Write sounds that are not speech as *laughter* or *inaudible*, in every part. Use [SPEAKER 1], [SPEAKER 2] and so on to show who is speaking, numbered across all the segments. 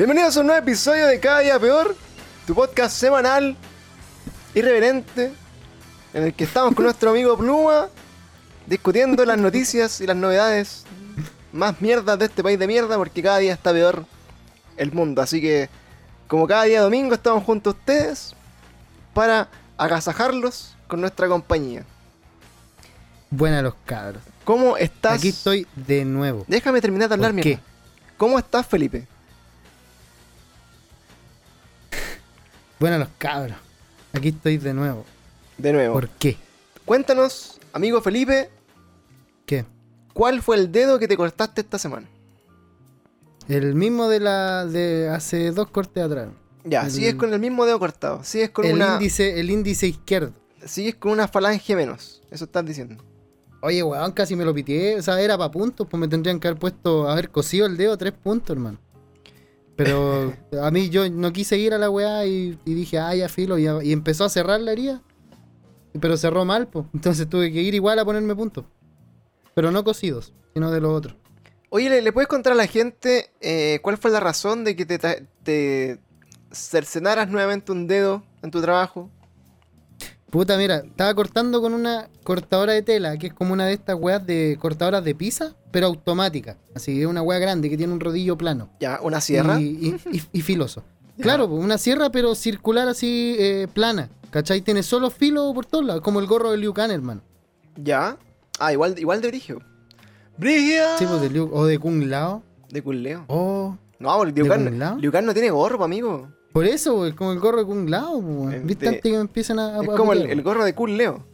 [SPEAKER 1] Bienvenidos a un nuevo episodio de Cada Día Peor, tu podcast semanal, irreverente, en el que estamos con nuestro amigo Pluma, discutiendo las noticias y las novedades más mierdas de este país de mierda, porque cada día está peor el mundo. Así que, como cada día domingo, estamos junto a ustedes para agasajarlos con nuestra compañía.
[SPEAKER 2] Buenas los cabros.
[SPEAKER 1] ¿Cómo estás?
[SPEAKER 2] Aquí estoy de nuevo.
[SPEAKER 1] Déjame terminar de hablar,
[SPEAKER 2] ¿Por
[SPEAKER 1] mierda. ¿Cómo estás, Felipe?
[SPEAKER 2] Buenas los cabros. Aquí estoy de nuevo.
[SPEAKER 1] De nuevo.
[SPEAKER 2] ¿Por qué?
[SPEAKER 1] Cuéntanos, amigo Felipe,
[SPEAKER 2] ¿Qué?
[SPEAKER 1] ¿cuál fue el dedo que te cortaste esta semana?
[SPEAKER 2] El mismo de la de hace dos cortes atrás.
[SPEAKER 1] Ya,
[SPEAKER 2] El-
[SPEAKER 1] sigues con el mismo dedo cortado. Sigues con
[SPEAKER 2] El
[SPEAKER 1] una.
[SPEAKER 2] índice, el índice izquierdo.
[SPEAKER 1] Sigues con una falange menos. Eso estás diciendo.
[SPEAKER 2] Oye, weón, casi me lo piteé. O sea, era para puntos, pues me tendrían que haber puesto, haber cosido el dedo tres puntos, hermano. Pero *laughs* a mí yo no quise ir a la weá y, y dije, ah, ya filo, y, y empezó a cerrar la herida. Pero cerró mal, pues. Entonces tuve que ir igual a ponerme puntos. Pero no cosidos, sino de los otros.
[SPEAKER 1] Oye, ¿le, le puedes contar a la gente eh, cuál fue la razón de que te, te cercenaras nuevamente un dedo en tu trabajo?
[SPEAKER 2] Puta, mira, estaba cortando con una cortadora de tela, que es como una de estas weas de cortadoras de pizza, pero automática. Así, es una wea grande que tiene un rodillo plano.
[SPEAKER 1] Ya, una sierra.
[SPEAKER 2] Y, y- y- y filoso. Claro, pues, una sierra, pero circular así, eh, plana. ¿Cachai? Tiene solo filo por todos lados, como el gorro de Liu Kang, hermano.
[SPEAKER 1] Ya. Ah, igual, igual de Brigio. ¡Brigia!
[SPEAKER 2] Sí, pues de Liu, o de Kung Lao.
[SPEAKER 1] De Culeo.
[SPEAKER 2] Oh,
[SPEAKER 1] No, porque Liu
[SPEAKER 2] ¿De
[SPEAKER 1] Kang,
[SPEAKER 2] Kung Lao?
[SPEAKER 1] Liu Kang no tiene gorro, amigo.
[SPEAKER 2] Por eso, pues, como el gorro de Kung Lao. weón.
[SPEAKER 1] Eh,
[SPEAKER 2] ¿Viste? Antes que me empiecen a. a-
[SPEAKER 1] Es como el, gorro de Culeo.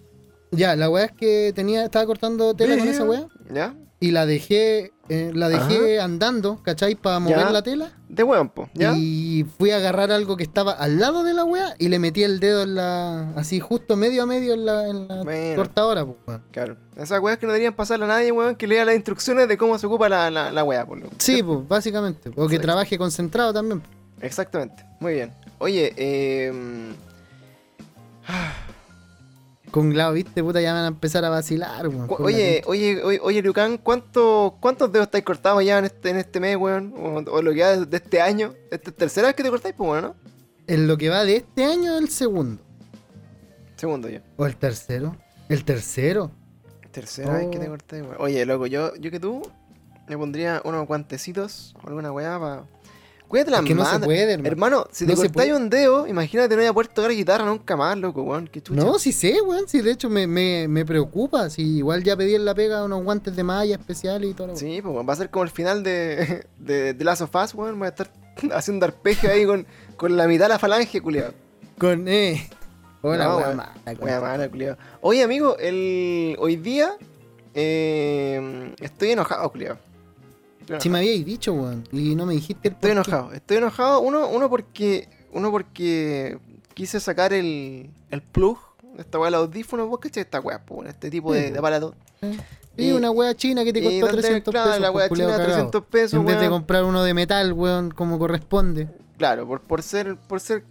[SPEAKER 2] Ya, la wea es que tenía, estaba cortando tela con esa wea.
[SPEAKER 1] ¿Ya?
[SPEAKER 2] Y la dejé, eh, la dejé andando, ¿cachai? Para mover
[SPEAKER 1] Ya.
[SPEAKER 2] la tela.
[SPEAKER 1] De hueón, po. ¿Ya?
[SPEAKER 2] Y fui a agarrar algo que estaba al lado de la wea y le metí el dedo en la. así justo medio a medio en la, en la
[SPEAKER 1] Bueno.
[SPEAKER 2] cortadora, pues, weón.
[SPEAKER 1] Claro. Esas weas que no deberían pasarle a nadie, weón, que lea las instrucciones de cómo se ocupa la, la, la wea, por lo
[SPEAKER 2] Sí, pues, básicamente. O que trabaje concentrado también.
[SPEAKER 1] Exactamente. Muy bien. Oye, eh. *sighs*
[SPEAKER 2] Con Glau, viste, puta, ya van a empezar a vacilar, weón.
[SPEAKER 1] Oye, oye, oye, oye, Lucan, ¿cuánto, ¿cuántos dedos estáis cortados ya en este, en este mes, weón? O, o lo que va de, de este año. ¿Esta es tercera vez que te cortáis, pues, bueno, no?
[SPEAKER 2] En lo que va de este año, el segundo.
[SPEAKER 1] Segundo yo.
[SPEAKER 2] O el tercero. El tercero.
[SPEAKER 1] Tercera vez que te
[SPEAKER 2] Oh.
[SPEAKER 1] cortáis, weón. Oye, loco, yo, yo que tú me pondría unos guantecitos o alguna weá para. Cuídate la
[SPEAKER 2] Es que no se puede, hermano.
[SPEAKER 1] Hermano, si te
[SPEAKER 2] No
[SPEAKER 1] cortáis un dedo, imagínate no voy a poder tocar guitarra nunca más, loco, weón. Qué chucha.
[SPEAKER 2] No, sí sé, weón. Sí, de hecho me, me, me preocupa. Si igual ya pedí en la pega unos guantes de malla especiales y todo. lo-
[SPEAKER 1] Sí, pues weón, va a ser como el final de, *laughs* de, de Last of Us, weón. Voy a estar *laughs* haciendo arpegio ahí con, con la mitad de la falange, culiado.
[SPEAKER 2] Con, eh. Hola,
[SPEAKER 1] No,
[SPEAKER 2] weón. mala,
[SPEAKER 1] culiado. Oye, amigo, el, hoy día eh, estoy enojado, culiado. Estoy
[SPEAKER 2] Sí me habíais dicho, weón. Y no me dijiste el
[SPEAKER 1] Estoy
[SPEAKER 2] por
[SPEAKER 1] enojado, estoy enojado. Uno, uno porque. Uno porque quise sacar el, el plug esta weá del audífono. ¿Vos cachai esta weá, po, weón? Este tipo de,
[SPEAKER 2] Sí,
[SPEAKER 1] de aparato.
[SPEAKER 2] Sí,
[SPEAKER 1] Y-
[SPEAKER 2] una wea china que te costó
[SPEAKER 1] donde,
[SPEAKER 2] 300
[SPEAKER 1] claro,
[SPEAKER 2] pesos.
[SPEAKER 1] la
[SPEAKER 2] por
[SPEAKER 1] weá china,
[SPEAKER 2] cagado.
[SPEAKER 1] 300 pesos,
[SPEAKER 2] En vez de comprar uno de metal, weón, como corresponde.
[SPEAKER 1] Claro, por, por ser por ser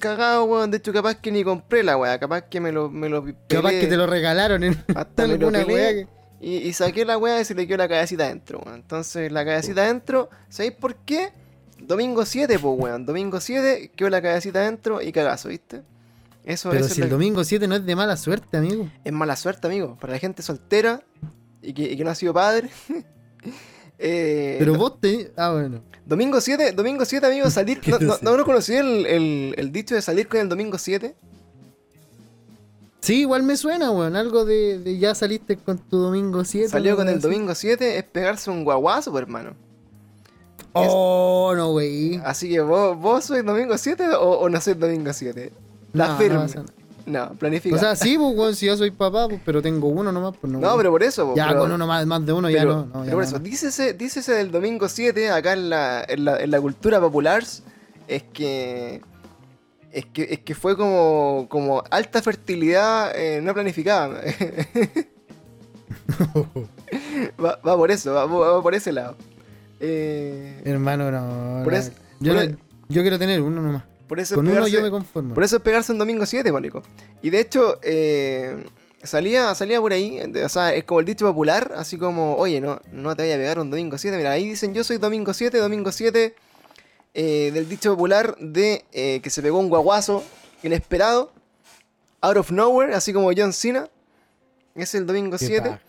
[SPEAKER 1] cagado, weón. De hecho, capaz que ni compré la weá. Capaz que me lo, me lo
[SPEAKER 2] Capaz que te lo regalaron en
[SPEAKER 1] hasta
[SPEAKER 2] alguna wea que.
[SPEAKER 1] Y, y saqué la weá y se le quedó la cabecita adentro, weón. Entonces, la cabecita adentro, ¿sabéis por qué? Domingo 7, pues, weón. Domingo 7, quedó la cabecita adentro y cagazo, ¿viste? Eso,
[SPEAKER 2] Pero
[SPEAKER 1] eso
[SPEAKER 2] si
[SPEAKER 1] es,
[SPEAKER 2] el
[SPEAKER 1] la-
[SPEAKER 2] domingo 7 no es de mala suerte, amigo.
[SPEAKER 1] es mala suerte, amigo. Para la gente soltera y que, y que no ha sido padre. *laughs* Eh,
[SPEAKER 2] Pero vos te. Ah, bueno.
[SPEAKER 1] Domingo 7, domingo 7, amigo, salir. *laughs*
[SPEAKER 2] ¿Qué
[SPEAKER 1] ¿No, no, no conocí el, el, el dicho de salir con el domingo 7?
[SPEAKER 2] Sí, igual me suena, weón. Algo de, de ya saliste con tu domingo 7.
[SPEAKER 1] Salió con el
[SPEAKER 2] así.
[SPEAKER 1] domingo 7, es pegarse un guaguazo, pues, hermano.
[SPEAKER 2] Oh, no, wey.
[SPEAKER 1] Así que vos, vos sois domingo 7 o, o no sois domingo 7? La
[SPEAKER 2] No,
[SPEAKER 1] firme.
[SPEAKER 2] no nada.
[SPEAKER 1] planifica.
[SPEAKER 2] O sea, sí, pues, weón, si yo soy papá, pues, pero tengo uno nomás, pues no.
[SPEAKER 1] no, pero por eso. po,
[SPEAKER 2] Ya
[SPEAKER 1] pero-
[SPEAKER 2] con uno más, más de uno, ya no.
[SPEAKER 1] pero por eso, dícese, dícese del domingo 7 acá en la, en la, en la cultura popular, es que es que, es que fue como, como alta fertilidad eh, no planificada. *laughs* va, va por eso, va, va por ese lado. Eh,
[SPEAKER 2] Hermano, no.
[SPEAKER 1] Por eso-
[SPEAKER 2] yo,
[SPEAKER 1] por
[SPEAKER 2] no- yo quiero tener uno nomás.
[SPEAKER 1] por eso
[SPEAKER 2] Con uno yo me conformo.
[SPEAKER 1] Por eso es pegarse un domingo 7, pánico. Y de hecho, eh, salía, salía por ahí, o sea, es como el dicho popular, así como, oye, no, no te vaya a pegar un domingo 7. Mira, ahí dicen yo soy domingo 7, domingo 7 eh, del dicho popular de eh, que se pegó un guaguazo inesperado, out of nowhere, así como John Cena. Es el domingo
[SPEAKER 2] Qué
[SPEAKER 1] 7.
[SPEAKER 2] paja.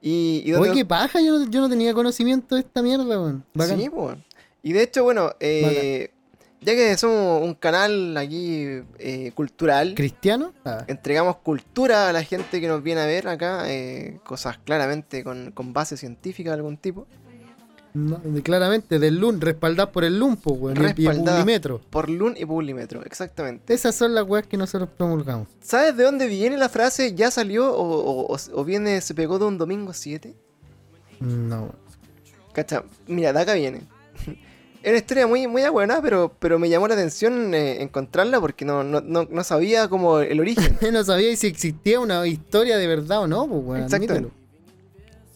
[SPEAKER 1] Y, y donde-
[SPEAKER 2] qué paja, yo no, yo no tenía conocimiento de esta mierda, weón.
[SPEAKER 1] Sí. Y de hecho, bueno, eh, ya que somos un canal aquí eh, cultural,
[SPEAKER 2] ¿Cristiano? Ah,
[SPEAKER 1] entregamos cultura a la gente que nos viene a ver acá, eh, cosas claramente con, con base científica de algún tipo.
[SPEAKER 2] No, claramente, del LUN, respaldadas por el LUN, pues, weón. y. Publimetro.
[SPEAKER 1] Por Lun y Publimetro, exactamente.
[SPEAKER 2] Esas son las weas que nosotros promulgamos.
[SPEAKER 1] ¿Sabes de dónde viene la frase ya salió o, o- viene, se pegó de un domingo 7?
[SPEAKER 2] No.
[SPEAKER 1] Cacha, mira, de acá viene. *laughs* Es una historia muy, muy buena, pero, pero me llamó la atención eh, encontrarla porque no, no, no, no sabía como el origen. *laughs*
[SPEAKER 2] no sabía si existía una historia de verdad o no, pues, weón.
[SPEAKER 1] Exactamente.
[SPEAKER 2] admítelo.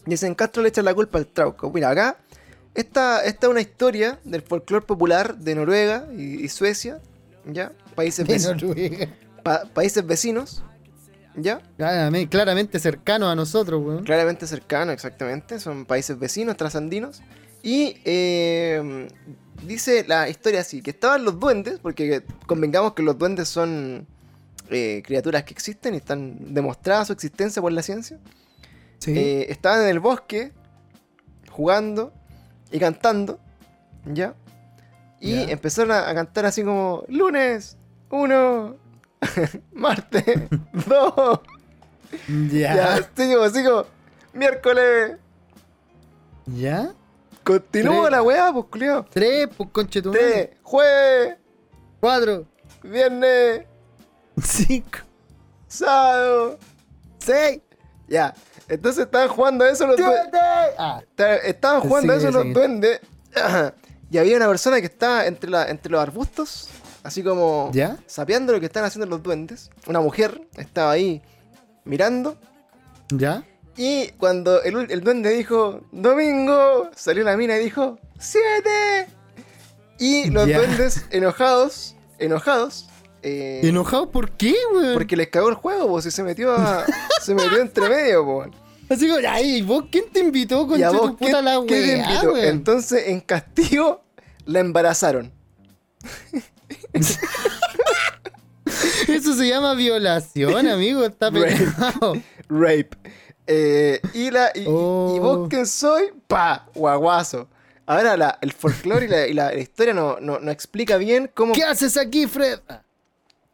[SPEAKER 1] Dicen Castro le echa la culpa al Trauco. Mira, acá, esta, esta es una historia del folclore popular de Noruega y, y Suecia, ¿ya? Países,
[SPEAKER 2] De
[SPEAKER 1] veci-
[SPEAKER 2] Noruega.
[SPEAKER 1] pa- países vecinos, ¿ya?
[SPEAKER 2] Claramente, claramente cercano a nosotros, weón.
[SPEAKER 1] Claramente cercano, exactamente. Son países vecinos, trasandinos. Y eh, dice la historia así, que estaban los duendes, porque convengamos que los duendes son eh, criaturas que existen y están demostradas su existencia por la ciencia.
[SPEAKER 2] Sí.
[SPEAKER 1] Eh, estaban en el bosque jugando y cantando, ¿ya? Y empezaron a, a cantar así como lunes, uno, *laughs* martes, *laughs* dos,
[SPEAKER 2] ya.
[SPEAKER 1] ya, así como, así como, miércoles,
[SPEAKER 2] ¿Ya?
[SPEAKER 1] continúa
[SPEAKER 2] Tres.
[SPEAKER 1] la weá, pues culiao.
[SPEAKER 2] Tres, pues conche tu
[SPEAKER 1] Tres, jueves,
[SPEAKER 2] Cuatro.
[SPEAKER 1] viernes, *laughs*
[SPEAKER 2] Cinco.
[SPEAKER 1] sábado,
[SPEAKER 2] Seis.
[SPEAKER 1] ya. Entonces estaban jugando eso los duendes.
[SPEAKER 2] Siete. Ah.
[SPEAKER 1] Esta- Estaban jugando
[SPEAKER 2] Sigue,
[SPEAKER 1] eso los duendes. Y había una persona que estaba entre, la, entre los arbustos, así como
[SPEAKER 2] ¿Ya?
[SPEAKER 1] sapeando lo que están haciendo los duendes. Una mujer estaba ahí mirando.
[SPEAKER 2] ¿Ya?
[SPEAKER 1] Y cuando el, duende dijo, Domingo, salió la mina y dijo, ¡Siete! Y los
[SPEAKER 2] Ya.
[SPEAKER 1] duendes enojados, enojados, eh,
[SPEAKER 2] ¿Enojado por qué, weón?
[SPEAKER 1] porque les cagó el juego, pues, y se metió a- *laughs* se metió entre medio, pues.
[SPEAKER 2] Así como, ay, ¿vos quién te invitó,
[SPEAKER 1] vos,
[SPEAKER 2] tu puta
[SPEAKER 1] ¿qué-
[SPEAKER 2] la
[SPEAKER 1] qué te
[SPEAKER 2] weá,
[SPEAKER 1] invitó?
[SPEAKER 2] weón?
[SPEAKER 1] Entonces, en castigo, la embarazaron. *laughs*
[SPEAKER 2] Eso se llama violación, amigo. Está pegado. *laughs*
[SPEAKER 1] Rape. Eh, y, la, y,
[SPEAKER 2] Oh.
[SPEAKER 1] y vos quién soy, pa, guaguazo. Ahora la- el folclore y, la, y la historia no, no, no explica bien cómo.
[SPEAKER 2] ¿Qué haces aquí, Fred?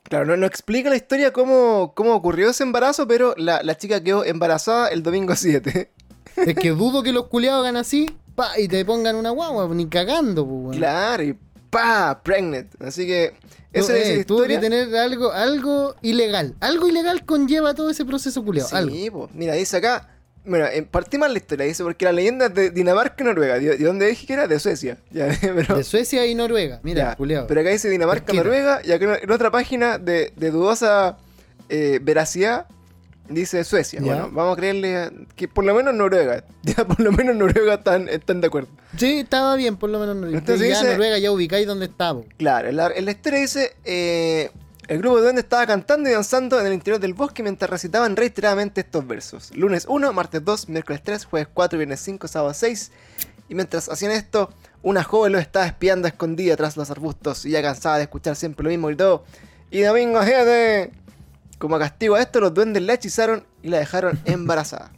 [SPEAKER 1] Claro, no, no explica la historia cómo, cómo ocurrió ese embarazo, pero la, la chica quedó embarazada el domingo 7. *laughs*
[SPEAKER 2] Es que *laughs* dudo que los culiados hagan así pa, y te pongan una guagua, ni cagando, pues, weón.
[SPEAKER 1] Claro, y pa, pregnant. Así que. Esa es
[SPEAKER 2] eh,
[SPEAKER 1] la
[SPEAKER 2] tuvo que
[SPEAKER 1] historia.
[SPEAKER 2] tener algo, algo ilegal. Algo ilegal conlleva todo ese proceso culiado. algo.
[SPEAKER 1] Sí, po. mira, dice acá. Bueno, eh, partimos la historia, dice, porque la leyenda es de Dinamarca y Noruega. ¿De, de dónde dije que era? De Suecia. *laughs* Ya, pero,
[SPEAKER 2] De Suecia y Noruega. Mira,
[SPEAKER 1] ya,
[SPEAKER 2] culiado.
[SPEAKER 1] pero acá dice Dinamarca. Noruega, y acá en otra página de, de dudosa eh, veracidad dice Suecia.
[SPEAKER 2] Ya.
[SPEAKER 1] Bueno, vamos a creerle a- que por lo menos Noruega. *laughs* Ya por lo menos Noruega están, están de acuerdo.
[SPEAKER 2] Sí, estaba bien, por lo menos. Noruega.
[SPEAKER 1] Entonces
[SPEAKER 2] ya
[SPEAKER 1] dice-
[SPEAKER 2] Noruega ya ubicáis dónde estaba.
[SPEAKER 1] Claro, en la, en la historia dice, eh, el grupo de duendes estaba cantando y danzando en el interior del bosque mientras recitaban reiteradamente estos versos. Lunes 1, martes 2, miércoles 3, jueves 4, viernes 5, sábado 6. Y mientras hacían esto, una joven los estaba espiando escondida tras los arbustos y ya cansada de escuchar siempre lo mismo gritó, ¡Y domingo 7! Como castigo a esto, los duendes la hechizaron y la dejaron *laughs* embarazada.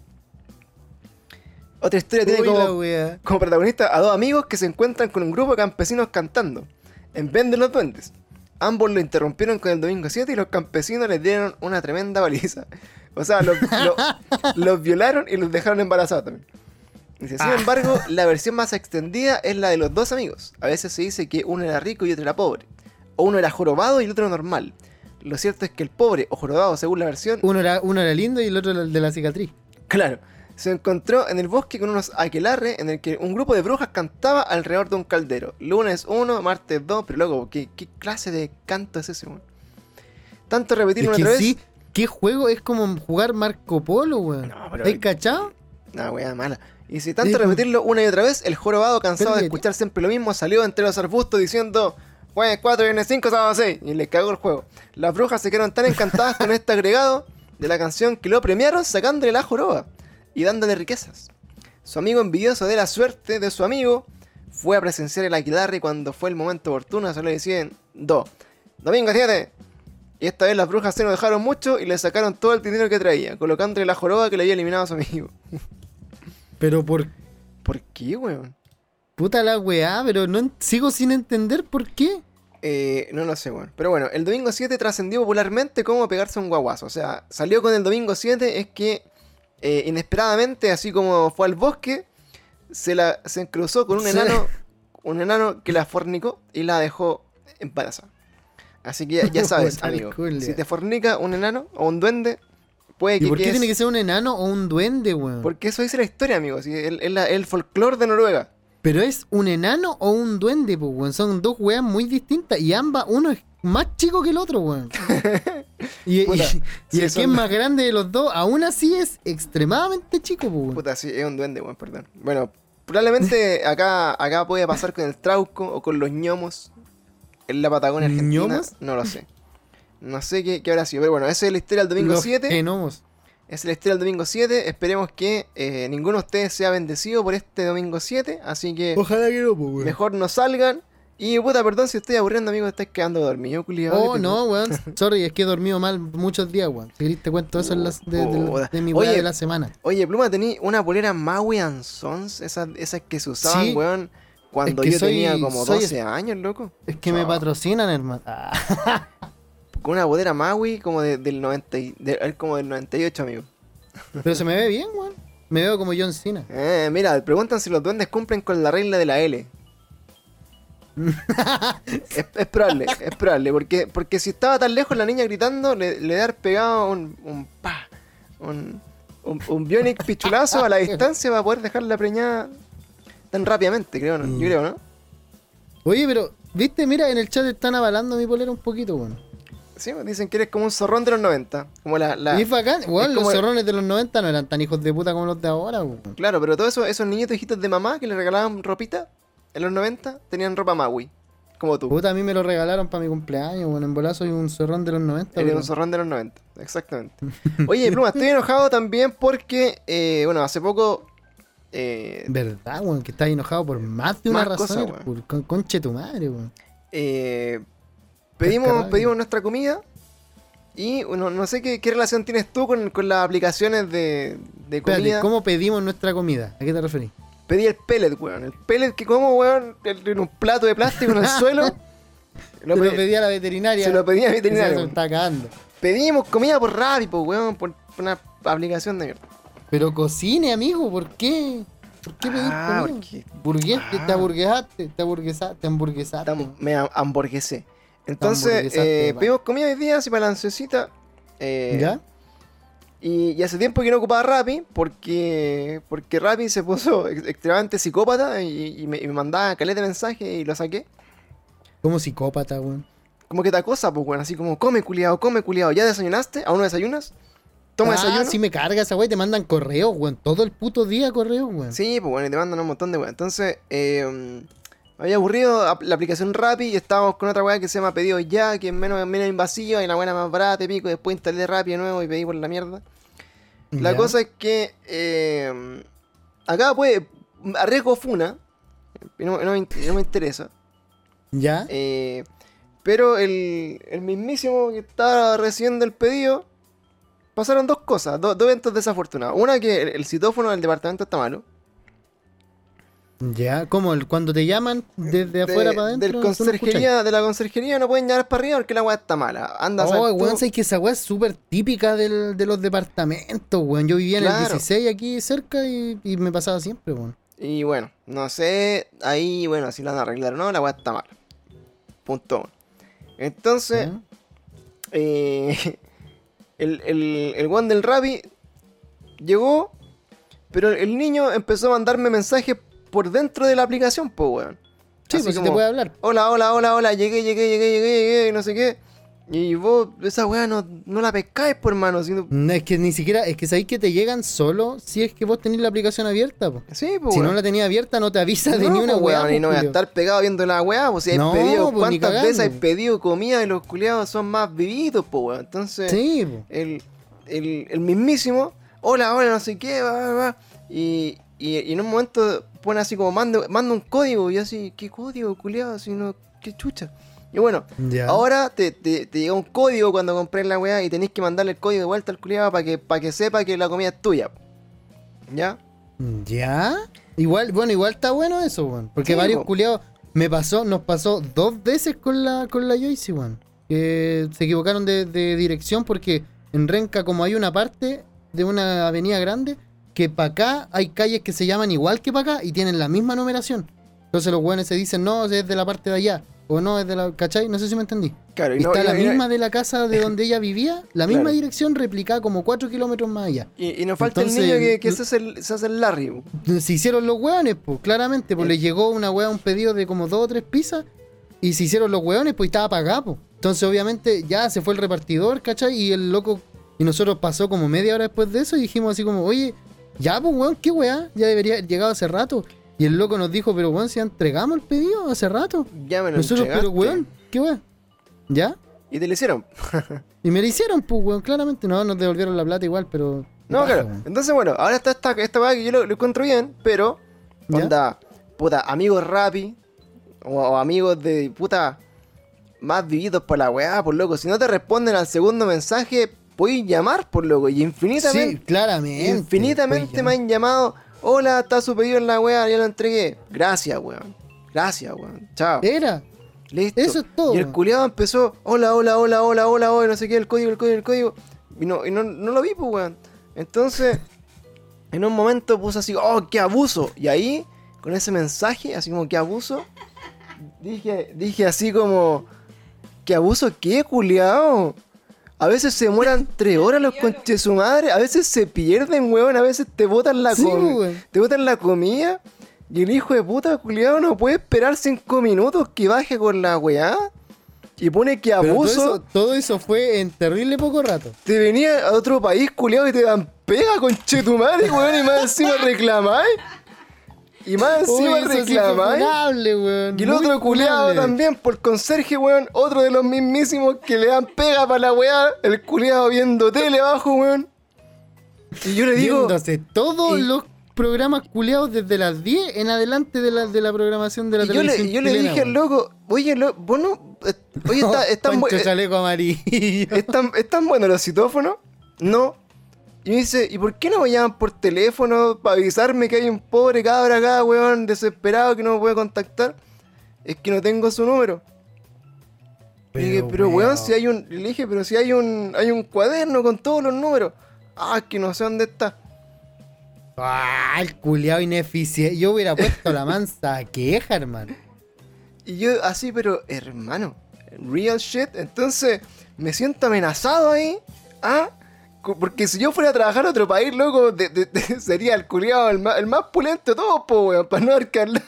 [SPEAKER 1] Otra historia tiene como, como protagonista a dos amigos que se encuentran con un grupo de campesinos cantando, en vez de los duendes. Ambos lo interrumpieron con el domingo 7 y los campesinos les dieron una tremenda baliza. O sea, los, lo- *laughs* los violaron y los dejaron embarazados también. Dice, sin embargo, la versión más extendida es la de los dos amigos. A veces se dice que uno era rico y otro era pobre. O uno era jorobado y el otro normal. Lo cierto es que el pobre o jorobado, según la versión,
[SPEAKER 2] Uno era, uno era lindo y el otro era el de la cicatriz.
[SPEAKER 1] Claro. Se encontró en el bosque con unos aquelarres en el que un grupo de brujas cantaba alrededor de un caldero. Lunes 1, martes 2, pero loco, ¿qué, qué clase de canto es ese, weón? Tanto repetirlo
[SPEAKER 2] Es
[SPEAKER 1] una
[SPEAKER 2] que
[SPEAKER 1] otra
[SPEAKER 2] sí,
[SPEAKER 1] vez.
[SPEAKER 2] ¿qué juego? Es como jugar Marco Polo, weón.
[SPEAKER 1] No, pero-
[SPEAKER 2] ¿Hay cachado?
[SPEAKER 1] Una weá mala. Y si tanto repetirlo una y otra vez, el jorobado, cansado de escuchar siempre lo mismo, salió entre los arbustos diciendo: Jueves 4, viernes 5, sábado 6. Y le cagó el juego. Las brujas se quedaron tan encantadas con este agregado de la canción que lo premiaron sacándole la joroba y dándole riquezas. Su amigo envidioso de la suerte de su amigo fue a presenciar el Aquelarre cuando fue el momento oportuno solo le decían dos. Domingo 7. Y esta vez las brujas se nos dejaron mucho y le sacaron todo el dinero que traía, colocándole la joroba que le había eliminado a su amigo. *laughs*
[SPEAKER 2] Pero por
[SPEAKER 1] ¿Por qué, weón?
[SPEAKER 2] puta la weá, pero no sigo sin entender por qué.
[SPEAKER 1] Eh, no lo sé, weón. Pero bueno, el domingo 7 trascendió popularmente como pegarse un guaguazo. O sea, salió con el domingo 7 es que eh, inesperadamente, así como fue al bosque, se la se cruzó con un
[SPEAKER 2] Sí.
[SPEAKER 1] enano, un enano que la fornicó y la dejó embarazada. Así que ya, ya *laughs* sabes, amigo. Si te fornica un enano o un duende, puede
[SPEAKER 2] ¿Y
[SPEAKER 1] que
[SPEAKER 2] por qué tiene que ser un enano o un duende, weón?
[SPEAKER 1] Porque eso dice la historia, amigo. el, el, el folclore de Noruega.
[SPEAKER 2] Pero es un enano o un duende, pues, weón. Son dos weas muy distintas. Y ambas, uno es más chico que el otro, weón. *laughs* Y,
[SPEAKER 1] Puta,
[SPEAKER 2] y
[SPEAKER 1] sí,
[SPEAKER 2] el que es más grande de los dos, aún así es extremadamente chico, pues.
[SPEAKER 1] Puta, sí, es un duende, weón, perdón. Bueno, probablemente *laughs* acá, acá puede pasar con el trauco o con los ñomos en la Patagonia Argentina.
[SPEAKER 2] ¿Ñomos?
[SPEAKER 1] No lo sé. No sé qué, qué habrá sido. Pero bueno, esa es la historia del domingo
[SPEAKER 2] Los
[SPEAKER 1] 7.
[SPEAKER 2] Genomos.
[SPEAKER 1] Esa es la historia del domingo 7. Esperemos que eh, ninguno de ustedes sea bendecido por este domingo 7. Así que
[SPEAKER 2] Ojalá que no, pues,
[SPEAKER 1] mejor no salgan. Y puta, perdón si estoy aburriendo, amigo, estáis quedando dormido, culiado.
[SPEAKER 2] Oh, no, weón. *laughs* Sorry, es que he dormido mal muchos días, weón. Si te cuento eso en las- de, de-
[SPEAKER 1] Puta.
[SPEAKER 2] de mi weá de la semana.
[SPEAKER 1] Oye, Pluma, tení una polera Maui and Sons, esas, esas que se usaban,
[SPEAKER 2] Sí.
[SPEAKER 1] weón, cuando
[SPEAKER 2] Es que
[SPEAKER 1] yo
[SPEAKER 2] soy-
[SPEAKER 1] tenía como
[SPEAKER 2] soy
[SPEAKER 1] 12 años, loco.
[SPEAKER 2] Es que me patrocinan, hermano. Ah. *laughs*
[SPEAKER 1] Con una polera Maui como de- del 90, y- de- es como del 98, amigo.
[SPEAKER 2] Pero se me ve bien, weón. Me veo como John Cena.
[SPEAKER 1] Eh, mira, preguntan si los duendes cumplen con la regla de la L. *laughs* es, es probable, es probable, porque, porque si estaba tan lejos la niña gritando, le, le haber pegado un, un pa, un, un, un bionic pichulazo a la distancia para poder dejarla preñada tan rápidamente, creo, ¿no? Yo creo, ¿no?
[SPEAKER 2] Oye, pero, viste, mira, en el chat están avalando mi polera un poquito, weón.
[SPEAKER 1] Sí, dicen que eres como un zorrón de los 90. Como la, la-
[SPEAKER 2] Y es bacán.
[SPEAKER 1] Es
[SPEAKER 2] los zorrones de los 90 no eran tan hijos de puta como los de ahora, weón.
[SPEAKER 1] Claro, pero todos esos, esos niñitos hijitos de mamá que le regalaban ropita en los 90 tenían ropa Maui. Como tú.
[SPEAKER 2] Puta, a mí me lo regalaron para mi cumpleaños, weón. En bola soy un zorrón de los 90,
[SPEAKER 1] Eres un zorrón de los 90, exactamente. *laughs* Oye, Pluma, estoy enojado también porque, eh, bueno, hace poco. eh,
[SPEAKER 2] Verdad, weón, que estás enojado por más de una
[SPEAKER 1] Más
[SPEAKER 2] razón. por- con, conche tu madre, weón.
[SPEAKER 1] eh, pedimos, pedimos nuestra comida y no, no sé qué, qué relación tienes tú con, con las aplicaciones de, de
[SPEAKER 2] Espérate,
[SPEAKER 1] comida.
[SPEAKER 2] ¿cómo pedimos nuestra comida? ¿A qué te referís?
[SPEAKER 1] Pedí el pellet, weón. El pellet que como, weón, en un plato de plástico en el *laughs* suelo.
[SPEAKER 2] Lo,
[SPEAKER 1] Lo
[SPEAKER 2] lo
[SPEAKER 1] pe-
[SPEAKER 2] pedí a la veterinaria.
[SPEAKER 1] se lo pedí a la veterinaria,
[SPEAKER 2] Se
[SPEAKER 1] weón.
[SPEAKER 2] está cagando.
[SPEAKER 1] Pedimos comida por Rappi, pues, weón, por una aplicación de mierda.
[SPEAKER 2] Pero cocine, amigo, ¿por qué? ¿Por qué pedir
[SPEAKER 1] Ah,
[SPEAKER 2] comida?
[SPEAKER 1] porque
[SPEAKER 2] Burgués,
[SPEAKER 1] Ah.
[SPEAKER 2] te aburguesaste, te aburguesaste, te hamburguesaste.
[SPEAKER 1] tam- me ham- hamburguesé. Entonces,
[SPEAKER 2] hamburguesaste,
[SPEAKER 1] eh, pedimos comida hoy día, así para la eh,
[SPEAKER 2] ¿Ya?
[SPEAKER 1] Y, y hace tiempo que no ocupaba Rappi, porque, porque Rappi se puso *laughs* ex- extremadamente psicópata y, y me, y me mandaba caleta de mensajes y lo saqué.
[SPEAKER 2] Como psicópata, weón.
[SPEAKER 1] Como que te acosa, pues, weón, así como, come culiado, come culiado. ¿Ya desayunaste? ¿Aún no desayunas? Toma
[SPEAKER 2] ah,
[SPEAKER 1] desayuno.
[SPEAKER 2] si me carga esa weón, te mandan correos, weón. Todo el puto día correos, weón.
[SPEAKER 1] Sí, pues bueno, y te mandan un montón de weas. Entonces, eh, me había aburrido la aplicación Rappi y estábamos con otra wea que se llama Pedido Ya, que es menos, menos invasiva y la buena más barata, pico. Después instalé Rappi de nuevo y pedí por la mierda. La cosa es que eh, acá puede. Arriesgo Funa. No, no me, in- no me interesa.
[SPEAKER 2] ¿Ya?
[SPEAKER 1] eh, pero el, el mismísimo que estaba recibiendo el pedido. Pasaron dos cosas, do- dos eventos desafortunados. Una que el, el citófono del departamento está malo.
[SPEAKER 2] ¿Ya? ¿Cómo? El- Cuando te llaman desde afuera
[SPEAKER 1] de,
[SPEAKER 2] para adentro.
[SPEAKER 1] del conserjería, de la conserjería no pueden llegar para arriba porque la weá está mala. Anda a
[SPEAKER 2] Oh, weón, sabes que esa weá es súper típica del- de los departamentos, weón. Yo vivía en el 16 aquí cerca y, y me pasaba siempre, weón.
[SPEAKER 1] Y bueno, no sé, ahí, bueno, si la van a arreglar o no, la weá está mala. Punto. uno. Entonces, eh, *laughs* el, el, el weón del Rappi llegó, pero el niño empezó a mandarme mensajes por dentro de la aplicación, pues weón.
[SPEAKER 2] Sí, si te puede hablar.
[SPEAKER 1] Hola, hola, hola, hola, llegué, llegué, llegué, llegué, llegué, no sé qué. Y vos, esa weá no, no la pescáis, por hermano. sino-
[SPEAKER 2] No, es que ni siquiera, es que sabéis que te llegan solo si es que vos tenés la aplicación abierta, po.
[SPEAKER 1] Sí, pues
[SPEAKER 2] Si no la tenías abierta no te avisa de
[SPEAKER 1] No,
[SPEAKER 2] ni una weá.
[SPEAKER 1] y
[SPEAKER 2] po,
[SPEAKER 1] no voy a estar pegado viendo la weá, pues si hay
[SPEAKER 2] No,
[SPEAKER 1] pedido,
[SPEAKER 2] ni
[SPEAKER 1] ¿cuántas veces hay pedido comida y los culiados son más vividos, pues weón? Entonces,
[SPEAKER 2] Sí, po.
[SPEAKER 1] el, el, el mismísimo, hola, hola, no sé qué, va, va, va. Y, y, y en un momento pone así como, manda, manda un código. Y así, ¿qué código, culiado? Así, no, qué chucha. Y bueno, ahora te, te, te llega un código cuando compré la weá y tenéis que mandarle el código de vuelta al culiado para que, para que sepa que la comida es tuya. ¿Ya?
[SPEAKER 2] ¿Ya? Igual, bueno, igual está bueno eso, weón. Porque
[SPEAKER 1] Sí,
[SPEAKER 2] varios culiados me pasó, nos pasó dos veces con la, con la Joyce, weón. Que se equivocaron de, de dirección porque en Renca, como hay una parte de una avenida grande, que para acá hay calles que se llaman igual que para acá y tienen la misma numeración. Entonces los weones se dicen, no, es de la parte de allá. O no, es de la. ¿Cachai? No sé si me entendí.
[SPEAKER 1] Claro,
[SPEAKER 2] Y
[SPEAKER 1] no-
[SPEAKER 2] está la
[SPEAKER 1] y-
[SPEAKER 2] misma de la casa de donde ella vivía, la misma
[SPEAKER 1] Claro.
[SPEAKER 2] dirección replicada como 4 kilómetros más allá.
[SPEAKER 1] Y, nos falta
[SPEAKER 2] Entonces,
[SPEAKER 1] el niño que, se, hace el, se hace el Larry.
[SPEAKER 2] Se hicieron los hueones, pues, claramente, pues le llegó una hueá, un pedido de como dos o tres pizzas, y se hicieron los hueones, pues y estaba pagado, pues. Entonces, obviamente, ya se fue el repartidor, ¿cachai? Y el loco, y nosotros pasó como media hora después de eso, y dijimos así como, oye, ya, pues, weón, qué weá, ya debería haber llegado hace rato. Y el loco nos dijo, pero weón, si entregamos el pedido hace rato.
[SPEAKER 1] Ya me lo
[SPEAKER 2] Nosotros, pero weón, qué weá. ¿Ya?
[SPEAKER 1] Y te lo hicieron. *laughs*
[SPEAKER 2] Y me lo hicieron, pues, weón, claramente. No, nos devolvieron la plata igual, pero.
[SPEAKER 1] No, claro.
[SPEAKER 2] weón.
[SPEAKER 1] Entonces, bueno, ahora está esta, esta weá que yo lo, lo encuentro bien, pero,
[SPEAKER 2] ¿Ya?
[SPEAKER 1] onda, puta, amigos rapi, o, o amigos de, puta, más vividos por la weá, por loco. Si no te responden al segundo mensaje, puedes llamar, por loco. Y
[SPEAKER 2] Sí,
[SPEAKER 1] infinitamente,
[SPEAKER 2] claramente.
[SPEAKER 1] infinitamente me han llamado, hola, está su pedido en la weá, ya lo entregué. Gracias, weón. Gracias, weón. Chao.
[SPEAKER 2] Era.
[SPEAKER 1] Listo.
[SPEAKER 2] Eso es todo,
[SPEAKER 1] Y el culiado empezó, hola, hola, hola, hola, hola, hola, no sé qué, el código, el código, el código. Y no, y no, no lo vi, pues, weón. Entonces, *laughs* en un momento puse así, oh, qué abuso. Y ahí, con ese mensaje, así como, qué abuso, dije, dije así como, qué abuso, qué, culiado. A veces se demoran *laughs* tres horas los conches su madre, a veces se pierden, weón, a veces te botan la
[SPEAKER 2] Sí,
[SPEAKER 1] comida.
[SPEAKER 2] weón.
[SPEAKER 1] Te botan la comida y el hijo de puta culiado no puede esperar cinco minutos que baje con la weá. Y pone que
[SPEAKER 2] todo
[SPEAKER 1] abuso
[SPEAKER 2] eso, todo eso fue en terrible poco rato.
[SPEAKER 1] te venía a otro país culiado y te dan pega con chetumare, weón, y más encima reclamáis. Y más encima
[SPEAKER 2] Uy, eso sí funable, weón.
[SPEAKER 1] y el otro culiado también, por conserje, weón, otro de los mismísimos que le dan pega para la weá, el culiado viendo tele abajo, weón. Y yo le digo,
[SPEAKER 2] Viéndose todos
[SPEAKER 1] y-
[SPEAKER 2] los programas culeados desde las 10 en adelante de la, de la programación de la
[SPEAKER 1] y yo le,
[SPEAKER 2] televisión.
[SPEAKER 1] yo le dije al loco, oye, lo, vos no, eh, oye, está, *laughs* están, bu-
[SPEAKER 2] Pancho
[SPEAKER 1] eh,
[SPEAKER 2] chaleco amarillo.
[SPEAKER 1] ¿están, ¿están buenos los citófonos? No. Y me dice, ¿y por qué no me llaman por teléfono para avisarme que hay un pobre cabra acá, weón, desesperado que no me puede contactar? Es que no tengo su número. Y le dije, pero weón, si hay un. Le dije, pero si hay un. hay un cuaderno con todos los números. Ah, es que no sé dónde está.
[SPEAKER 2] Ah, el culeado ineficiente. Yo hubiera puesto la *laughs* mansa queja, hermano.
[SPEAKER 1] Y yo así, pero hermano, real shit. Entonces, me siento amenazado ahí. ¿Ah? Porque si yo fuera a trabajar a otro país, loco, de- de- de- *laughs* sería el culiado el más, el más pulento de todos, po, weón, para no arcarla.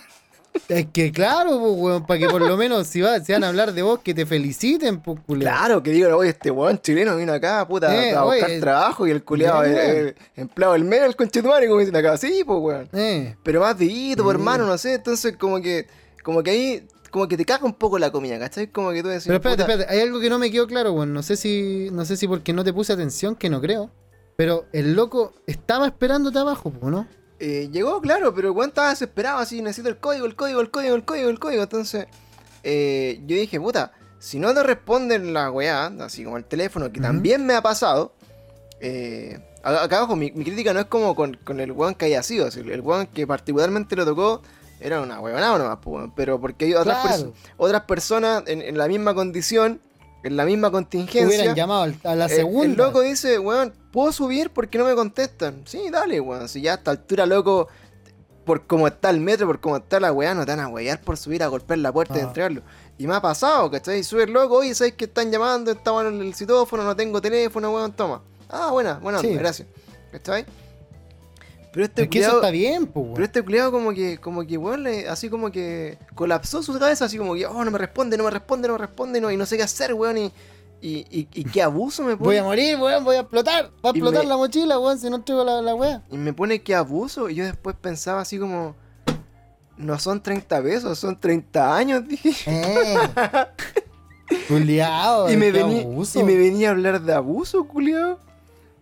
[SPEAKER 2] Es que claro, pues, weón, para que por lo *laughs* menos si, va, si van a hablar de vos, que te feliciten, pues, culeado.
[SPEAKER 1] Claro, que digo, oye, este weón chileno vino acá, puta,
[SPEAKER 2] Eh,
[SPEAKER 1] a buscar
[SPEAKER 2] oye,
[SPEAKER 1] trabajo y el culiado, el, el empleado del medio, el conchetumare, como dicen acá. Sí, pues, weón.
[SPEAKER 2] Eh.
[SPEAKER 1] Pero más vivito, por
[SPEAKER 2] Sí.
[SPEAKER 1] hermano, no sé. Entonces, como que, como que ahí, como que te caga un poco la comida, ¿cachai? Como que tú decís,
[SPEAKER 2] Pero espérate,
[SPEAKER 1] puta,
[SPEAKER 2] espérate, hay algo que no me quedó claro, weón. No sé si, no sé si porque no te puse atención, que no creo. Pero el loco estaba esperándote abajo, ¿no?
[SPEAKER 1] eh, llegó, claro, pero weón estaba desesperado, así, necesito el código, el código, el código, el código, el código. Entonces, eh, yo dije, puta, si no te responden la weá, así como el teléfono, que también me ha pasado, eh, acá acá abajo mi, mi crítica no es como con, con el weón que haya sido, así, el weón que particularmente lo tocó era una weonada nomás, pues, pero porque hay otras,
[SPEAKER 2] Claro.
[SPEAKER 1] perso- otras personas en, en la misma condición, en la misma contingencia.
[SPEAKER 2] Hubieran llamado a la
[SPEAKER 1] El-
[SPEAKER 2] segunda.
[SPEAKER 1] El, loco dice, weón, ¿puedo subir porque no me contestan? Sí, dale, weón. Si ya a esta altura, loco, por cómo está el metro, por cómo está la weá, no te van a weyar por subir a golpear la puerta y
[SPEAKER 2] Ah.
[SPEAKER 1] entregarlo. Y me ha pasado, ¿cachai? Sube el loco, oye, ¿sabes que están llamando? Estaba en el citófono, no tengo teléfono, weón, toma. Ah, buena, buena,
[SPEAKER 2] Sí.
[SPEAKER 1] gracias. ¿Cachai? Pero este
[SPEAKER 2] es que eso está bien, pues,
[SPEAKER 1] pero este culiado como que, como que, weón, le- así como que colapsó su cabeza, así como que, oh, no me responde, no me responde, no me responde, no, y no sé qué hacer, weón, y, y, y, y qué abuso me pone.
[SPEAKER 2] Voy a morir, weón, voy a explotar. Va a explotar
[SPEAKER 1] me-
[SPEAKER 2] la mochila, weón, si no traigo la, la weá.
[SPEAKER 1] Y me pone que abuso. Y yo después pensaba así como. No son 30 pesos, son 30 años, *laughs* dije.
[SPEAKER 2] Eh. Culiao,
[SPEAKER 1] y, me
[SPEAKER 2] qué
[SPEAKER 1] venía,
[SPEAKER 2] abuso.
[SPEAKER 1] y me venía a hablar de abuso, culiao.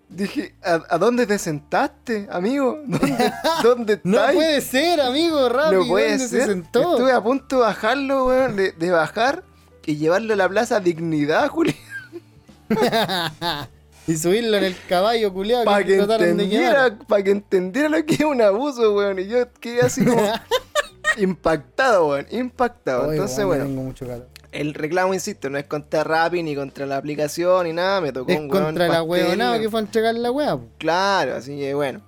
[SPEAKER 1] Dije, ¿a, a dónde te sentaste, amigo? *laughs* ¿Dónde, dónde *laughs*
[SPEAKER 2] No puede ser, amigo, Rappi.
[SPEAKER 1] No puede
[SPEAKER 2] ¿dónde
[SPEAKER 1] ser.
[SPEAKER 2] se sentó?
[SPEAKER 1] Estuve a punto de bajarlo, weón, de, de bajar y llevarlo a la plaza Dignidad, *laughs* Juli,
[SPEAKER 2] y subirlo en el caballo culiado
[SPEAKER 1] para que entendiera, para que entendiera lo que es un abuso, weón. Y yo quedé así como impactado, weón, impactado. Entonces,
[SPEAKER 2] weón,
[SPEAKER 1] bueno,
[SPEAKER 2] tengo mucho calor.
[SPEAKER 1] El reclamo, insisto, no es contra Rappi ni contra la aplicación ni nada, me tocó
[SPEAKER 2] Es
[SPEAKER 1] un weón
[SPEAKER 2] contra la huevonada que fue a entregar la po.
[SPEAKER 1] Claro, así que bueno.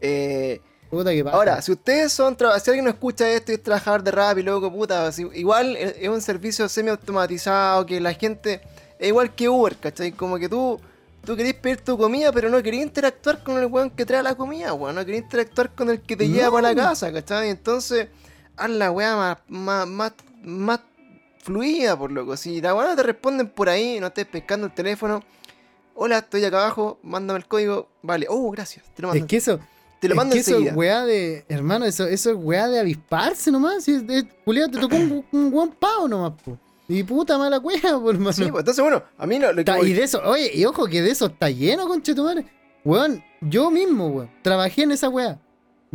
[SPEAKER 1] Eh,
[SPEAKER 2] Puta que pasa.
[SPEAKER 1] Ahora, si ustedes son, si alguien no escucha esto y es trabajador de rap y loco, puta, si- igual es un servicio semi-automatizado que la gente, es igual que Uber, ¿cachai? Como que tú, tú querés pedir tu comida, pero no querés interactuar con el weón que trae la comida, weón, no querés interactuar con el que te lleva para la casa, ¿cachai? Entonces, haz la weá más, más, más, más fluida, por loco. Si la no te responden por ahí, no estés pescando el teléfono, hola, estoy acá abajo, mándame el código, vale, oh, gracias, te lo mando,
[SPEAKER 2] es que eso,
[SPEAKER 1] te lo
[SPEAKER 2] es
[SPEAKER 1] mando
[SPEAKER 2] que eso es weá de. Hermano, eso, eso es weá de avisparse nomás. Si es, es- culiao, te tocó un, un buen pavo nomás, po. Y puta mala cueva, por hermano.
[SPEAKER 1] Sí, pues entonces bueno, a mí lo, lo que
[SPEAKER 2] Ta-
[SPEAKER 1] voy-
[SPEAKER 2] y de eso, oye, y ojo que de eso está lleno, conchetumare. Weón, yo mismo, weón, trabajé en esa weá.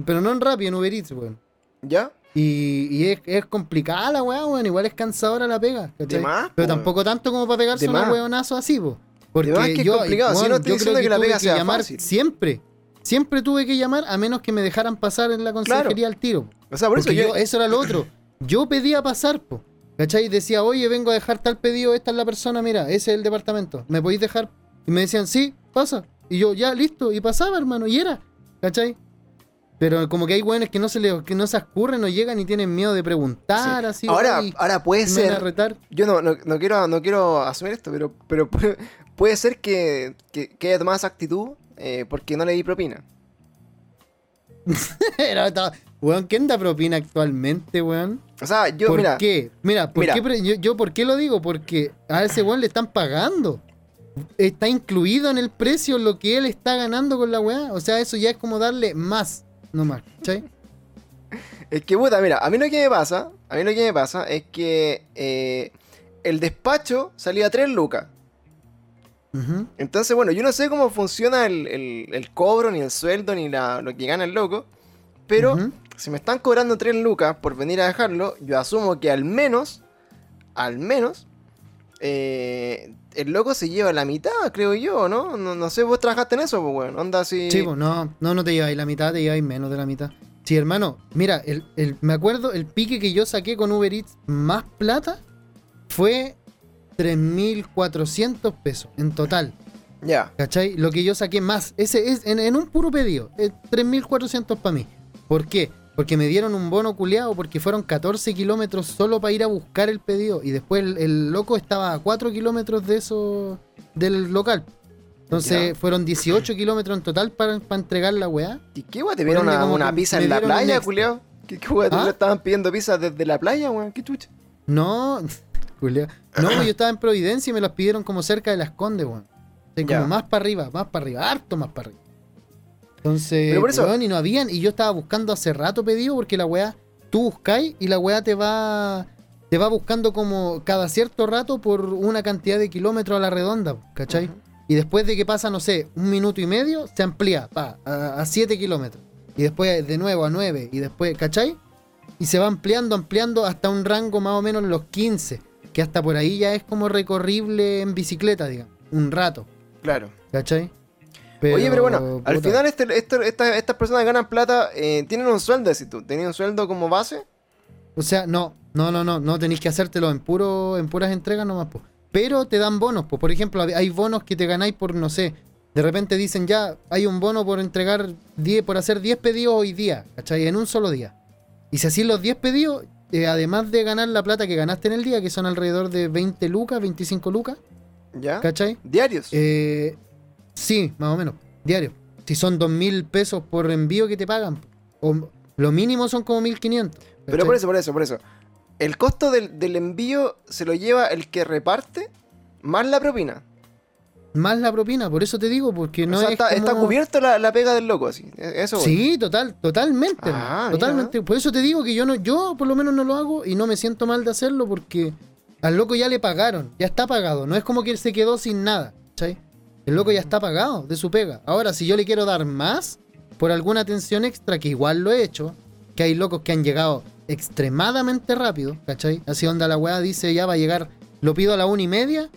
[SPEAKER 2] Pero no en Rappi, en Uber Eats, weón.
[SPEAKER 1] ¿Ya?
[SPEAKER 2] Y, y es, es complicada la weá, weón. Igual es cansadora la pega.
[SPEAKER 1] más,
[SPEAKER 2] Pero
[SPEAKER 1] po,
[SPEAKER 2] tampoco tanto como para pegarse
[SPEAKER 1] más.
[SPEAKER 2] weonazos así, po. Porque
[SPEAKER 1] más que es
[SPEAKER 2] yo,
[SPEAKER 1] complicado, si no estoy
[SPEAKER 2] yo creo
[SPEAKER 1] que la
[SPEAKER 2] tuve
[SPEAKER 1] pega sea
[SPEAKER 2] llamar
[SPEAKER 1] fácil.
[SPEAKER 2] siempre. Siempre tuve que llamar a menos que me dejaran pasar en la consejería al tiro.
[SPEAKER 1] O sea, por eso
[SPEAKER 2] Porque
[SPEAKER 1] yo,
[SPEAKER 2] yo, eso era lo otro. Yo pedía pasar, po. ¿Cachai? Decía, oye, vengo a dejar tal pedido, esta es la persona, mira, ese es el departamento. ¿Me podéis dejar? Y me decían, sí, pasa. Y yo, ya, listo. Y pasaba, hermano, y era. ¿Cachai? Pero como que hay weones que no se les, que no se escurren, no llegan y tienen miedo de preguntar, así.
[SPEAKER 1] ahora,
[SPEAKER 2] "Oye,
[SPEAKER 1] ahora puede ser,
[SPEAKER 2] retar.
[SPEAKER 1] yo no, no, no quiero, no quiero asumir esto, pero, pero puede, ser que, que, que haya tomado esa actitud eh, porque no le di propina. *laughs*
[SPEAKER 2] Estaba- Weón, ¿quién da propina actualmente, weón?
[SPEAKER 1] O sea, yo,
[SPEAKER 2] ¿Por
[SPEAKER 1] mira,
[SPEAKER 2] qué? Mira, ¿por
[SPEAKER 1] Mira.
[SPEAKER 2] qué yo, yo por qué lo digo? Porque a ese weón le están pagando. Está incluido en el precio lo que él está ganando con la weá. O sea, eso ya es como darle más, no más. ¿Cachai?
[SPEAKER 1] es que puta, mira, a mí lo que me pasa, a mí lo que me pasa es que eh, el despacho salía a 3 lucas. Entonces, bueno, yo no sé cómo funciona el, el- el cobro, ni el sueldo, ni la- lo que gana el loco. Pero si me están cobrando 3 lucas por venir a dejarlo, yo asumo que al menos, al menos, eh, el loco se lleva la mitad, creo yo, ¿no? No, no sé, vos trabajaste en eso, pues, bueno, onda así.
[SPEAKER 2] Sí, pues no, no, no te lleváis la mitad, te lleváis menos de la mitad. Sí, hermano, mira, el, el- me acuerdo el pique que yo saqué con Uber Eats más plata fue 3.400 pesos en total.
[SPEAKER 1] Ya,
[SPEAKER 2] ¿Cachai? Lo que yo saqué más, ese es en, en un puro pedido, es 3.400 para mí. ¿Por qué? Porque me dieron un bono culeado porque fueron 14 kilómetros solo para ir a buscar el pedido y después el, el loco estaba a 4 kilómetros de eso, del local. Entonces
[SPEAKER 1] Ya.
[SPEAKER 2] fueron 18 kilómetros en total para, para entregar la weá.
[SPEAKER 1] ¿y qué weón? ¿Te vieron una, una pizza en la playa, culiao? ¿Qué, qué weón?
[SPEAKER 2] ¿Ah?
[SPEAKER 1] ¿Le estaban pidiendo pizza desde la playa, weón? ¿Qué chucha?
[SPEAKER 2] No, *laughs* culiao. no, pues yo estaba en Providencia y me las pidieron como cerca de las Condes, weón. O sea,
[SPEAKER 1] Ya.
[SPEAKER 2] como más para arriba, más para arriba, harto más para arriba. Entonces,
[SPEAKER 1] Pero por eso-
[SPEAKER 2] weón, y no habían, y yo estaba buscando hace rato pedido porque la weá, tú buscáis y la weá te va, te va buscando como cada cierto rato por una cantidad de kilómetros a la redonda, ¿cachai? Y después de que pasa, no sé, un minuto y medio, se amplía, pa, a 7 kilómetros. Y después de nuevo a 9, y después, ¿cachai? Y se va ampliando, ampliando hasta un rango más o menos los 15, que hasta por ahí ya es como recorrible en bicicleta, digamos, un rato,
[SPEAKER 1] Claro.
[SPEAKER 2] ¿cachai?
[SPEAKER 1] Oye, pero bueno, al final este, este- esta- estas personas que ganan plata eh, tienen un sueldo, si tú, ¿tenían un sueldo como base?
[SPEAKER 2] O sea, no, no, no, no, no tenéis que hacértelo en puro, en puras entregas nomás, po. Pero te dan bonos, po. Por ejemplo, hay bonos que te ganáis por, no sé, de repente dicen ya, hay un bono por entregar 10, por hacer 10 pedidos hoy día, ¿cachai? En un solo día. Y si así los 10 pedidos, eh, además de ganar la plata que ganaste en el día, que son alrededor de 20 lucas, 25 lucas,
[SPEAKER 1] ¿Ya?
[SPEAKER 2] ¿cachai?
[SPEAKER 1] Diarios.
[SPEAKER 2] Eh, sí, más o menos, diario. Si son 2 mil pesos por envío que te pagan, o lo mínimo son como 1500.
[SPEAKER 1] Pero por eso, por eso, por eso. El costo del, del envío se lo lleva el que reparte más la propina.
[SPEAKER 2] Más la propina, por eso te digo, porque no
[SPEAKER 1] o sea,
[SPEAKER 2] es
[SPEAKER 1] está, está
[SPEAKER 2] como-
[SPEAKER 1] cubierto la, la pega del loco, así. E- Eso.
[SPEAKER 2] Sí, total, totalmente,
[SPEAKER 1] Ah, mira.
[SPEAKER 2] totalmente. Por eso te digo que yo no, yo por lo menos no lo hago y no me siento mal de hacerlo porque al loco ya le pagaron, ya está pagado. No es como que él se quedó sin nada, ¿cachai? El loco ya está pagado de su pega. Ahora, si yo le quiero dar más por alguna atención extra, que igual lo he hecho, que hay locos que han llegado extremadamente rápido, ¿cachai? Así onda la weá dice, ya va a llegar, lo pido a la una y media,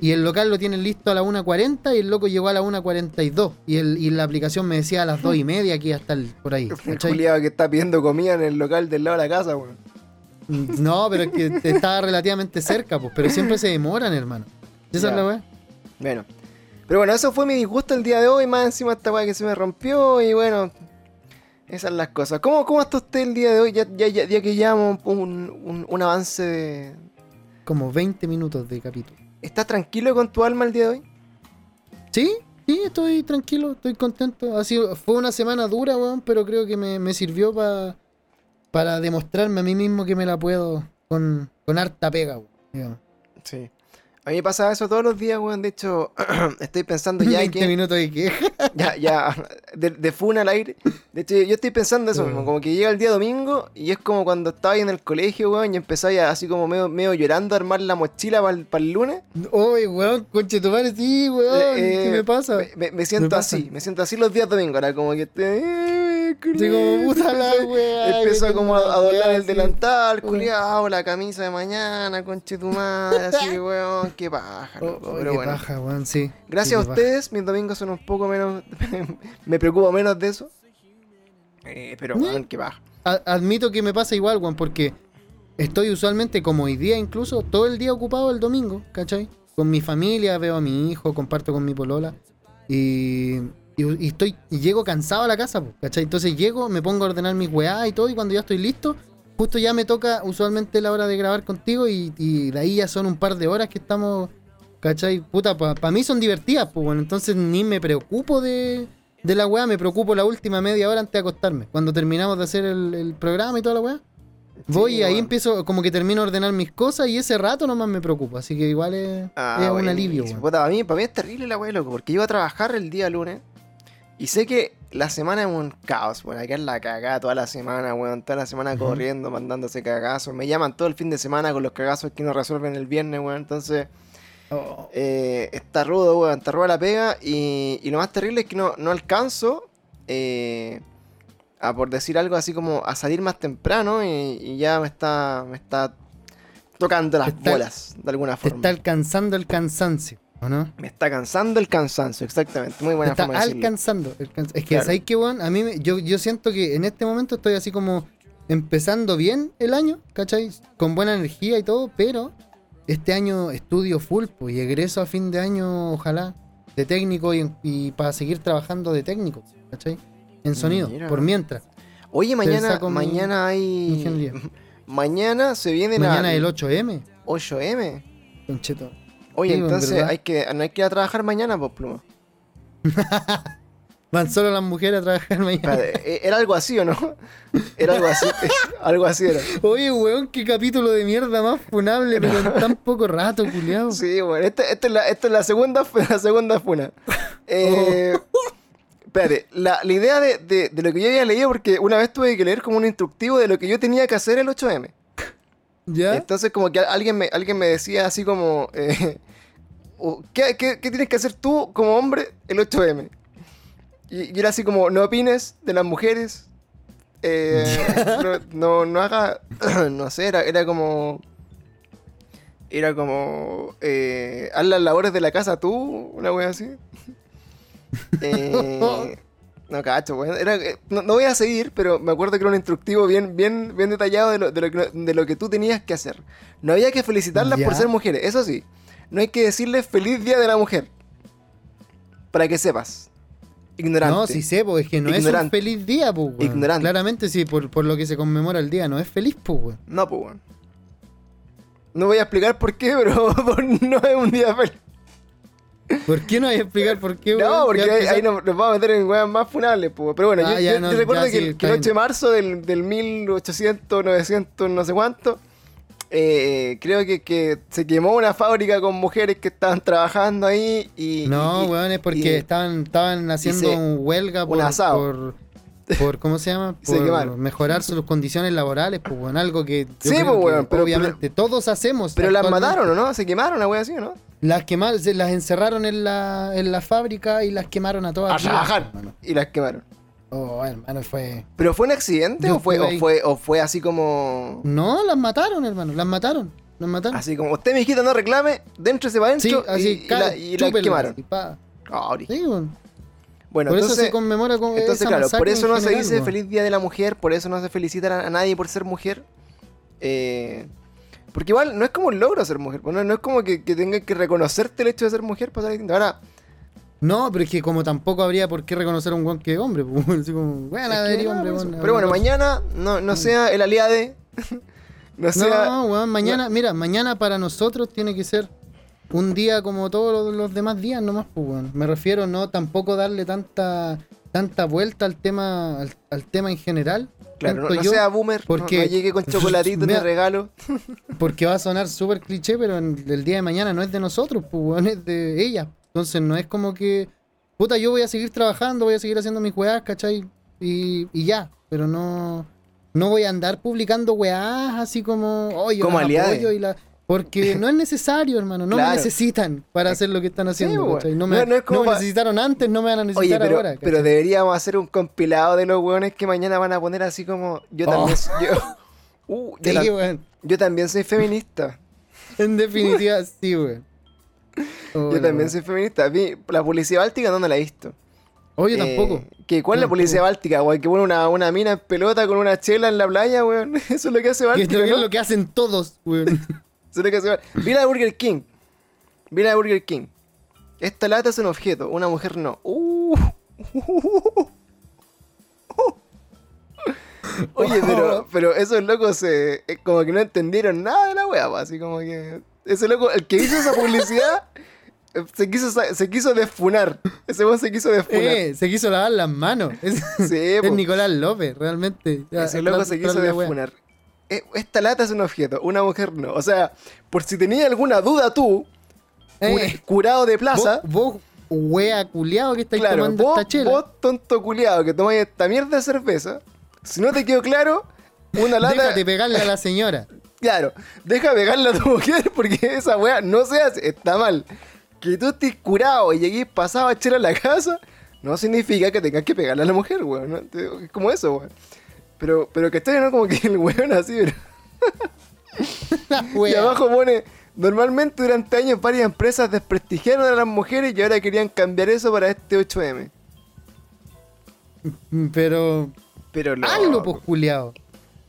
[SPEAKER 2] y el local lo tienen listo a la 1.40 y el loco llegó a la 1.42. Y, el, y la aplicación me decía a las 2 y media aquí hasta el, por ahí.
[SPEAKER 1] El que está pidiendo comida en el local del lado de la casa, weón.
[SPEAKER 2] No, pero es que estaba relativamente cerca, pues, pero siempre se demoran, hermano. Esa
[SPEAKER 1] Ya.
[SPEAKER 2] es la weá.
[SPEAKER 1] Bueno. Pero bueno, eso fue mi disgusto el día de hoy. Más encima esta weá que se me rompió. Y bueno, esas son las cosas. ¿Cómo, cómo está usted el día de hoy? Ya, ya, ya, ya que llevamos un, un, un avance de.
[SPEAKER 2] Como 20 minutos de capítulo.
[SPEAKER 1] ¿Estás tranquilo con tu alma el día de hoy?
[SPEAKER 2] Sí, sí, estoy tranquilo, estoy contento. Ha sido, fue una semana dura, weón, pero creo que me, me sirvió pa- para demostrarme a mí mismo que me la puedo con, con harta pega, weón. digamos.
[SPEAKER 1] Sí. A mí me pasa eso todos los días, weón. De hecho, *clears throat* estoy pensando ya
[SPEAKER 2] 20
[SPEAKER 1] que.
[SPEAKER 2] minutos de queja. *laughs*
[SPEAKER 1] Ya, ya. De, de funa al aire. De hecho, yo estoy pensando eso, mismo, como que llega el día domingo y es como cuando estaba ahí en el colegio, weón, y empezáis así como medio, medio llorando a armar la mochila para el, lunes.
[SPEAKER 2] Oye, weón, conche tu madre, sí, weón.
[SPEAKER 1] Eh,
[SPEAKER 2] ¿Qué
[SPEAKER 1] eh,
[SPEAKER 2] me pasa?
[SPEAKER 1] Me, me- siento
[SPEAKER 2] Me
[SPEAKER 1] así, me siento así los días domingos. Ahora como que te.
[SPEAKER 2] Como puta la weá.
[SPEAKER 1] Empiezo
[SPEAKER 2] que
[SPEAKER 1] como a, doblar el delantal, culiao, la camisa de mañana, conche tu madre, así, *laughs* weón, qué paja,
[SPEAKER 2] Oh,
[SPEAKER 1] loco,
[SPEAKER 2] oh,
[SPEAKER 1] pero
[SPEAKER 2] qué
[SPEAKER 1] bueno.
[SPEAKER 2] paja, weón, sí.
[SPEAKER 1] Gracias
[SPEAKER 2] Sí,
[SPEAKER 1] a ustedes, mis domingos son un poco menos. *laughs* me preocupo menos de eso. Eh, pero,
[SPEAKER 2] ¿Eh?
[SPEAKER 1] weón, qué paja.
[SPEAKER 2] Admito que me pasa igual, weón, porque estoy usualmente, como hoy día incluso, todo el día ocupado el domingo, ¿cachai? Con mi familia, veo a mi hijo, comparto con mi polola. Y, y, y estoy, y llego cansado a la casa, po, ¿cachai? Entonces llego, me pongo a ordenar mis weá y todo, y cuando ya estoy listo, justo ya me toca usualmente la hora de grabar contigo, y, y de ahí ya son un par de horas que estamos, ¿cachai? Puta, para mí son divertidas, pues bueno, entonces ni me preocupo de, de la weá, me preocupo la última media hora antes de acostarme. Cuando terminamos de hacer el, el programa y toda la weá. Voy
[SPEAKER 1] Sí,
[SPEAKER 2] y ahí empiezo, como que termino de ordenar mis cosas y ese rato nomás me preocupo. Así que igual es,
[SPEAKER 1] Ah,
[SPEAKER 2] es un alivio.
[SPEAKER 1] Puta, para, mí, para mí es terrible la weá, loco, porque iba a trabajar el día lunes y sé que la semana es un caos, weón. Acá es la cagada toda la semana, weón. Toda la semana corriendo, mandándose cagazos. Me llaman todo el fin de semana con los cagazos que no resuelven el viernes, weón. Entonces,
[SPEAKER 2] Oh,
[SPEAKER 1] eh, está rudo, weón. Está ruda la pega. Y, y lo más terrible es que no, no alcanzo eh, a, por decir algo así como, a salir más temprano y, y ya me está, me está tocando las
[SPEAKER 2] Está-
[SPEAKER 1] bolas, de alguna
[SPEAKER 2] te
[SPEAKER 1] forma.
[SPEAKER 2] está alcanzando el cansancio, ¿o no?
[SPEAKER 1] Me está cansando el cansancio, exactamente. Muy buena
[SPEAKER 2] está
[SPEAKER 1] forma de decirlo.
[SPEAKER 2] alcanzando. el Es que,
[SPEAKER 1] Claro.
[SPEAKER 2] ¿sabes qué, weón? A mí, me- yo, yo siento que en este momento estoy así como empezando bien el año, ¿cachai? Con buena energía y todo, pero este año estudio full, pues, y egreso a fin de año, ojalá, de técnico y, y para seguir trabajando de técnico, ¿cachai? En sonido,
[SPEAKER 1] Mira.
[SPEAKER 2] por mientras.
[SPEAKER 1] Oye, mañana, mañana hay.
[SPEAKER 2] ingeniería. *laughs*
[SPEAKER 1] Mañana se viene
[SPEAKER 2] Mañana
[SPEAKER 1] la
[SPEAKER 2] el 8M,
[SPEAKER 1] 8M.
[SPEAKER 2] concheto.
[SPEAKER 1] Oye,
[SPEAKER 2] Sí,
[SPEAKER 1] entonces
[SPEAKER 2] verdad.
[SPEAKER 1] hay que, no hay que ir a trabajar mañana, pues, pluma. *laughs*
[SPEAKER 2] Van solo las mujeres a trabajar mañana.
[SPEAKER 1] ¿e- ¿Era algo así o no? Era algo así. *laughs* algo así era.
[SPEAKER 2] Oye, weón, qué capítulo de mierda más funable, pero en tan *laughs* poco rato, culiao.
[SPEAKER 1] Sí, bueno, esta, esta es, la, esta es la segunda, la segunda funa. Eh, Espérate, la, la idea de, de- de lo que yo había leído, porque una vez tuve que leer como un instructivo de lo que yo tenía que hacer el 8M.
[SPEAKER 2] ¿Ya?
[SPEAKER 1] Entonces como que alguien me, alguien me decía así como, eh, ¿qué, qué, qué tienes que hacer tú como hombre el 8M? Y, y era así como, no opines de las mujeres, eh, *laughs* no, no, no haga, *clears throat* no sé, era, era como, era como, eh, haz las labores de la casa tú, una wea así. Eh, *laughs* no cacho, weón. Era, eh, no, no voy a seguir, pero me acuerdo que era un instructivo bien, bien, bien detallado de lo, de, lo que, de lo que tú tenías que hacer. No había que felicitarlas por ser mujeres, eso sí. No hay que decirles feliz día de la mujer. Para que sepas. Ignorante.
[SPEAKER 2] No, sí sé, pues es que no es un feliz día, pues, weón.
[SPEAKER 1] Ignorante.
[SPEAKER 2] Claramente, sí, por, por lo que se conmemora el día, no es feliz, pues, weón.
[SPEAKER 1] No, pues, weón. No voy a explicar por qué, *laughs* pero no es un día feliz.
[SPEAKER 2] ¿Por qué no hay que explicar por qué, weón?
[SPEAKER 1] No, porque ahí, nos, nos vamos a meter en weas más funables, pues. Pero bueno,
[SPEAKER 2] Ah,
[SPEAKER 1] yo, yo-
[SPEAKER 2] no,
[SPEAKER 1] yo recuerdo que,
[SPEAKER 2] sí,
[SPEAKER 1] el- que
[SPEAKER 2] está
[SPEAKER 1] el 8 de marzo del, del 1800, 900, no sé cuánto, eh, creo que, que se quemó una fábrica con mujeres que estaban trabajando ahí y...
[SPEAKER 2] No,
[SPEAKER 1] y-
[SPEAKER 2] weón, es porque
[SPEAKER 1] y-
[SPEAKER 2] estaban, estaban haciendo
[SPEAKER 1] se-
[SPEAKER 2] un huelga
[SPEAKER 1] un
[SPEAKER 2] por,
[SPEAKER 1] asado.
[SPEAKER 2] por, por- ¿cómo se llama? *laughs* Por mejorar sus condiciones laborales, pues, algo que
[SPEAKER 1] Sí, pues,
[SPEAKER 2] que
[SPEAKER 1] weón, pero-
[SPEAKER 2] obviamente todos hacemos.
[SPEAKER 1] Pero las mataron, ¿o no? Se quemaron una wea así, ¿o no?
[SPEAKER 2] Las quemaron, se las encerraron en la, en la fábrica y las quemaron a todas.
[SPEAKER 1] A trabajar. Y las quemaron.
[SPEAKER 2] Oh, hermano, fue.
[SPEAKER 1] ¿Pero fue un accidente o fue, o fue, o fue así como.
[SPEAKER 2] No, las mataron, hermano. Las mataron. Las mataron.
[SPEAKER 1] Así como, usted, mi hijita, no reclame, dentro se va
[SPEAKER 2] sí,
[SPEAKER 1] adentro
[SPEAKER 2] así,
[SPEAKER 1] y, la, y la
[SPEAKER 2] chúpenla,
[SPEAKER 1] quemaron.
[SPEAKER 2] así, Sí, bueno.
[SPEAKER 1] bueno,
[SPEAKER 2] por
[SPEAKER 1] entonces,
[SPEAKER 2] eso se conmemora con
[SPEAKER 1] entonces
[SPEAKER 2] esa
[SPEAKER 1] claro, por eso no se dice. Feliz Día de la Mujer, por eso no se felicita a, nadie por ser mujer. Eh, porque igual no es como un logro ser mujer, pues, no, no es como que, que tengas que reconocerte el hecho de ser mujer para ser distinto. Ahora,
[SPEAKER 2] No, pero es que como tampoco habría por qué reconocer a un guan que es hombre. pues, *laughs* así como, bueno,
[SPEAKER 1] es que
[SPEAKER 2] debería
[SPEAKER 1] no,
[SPEAKER 2] hombre,
[SPEAKER 1] por eso.
[SPEAKER 2] bueno,
[SPEAKER 1] pero bueno,
[SPEAKER 2] bueno.
[SPEAKER 1] mañana no, no sea el aliade, *laughs* no sea...
[SPEAKER 2] No, weón, mañana, mira, mañana para nosotros tiene que ser un día como todos los, demás días nomás, pues, weón. Me refiero no tampoco darle tanta tanta vuelta al tema al, al tema en general.
[SPEAKER 1] Claro, no,
[SPEAKER 2] siento
[SPEAKER 1] no
[SPEAKER 2] yo,
[SPEAKER 1] sea boomer,
[SPEAKER 2] porque-
[SPEAKER 1] no, llegue con *laughs* chocolatito
[SPEAKER 2] Mira,
[SPEAKER 1] regalo.
[SPEAKER 2] Porque va a sonar súper cliché, pero en- el día de mañana no es de nosotros, pues, weón, es de ella. Entonces no es como que, puta, yo voy a seguir trabajando, voy a seguir haciendo mis weás, ¿cachai? Y, y ya, pero no, no voy a andar publicando weás así como, oye,
[SPEAKER 1] Como
[SPEAKER 2] apoyo y la... Porque *laughs* no es necesario, hermano, no
[SPEAKER 1] Claro.
[SPEAKER 2] me necesitan para hacer lo que están haciendo. ¿cachai? No me,
[SPEAKER 1] no es como
[SPEAKER 2] no me necesitaron antes, no me van a
[SPEAKER 1] Oye,
[SPEAKER 2] necesitar
[SPEAKER 1] pero,
[SPEAKER 2] ahora.
[SPEAKER 1] pero deberíamos hacer un compilado de los hueones que mañana van a poner así como... Yo
[SPEAKER 2] Oh.
[SPEAKER 1] también... Yo, *laughs* Uh, yo
[SPEAKER 2] Sí,
[SPEAKER 1] yo también soy feminista. *laughs*
[SPEAKER 2] En definitiva, sí, weón. Oh,
[SPEAKER 1] Yo también soy feminista. La policía báltica no, no la he visto.
[SPEAKER 2] Oh, yo
[SPEAKER 1] Eh,
[SPEAKER 2] tampoco.
[SPEAKER 1] ¿que ¿Cuál es la policía báltica, weón? Que pone una, una mina en pelota con una chela en la playa, weón. *laughs* Eso es lo que hace Báltica,
[SPEAKER 2] esto es
[SPEAKER 1] ¿no?
[SPEAKER 2] lo que hacen todos, weón. *laughs*
[SPEAKER 1] Eso es lo que hace Báltica. Vi la de Burger King. Vi la de Burger King. Esta lata es un objeto, una mujer no. Uh. *laughs* Oye, pero, pero esos locos se, es como que no entendieron nada de la wea, así como que... Ese loco, el que hizo esa publicidad, se quiso, se quiso desfunar. Ese weón se quiso desfunar.
[SPEAKER 2] Eh, se quiso lavar las manos. *laughs* Es,
[SPEAKER 1] Sí,
[SPEAKER 2] es. Nicolás López, realmente. Ya,
[SPEAKER 1] Ese loco se quiso desfunar. Eh, esta lata es un objeto, una mujer no. O sea, por si tenía alguna duda tú,
[SPEAKER 2] Eh,
[SPEAKER 1] curado de plaza,
[SPEAKER 2] Vos, vos, wea culiado que estáis
[SPEAKER 1] claro,
[SPEAKER 2] tomando
[SPEAKER 1] vos,
[SPEAKER 2] esta chela.
[SPEAKER 1] vos, tonto culiado que tomáis esta mierda de cerveza, si no te quedó claro, una lata...
[SPEAKER 2] Déjate pegarle a la señora.
[SPEAKER 1] Claro, deja pegarle a tu *laughs* mujer porque esa weá no se hace, está mal. Que tú estés curado y llegues pasado a echar a la casa, no significa que tengas que pegarle a la mujer, weón. ¿no? Es como eso, weón. Pero, pero que esté, ¿no? Como que el weón así, pero... *laughs*
[SPEAKER 2] La
[SPEAKER 1] Y abajo pone, normalmente durante años varias empresas desprestigiaron a las mujeres y ahora querían cambiar eso para este 8M.
[SPEAKER 2] Pero
[SPEAKER 1] Pero lo...
[SPEAKER 2] hazlo, pues.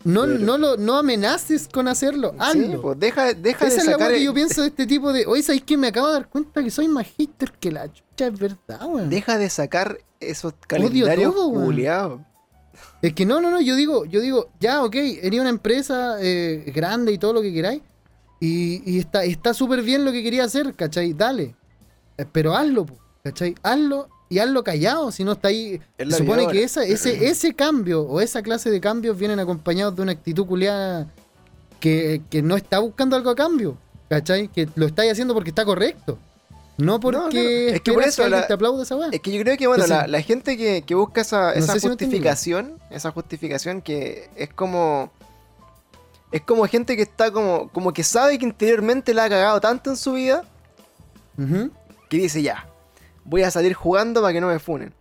[SPEAKER 2] No,
[SPEAKER 1] Pero-
[SPEAKER 2] no, lo, no amenaces con hacerlo.
[SPEAKER 1] Sí, pues deja, deja
[SPEAKER 2] Esa
[SPEAKER 1] de
[SPEAKER 2] es la
[SPEAKER 1] sacar...
[SPEAKER 2] weá que
[SPEAKER 1] el-
[SPEAKER 2] yo pienso de este tipo de. Oye, ¿sabes qué? Me acabo de dar cuenta que soy más hater que la chucha, es verdad, weón.
[SPEAKER 1] Deja de sacar esos calendarios culiados.
[SPEAKER 2] Es que no, no, no, yo digo, yo digo, ya, ok, eres una empresa eh, grande y todo lo que queráis. Y, y está está súper bien lo que quería hacer, ¿cachai? Dale. Eh, Pero hazlo, ¿cachai? Hazlo y hazlo callado, si no está ahí.
[SPEAKER 1] Es
[SPEAKER 2] Se supone que esa, ese, *clears throat* ese cambio o esa clase de cambios vienen acompañados de una actitud culiada que, que no está buscando algo a cambio, ¿cachai? Que lo estáis haciendo porque está correcto. No porque
[SPEAKER 1] claro. Es que por eso la-
[SPEAKER 2] te aplaude esa weá.
[SPEAKER 1] Es que yo creo que, bueno,
[SPEAKER 2] Entonces-
[SPEAKER 1] la, la gente que, que busca esa,
[SPEAKER 2] No
[SPEAKER 1] esa
[SPEAKER 2] si
[SPEAKER 1] justificación, esa justificación que es como... Es como gente que está como, como que sabe que interiormente la ha cagado tanto en su vida
[SPEAKER 2] Ujú.
[SPEAKER 1] que dice ya, voy a salir jugando para que no me funen.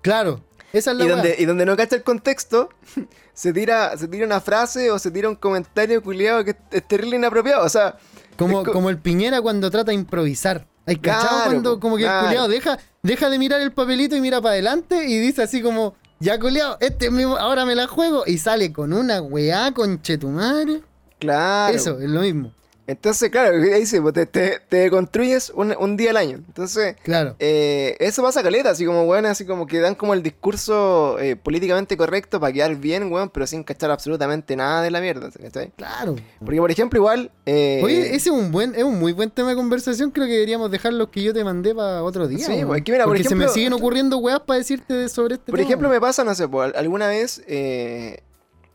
[SPEAKER 2] Claro, esa es la
[SPEAKER 1] Y donde, y donde no cacha el contexto, *laughs* se tira, se tira una frase o se tira un comentario culiado que es terrible inapropiado. O sea,
[SPEAKER 2] Como,
[SPEAKER 1] co-
[SPEAKER 2] como el Piñera cuando trata de improvisar. ¿Hay cachado
[SPEAKER 1] Claro,
[SPEAKER 2] cuando como que
[SPEAKER 1] claro.
[SPEAKER 2] el culiao deja, deja de mirar el papelito y mira para adelante y dice así como, ya culiao, este mismo, ahora me la juego y sale con una weá con chetumare.
[SPEAKER 1] claro.
[SPEAKER 2] Eso, es lo mismo.
[SPEAKER 1] Entonces, claro, ahí dice, pues, te, te, te construyes un, un día al año. Entonces,
[SPEAKER 2] Claro.
[SPEAKER 1] Eh, eso pasa caleta, así como, weón, así como que dan como el discurso eh, políticamente correcto para quedar bien, weón, pero sin cachar absolutamente nada de la mierda, ¿cachai?
[SPEAKER 2] Claro.
[SPEAKER 1] Porque, por ejemplo, igual... eh,
[SPEAKER 2] Oye, ese es un buen, es un muy buen tema de conversación. Creo que deberíamos dejar los que yo te mandé para otro día.
[SPEAKER 1] Sí, pues, es que mira, por
[SPEAKER 2] Porque se me siguen ocurriendo weas para decirte de- sobre este
[SPEAKER 1] Por
[SPEAKER 2] tema.
[SPEAKER 1] ejemplo, me pasa, no sé, pues, alguna vez... eh,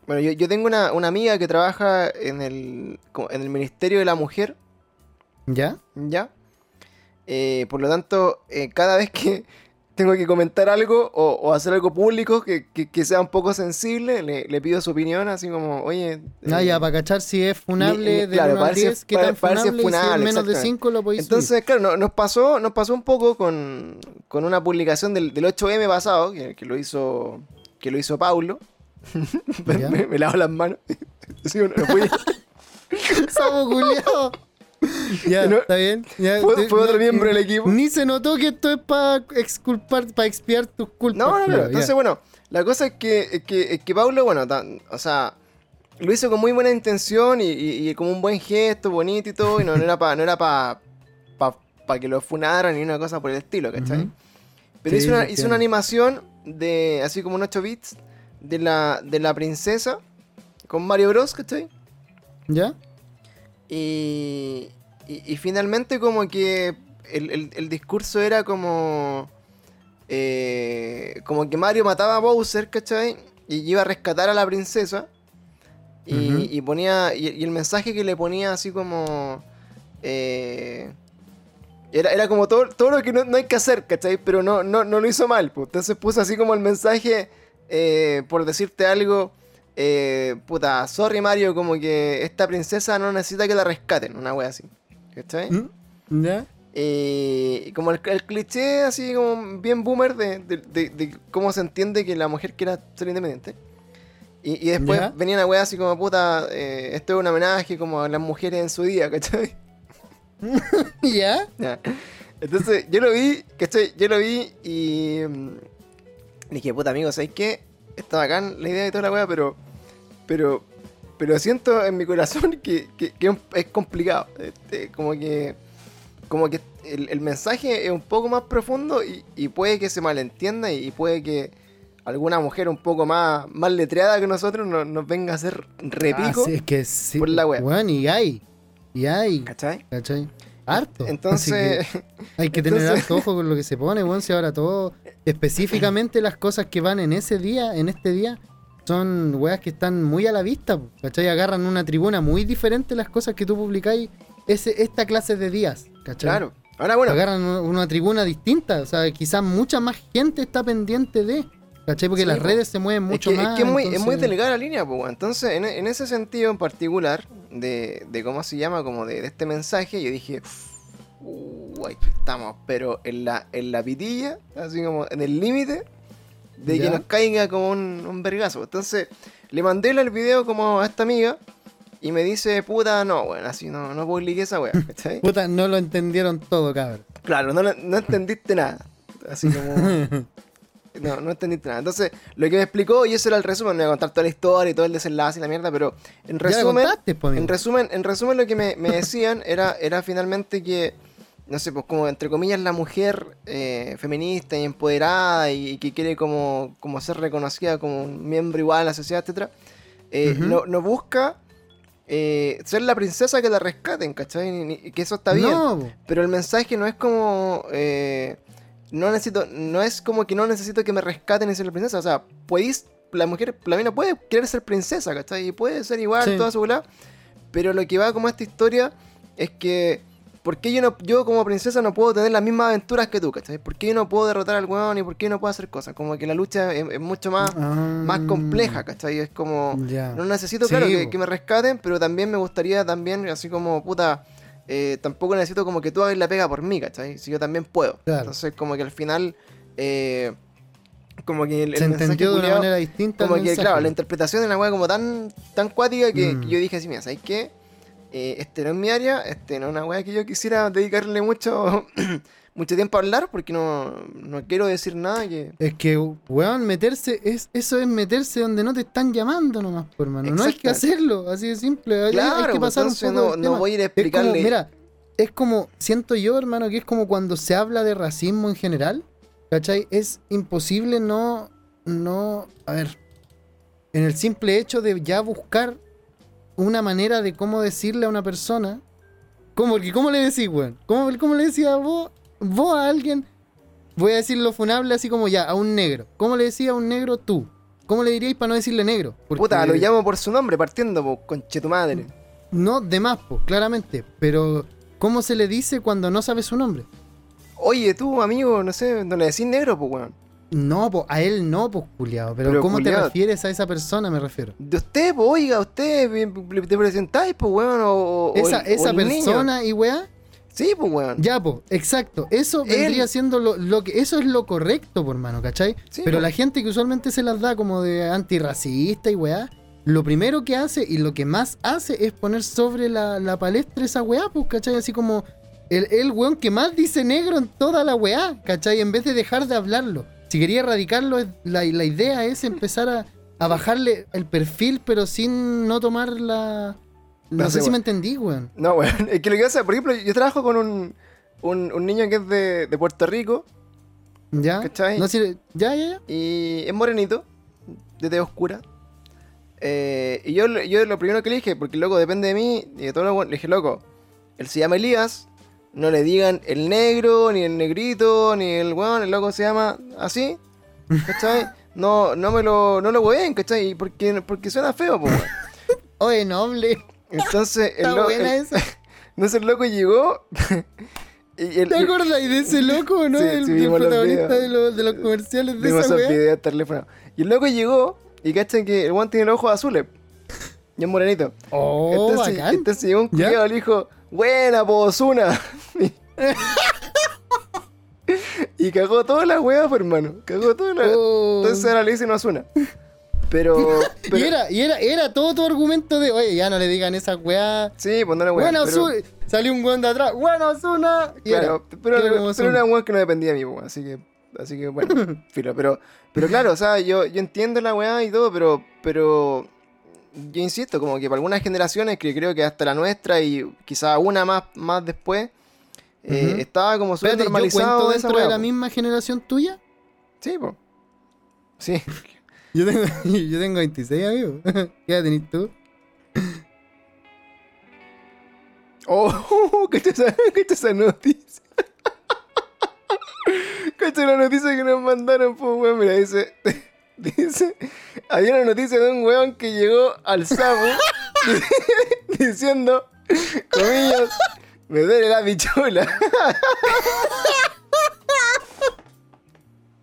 [SPEAKER 1] bueno, yo, yo tengo una, una amiga que trabaja en el, en el Ministerio de la Mujer,
[SPEAKER 2] ¿Ya?
[SPEAKER 1] ¿ya? Eh, por lo tanto, eh, cada vez que *laughs* tengo que comentar algo o, o hacer algo público que, que- que sea un poco sensible, le, le pido su opinión, así como, oye.
[SPEAKER 2] Ah,
[SPEAKER 1] eh,
[SPEAKER 2] ya, para cachar si es funable de
[SPEAKER 1] claro,
[SPEAKER 2] 1
[SPEAKER 1] para
[SPEAKER 2] al
[SPEAKER 1] ver si es-
[SPEAKER 2] 10, qué tan
[SPEAKER 1] ver si es
[SPEAKER 2] funable, si es
[SPEAKER 1] funable,
[SPEAKER 2] menos de
[SPEAKER 1] exactamente.
[SPEAKER 2] 5 lo podéis subir.
[SPEAKER 1] Entonces, claro, no- nos pasó, nos pasó un poco con, con una publicación del, del 8M pasado, que, que lo hizo que lo hizo Paulo. *laughs* me, me- me lavo las manos. *laughs* Sí, no, no fui- *laughs*
[SPEAKER 2] Sapo culiao. Ya,
[SPEAKER 1] no-
[SPEAKER 2] está bien. ya,
[SPEAKER 1] fue- fue otro miembro del equipo.
[SPEAKER 2] Ni se notó que esto es para exculpar, para expiar tus culpas.
[SPEAKER 1] No, no, no.
[SPEAKER 2] culiao,
[SPEAKER 1] Entonces,
[SPEAKER 2] ya.
[SPEAKER 1] bueno, la cosa es que, es que, es que Paulo, bueno, tan- o sea, lo hizo con muy buena intención y, y- y como un buen gesto, bonito y todo, y no, no era para no era pa, pa- pa que lo funaran ni una cosa por el estilo, ¿cachai?
[SPEAKER 2] Ujú.
[SPEAKER 1] Pero
[SPEAKER 2] Sí,
[SPEAKER 1] hizo, una, hizo una animación de, así como en 8 bits, de la, de la princesa con Mario Bros, ¿cachai?
[SPEAKER 2] ¿Ya?
[SPEAKER 1] Y, y, y finalmente como que el, el- el discurso era como... eh, como que Mario mataba a Bowser, ¿cachai? Y iba a rescatar a la princesa. Y, y ponía... Y, y el mensaje que le ponía así como... eh, era, era como todo, todo lo que no, no hay que hacer, ¿cachai? Pero no, no, no lo hizo mal. pues. Entonces puso así como el mensaje, eh, por decirte algo, eh, puta, sorry Mario, como que esta princesa no necesita que la rescaten, una wea así. ¿Cachai?
[SPEAKER 2] ¿Mm? ¿Ya?
[SPEAKER 1] Y como el, el cliché así como bien boomer de, de- de- de cómo se entiende que la mujer quiera ser independiente. Y, y después
[SPEAKER 2] Ya.
[SPEAKER 1] venía una wea así como, puta, eh, esto es un homenaje como a las mujeres en su día, ¿cachai? *laughs*
[SPEAKER 2] ¿Ya?
[SPEAKER 1] Ya. Entonces, yo lo vi, ¿cachai? Yo lo vi y mm, dije, puta amigo, ¿sabes qué? Está bacán la idea de toda la weá, pero. Pero. Pero siento en mi corazón *laughs* que, que- que es complicado. Este, como que. Como que el, el mensaje es un poco más profundo y, y puede que se malentienda y, puede que alguna mujer un poco más, más letreada que nosotros nos, nos venga a hacer repico.
[SPEAKER 2] Ah, sí, es que sí.
[SPEAKER 1] por la wea.
[SPEAKER 2] Weón, y hay. Y hay.
[SPEAKER 1] ¿Cachai?
[SPEAKER 2] ¿Cachai? Harto.
[SPEAKER 1] Entonces.
[SPEAKER 2] Que *laughs* hay que tener
[SPEAKER 1] entonces-
[SPEAKER 2] harto ojo con lo que se pone, weón. Si ahora todo. Específicamente las cosas que van en ese día, en este día, son weas que están muy a la vista, ¿cachai? Agarran una tribuna muy diferente las cosas que tú publicáis ese, esta clase de días, ¿cachai?
[SPEAKER 1] claro. Ahora bueno.
[SPEAKER 2] Agarran una, una tribuna distinta, o sea, quizás mucha más gente está pendiente de, ¿cachai? Porque
[SPEAKER 1] Sí,
[SPEAKER 2] las
[SPEAKER 1] po.
[SPEAKER 2] redes se mueven mucho
[SPEAKER 1] es que,
[SPEAKER 2] más.
[SPEAKER 1] Es, que es muy, es muy delicada la línea, pues. Entonces, en, en ese sentido en particular, de, de cómo se llama, como de, de este mensaje, yo dije, "Uh, aquí estamos, pero en la, en la pitilla, así como en el límite de que nos caiga como un, un vergazo. Entonces, le mandé el video como a esta amiga y me dice, puta, no, bueno, así no, no publiqué esa wea, *laughs* ¿cachai?
[SPEAKER 2] Puta, no lo entendieron todo, cabrón.
[SPEAKER 1] Claro, no, no entendiste nada. Así como. *laughs* No, no entendiste nada. Entonces, lo que me explicó, y ese era el resumen, me voy a contar toda la historia y todo el desenlace y la mierda, pero en resumen,
[SPEAKER 2] contaste,
[SPEAKER 1] en resumen, en resumen lo que me, me decían *laughs* era, era finalmente que, no sé, pues como entre comillas la mujer eh, feminista y empoderada y, y que quiere como, como ser reconocida como un miembro igual a la sociedad, etcétera, eh, no, no busca eh, ser la princesa que la rescaten, ¿cachai? Que eso está bien.
[SPEAKER 2] No.
[SPEAKER 1] Pero el mensaje no es como. eh, no necesito. No es como que no necesito que me rescaten y ser la princesa. O sea, podéis. La mujer, la mina puede querer ser princesa, ¿cachai? Y puede ser igual,
[SPEAKER 2] Sí.
[SPEAKER 1] toda su bola. Pero lo que va como esta historia es que. ¿Por qué yo, no, yo como princesa no puedo tener las mismas aventuras que tú, ¿cachai? ¿Por qué yo no puedo derrotar al weón y por qué yo no puedo hacer cosas? Como que la lucha es, es mucho más, más
[SPEAKER 2] Ah,
[SPEAKER 1] compleja, ¿cachai? Es como. No necesito,
[SPEAKER 2] Sí,
[SPEAKER 1] claro, que, que me rescaten, pero también me gustaría también, así como, puta, eh, tampoco necesito como que tú hagas la pega por mí, ¿cachai? Si yo también puedo.
[SPEAKER 2] Claro.
[SPEAKER 1] Entonces, como que al final, eh, como que el,
[SPEAKER 2] Se entendió de una manera distinta.
[SPEAKER 1] como que,
[SPEAKER 2] mensaje.
[SPEAKER 1] claro, la interpretación de la weá como tan, tan cuática que,
[SPEAKER 2] Mm.
[SPEAKER 1] que yo dije así, mira, ¿sabes qué? Eh, este no es mi área, este no es una weá que yo quisiera dedicarle mucho, *clears throat* mucho tiempo a hablar, porque no, no quiero decir nada que...
[SPEAKER 2] Es que, weón, meterse, es, eso es meterse donde no te están llamando nomás, por hermano. No hay que hacerlo, así de simple. Hay- hay
[SPEAKER 1] Claro,
[SPEAKER 2] que
[SPEAKER 1] pues,
[SPEAKER 2] pasar un poco
[SPEAKER 1] no, no voy a ir a
[SPEAKER 2] como,
[SPEAKER 1] explicarle...
[SPEAKER 2] mira, es como, siento yo, hermano, que es como cuando se habla de racismo en general, ¿cachai? Es imposible no, no, a ver, en el simple hecho de ya buscar una manera de cómo decirle a una persona, ¿cómo, porque ¿cómo le decís, weón? ¿Cómo, cómo le decís a vos, vos a alguien, voy a decir lo funable así como ya, a un negro? ¿Cómo le decís a un negro tú? ¿Cómo le diríais para no decirle negro? Porque-
[SPEAKER 1] Puta, lo llamo por su nombre, partiendo, po, conche tu madre.
[SPEAKER 2] no, de más, pues, claramente. Pero, ¿cómo se le dice cuando no sabe su nombre?
[SPEAKER 1] Oye, tú, amigo, no sé, no le decís negro, pues, weón.
[SPEAKER 2] No, po, a él no, pues, culiado. Pero,
[SPEAKER 1] Pero,
[SPEAKER 2] ¿cómo
[SPEAKER 1] culiao.
[SPEAKER 2] te refieres a esa persona? Me refiero.
[SPEAKER 1] De usted, pues, oiga, usted te presentáis, pues, weón, o, o
[SPEAKER 2] esa
[SPEAKER 1] el- o
[SPEAKER 2] esa
[SPEAKER 1] niño.
[SPEAKER 2] persona y weá.
[SPEAKER 1] Sí, pues, weón.
[SPEAKER 2] Ya, po, exacto. Eso
[SPEAKER 1] Él-
[SPEAKER 2] vendría siendo lo, lo que. Eso es lo correcto, por mano, ¿cachai?
[SPEAKER 1] Sí,
[SPEAKER 2] Pero
[SPEAKER 1] po.
[SPEAKER 2] la gente que usualmente se las da como de antirracista y weá, lo primero que hace y lo que más hace es poner sobre la, la palestra esa weá, pues, ¿cachai? Así como el, el weón que más dice negro en toda la weá, ¿cachai? En vez de dejar de hablarlo. Si quería erradicarlo, la, la idea es empezar a, a bajarle el perfil, pero sin no tomar la. No sé si me entendí, weón.
[SPEAKER 1] No, weón. *laughs* Es que lo que pasa, por ejemplo, yo trabajo con un, un, un niño que es de, de Puerto Rico
[SPEAKER 2] ¿Ya?
[SPEAKER 1] ¿Cachai?
[SPEAKER 2] No, si- ya, ya, ya.
[SPEAKER 1] y es morenito, de tez oscura. Eh, y yo, yo lo primero que le dije, porque loco depende de mí, y de todo lo le dije, loco, él se llama Elías, no le digan el negro, ni el negrito, ni el weón, el loco se llama así, *laughs* ¿cachai? No, no me lo, no lo hueven, ¿cachai? Porque, porque suena feo, pues. *laughs*
[SPEAKER 2] Oye, noble.
[SPEAKER 1] Entonces, el loco,
[SPEAKER 2] buena esa. *laughs*
[SPEAKER 1] entonces el loco llegó. *laughs* y el,
[SPEAKER 2] ¿Te acordáis de ese *laughs* loco, no?
[SPEAKER 1] Sí,
[SPEAKER 2] el
[SPEAKER 1] los
[SPEAKER 2] protagonista de, los- de los comerciales de esa weá.
[SPEAKER 1] videos teléfono. Y el loco llegó y cachan que el weón tiene los ojos azules. Y es morenito.
[SPEAKER 2] Oh,
[SPEAKER 1] entonces,
[SPEAKER 2] bacán.
[SPEAKER 1] entonces llegó un
[SPEAKER 2] ¿Ya?
[SPEAKER 1] culiado y le dijo, buena, Pozuna. y cagó todas las weas, hermano. Cagó todas las
[SPEAKER 2] Oh.
[SPEAKER 1] Entonces ahora le dicen Ozuna. Pero, *laughs* pero
[SPEAKER 2] Y era, y era, era todo tu argumento de, oye, ya no le digan esa weá.
[SPEAKER 1] Sí, pues no era wea.
[SPEAKER 2] Bueno,
[SPEAKER 1] pero.
[SPEAKER 2] Salió un weón de atrás. Bueno, Ozuna. Y
[SPEAKER 1] Claro,
[SPEAKER 2] era,
[SPEAKER 1] pero,
[SPEAKER 2] era
[SPEAKER 1] pero,
[SPEAKER 2] Ozuna.
[SPEAKER 1] era un weón que no dependía de mí, pues, así que, así que bueno, *laughs* filo, pero, pero claro, o sea, yo, yo entiendo la weá y todo, pero, pero yo insisto, como que para algunas generaciones, que creo que hasta la nuestra y quizá una más, más después, eh, estaba como súper
[SPEAKER 2] Espérate, ¿yo
[SPEAKER 1] normalizado
[SPEAKER 2] cuento
[SPEAKER 1] esa
[SPEAKER 2] dentro de
[SPEAKER 1] weá,
[SPEAKER 2] la
[SPEAKER 1] po.
[SPEAKER 2] misma generación tuya?
[SPEAKER 1] Sí, pues. Sí. *laughs*
[SPEAKER 2] Yo tengo, *laughs* yo tengo 26, amigo. *laughs* ¿Qué edad tenés tú?
[SPEAKER 1] Oh, *laughs* ¿qué qué esa noticia? ¿Cacha la noticia que nos mandaron, pues, weón? Mira, dice, dice, había una noticia de un weón que llegó al sapo diciendo, comillas, me duele la pichula.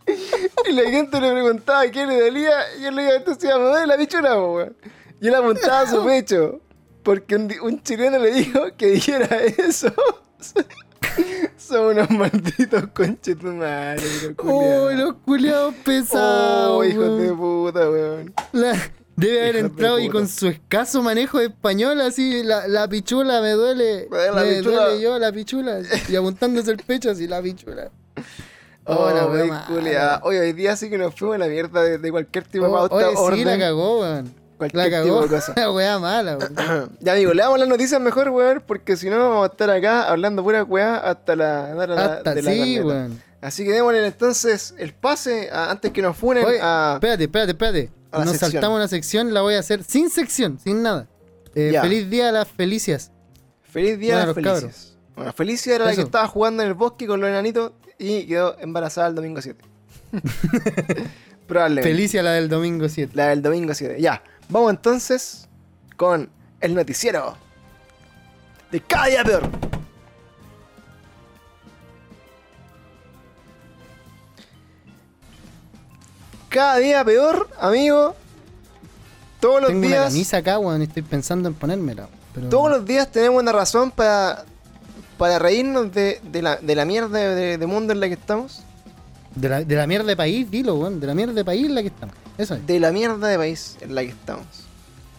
[SPEAKER 1] *laughs* y la gente le preguntaba qué le dolía, y él le decía, esto se llama, me duele la weón. Y él apuntaba a su *laughs* pecho, porque un, un chileno le dijo que dijera eso. *laughs* Son unos malditos conches tu madre,
[SPEAKER 2] Oh, los culiados pesados.
[SPEAKER 1] Oh, hijos de puta, weón.
[SPEAKER 2] La- debe haber
[SPEAKER 1] de
[SPEAKER 2] entrado y con su escaso manejo de español, así, la, la pichula me duele.
[SPEAKER 1] Me duele la
[SPEAKER 2] me
[SPEAKER 1] pichula.
[SPEAKER 2] duele yo la pichula. Y apuntándose el pecho así, la pichula.
[SPEAKER 1] Oh,
[SPEAKER 2] la
[SPEAKER 1] wey,
[SPEAKER 2] wea mala.
[SPEAKER 1] culiao. Oye, hoy día sí que nos fuimos a la mierda de, de cualquier tipo de
[SPEAKER 2] Oh,
[SPEAKER 1] pauta,
[SPEAKER 2] oye, sí,
[SPEAKER 1] orden,
[SPEAKER 2] la cagó, weón.
[SPEAKER 1] cualquier
[SPEAKER 2] La
[SPEAKER 1] tipo
[SPEAKER 2] cagó.
[SPEAKER 1] de cosa. *laughs*
[SPEAKER 2] La wea mala, weón. *coughs*
[SPEAKER 1] ya, amigo, le damos las noticias mejor, weón, porque si no vamos a estar acá hablando pura weá hasta la la-
[SPEAKER 2] Hasta
[SPEAKER 1] de la
[SPEAKER 2] sí, weón.
[SPEAKER 1] Así que démosle entonces el pase a- antes que nos funen
[SPEAKER 2] Oye,
[SPEAKER 1] a...
[SPEAKER 2] espérate, espérate, espérate.
[SPEAKER 1] la
[SPEAKER 2] Nos
[SPEAKER 1] sección.
[SPEAKER 2] saltamos una sección, la voy a hacer sin sección, sin nada. Eh, feliz día a las felicias.
[SPEAKER 1] Feliz día a
[SPEAKER 2] los
[SPEAKER 1] Felicias.
[SPEAKER 2] cabros.
[SPEAKER 1] Bueno, Felicia era la que estaba jugando en el bosque con los enanitos y quedó embarazada el domingo 7. *laughs* Probablemente.
[SPEAKER 2] Felicia la del domingo 7.
[SPEAKER 1] La del domingo 7. Ya, vamos entonces con el noticiero de cada día peor. Cada día peor, amigo. Todos los
[SPEAKER 2] Tengo una
[SPEAKER 1] días.
[SPEAKER 2] camisa acá, weón, estoy pensando en ponérmela. Pero...
[SPEAKER 1] Todos los días tenemos una razón para, para reírnos de, de la, de la mierda de, de mundo en la que estamos.
[SPEAKER 2] De la, de la mierda de país, dilo, weón. De la mierda de país en la que estamos. Eso es.
[SPEAKER 1] De la mierda de país en la que estamos.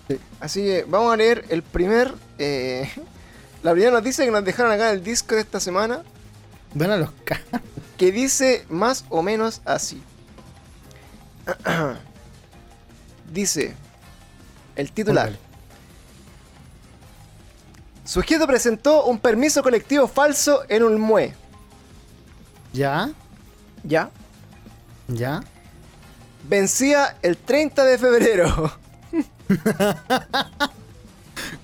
[SPEAKER 2] Sí.
[SPEAKER 1] Así que vamos a leer el primer. eh, *laughs* la primera noticia que nos dejaron acá en el disco de esta semana.
[SPEAKER 2] A los.
[SPEAKER 1] Que dice más o menos así. *clears throat* dice. El titular. Sujeto presentó un permiso colectivo falso en un MUE.
[SPEAKER 2] ¿Ya?
[SPEAKER 1] ¿Ya?
[SPEAKER 2] ¿Ya?
[SPEAKER 1] Vencía el 30 de febrero. *laughs*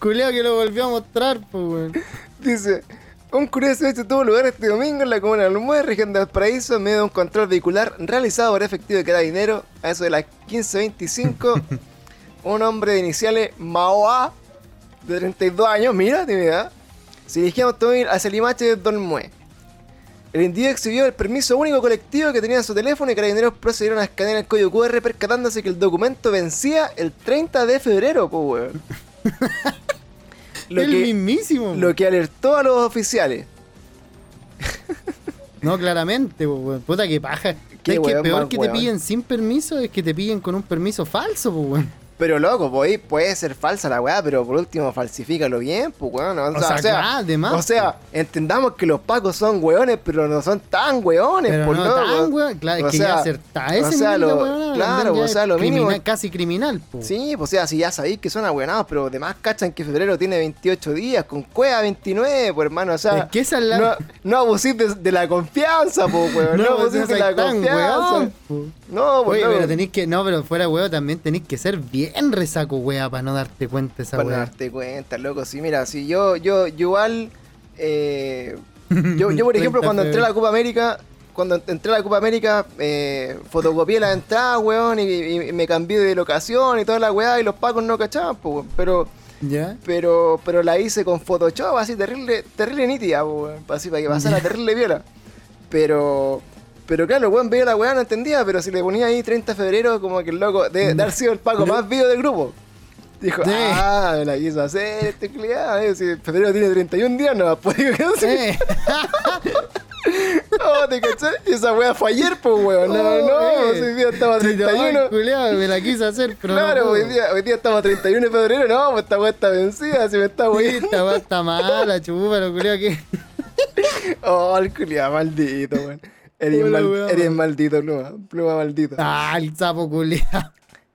[SPEAKER 2] Culeo que lo volvió a mostrar, pues, weón.
[SPEAKER 1] Dice, un curioso hecho tuvo lugar este domingo en la comuna de Almué, región de Valparaíso, en medio de un control vehicular realizado por efectivo de carabinero a eso de las 15.25. *laughs* un hombre de iniciales Maoa, de 32 años, mira, mi edad, se dirigía a automóvil hacia Limache de Dolmue. El individuo exhibió el permiso único colectivo que tenía en su teléfono y carabineros procedieron a escanear el código QR percatándose que el documento vencía el 30 de febrero, pues, weón. *laughs* Lo
[SPEAKER 2] el
[SPEAKER 1] que,
[SPEAKER 2] mismísimo.
[SPEAKER 1] lo que alertó a los oficiales. *laughs*
[SPEAKER 2] No, claramente, po, weón. Puta que paja. Es que peor que te
[SPEAKER 1] weón.
[SPEAKER 2] pillen sin permiso es que te pillen con un permiso falso, po, weón.
[SPEAKER 1] Pero loco, pues, puede ser falsa la weá, pero por último falsifícalo bien, pues weón. O,
[SPEAKER 2] O sea, además,
[SPEAKER 1] o sea, entendamos que los pacos son weones, pero no son tan weones,
[SPEAKER 2] Pero
[SPEAKER 1] pues
[SPEAKER 2] no
[SPEAKER 1] loco.
[SPEAKER 2] tan, weón. Claro,
[SPEAKER 1] O
[SPEAKER 2] es que
[SPEAKER 1] sea,
[SPEAKER 2] ya acertar ese
[SPEAKER 1] o sea, lo-
[SPEAKER 2] weón,
[SPEAKER 1] claro, o sea,
[SPEAKER 2] es
[SPEAKER 1] lo mínimo-
[SPEAKER 2] casi criminal, po.
[SPEAKER 1] Sí, pues o sea, si ya sabéis que son ahueonados, pero además cachan que febrero tiene 28 días, con cueva 29, pues hermano, o sea,
[SPEAKER 2] Es que esa es la-
[SPEAKER 1] no, no abusís de, de la confianza, pues weón, *laughs* no,
[SPEAKER 2] No, pues
[SPEAKER 1] abusís de la
[SPEAKER 2] tan
[SPEAKER 1] confianza.
[SPEAKER 2] weón, po.
[SPEAKER 1] No, pues
[SPEAKER 2] Oye, pero tenéis que, no, pero fuera weón también tenéis que ser bien resaco weá para no darte cuenta esa
[SPEAKER 1] para
[SPEAKER 2] weá.
[SPEAKER 1] darte cuenta, loco, sí, mira, si yo, yo, yo igual, eh, yo, yo por *laughs* ejemplo
[SPEAKER 2] 30
[SPEAKER 1] cuando entré a la. Copa América, cuando entré a la Copa América, eh, fotocopié la entrada, weón, y, me cambié de locación y toda la weá, y los pacos no cachaban, pues, weón, pero...
[SPEAKER 2] ¿Ya?
[SPEAKER 1] pero pero la hice con Photoshop así terrible terrible nítida weón, así para que pasara *laughs* terrible viola pero pero claro weón veía la weá no entendía pero si le ponía ahí 30 de febrero como que el loco de, de haber sido el paco más vivo del grupo dijo
[SPEAKER 2] Sí.
[SPEAKER 1] ah me la quiso hacer este cliado eh, si febrero tiene 31 días no digo que así
[SPEAKER 2] Eh, *laughs*
[SPEAKER 1] oh, te cachai y esa weá fue ayer pues weón no
[SPEAKER 2] Oh,
[SPEAKER 1] no
[SPEAKER 2] eh.
[SPEAKER 1] hoy día estaba a
[SPEAKER 2] sí, no,
[SPEAKER 1] 31
[SPEAKER 2] culiao, me la quise hacer, pero
[SPEAKER 1] Claro,
[SPEAKER 2] no
[SPEAKER 1] hoy
[SPEAKER 2] puedo.
[SPEAKER 1] día, hoy día estamos a 31 de febrero, no, pues esta weá está vencida, si me está
[SPEAKER 2] Sí,
[SPEAKER 1] weando.
[SPEAKER 2] esta weá está mala, chupa, lo culiao que. *laughs*
[SPEAKER 1] Oh, el culiado maldito, weón. Eres,
[SPEAKER 2] Hola,
[SPEAKER 1] mal-
[SPEAKER 2] weón.
[SPEAKER 1] eres maldito, pluma. Pluma maldito.
[SPEAKER 2] Ah, el sapo culiao.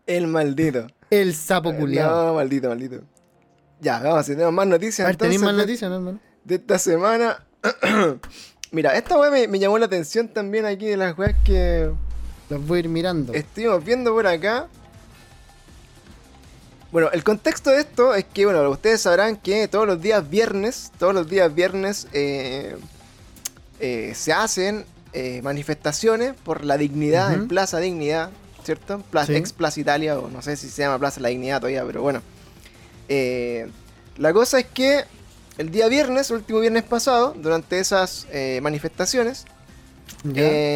[SPEAKER 1] El maldito.
[SPEAKER 2] El sapo culiao.
[SPEAKER 1] No, maldito, maldito. Ya, vamos, si tenemos más noticias.
[SPEAKER 2] A ver, ¿tenéis
[SPEAKER 1] entonces,
[SPEAKER 2] más noticias, no, hermano?
[SPEAKER 1] De esta semana. *clears throat* Mira, esta weá me, me llamó la atención también aquí de las weas que
[SPEAKER 2] Las voy a ir mirando.
[SPEAKER 1] estuvimos viendo por acá. Bueno, el contexto de esto es que, bueno, ustedes sabrán que todos los días viernes, todos los días viernes eh, eh, se hacen eh, manifestaciones por la dignidad en. Plaza Dignidad, ¿cierto?
[SPEAKER 2] Sí.
[SPEAKER 1] Ex Plaza Italia, o no sé si se llama Plaza La Dignidad todavía, pero bueno. Eh, la cosa es que el día viernes, último viernes pasado, durante esas eh, manifestaciones,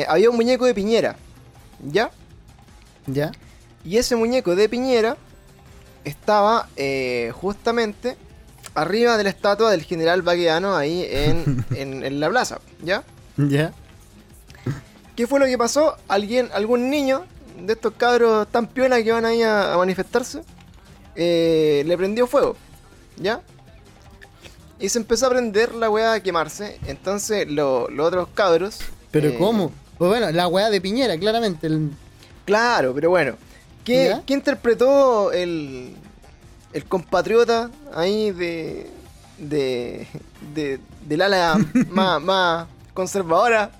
[SPEAKER 1] había un muñeco de Piñera, ¿ya?
[SPEAKER 2] ¿Ya?
[SPEAKER 1] Y ese muñeco de Piñera estaba justamente arriba de la estatua del general Baqueano ahí en, *laughs* en- en la plaza, ¿ya?
[SPEAKER 2] ¿Ya?
[SPEAKER 1] ¿Qué fue lo que pasó? Alguien, algún niño de estos cabros tan piola que van ahí a, a manifestarse, eh, le prendió fuego, ¿ya? Y se empezó a prender la weá a quemarse. Entonces lo- los otros cabros.
[SPEAKER 2] ¿Pero
[SPEAKER 1] eh,
[SPEAKER 2] cómo? Pues bueno, la weá de Piñera, claramente. el-
[SPEAKER 1] Claro, pero bueno. ¿Qué,
[SPEAKER 2] ¿Ya?
[SPEAKER 1] qué interpretó el, el compatriota ahí de, de, de- del ala *laughs* más, más conservadora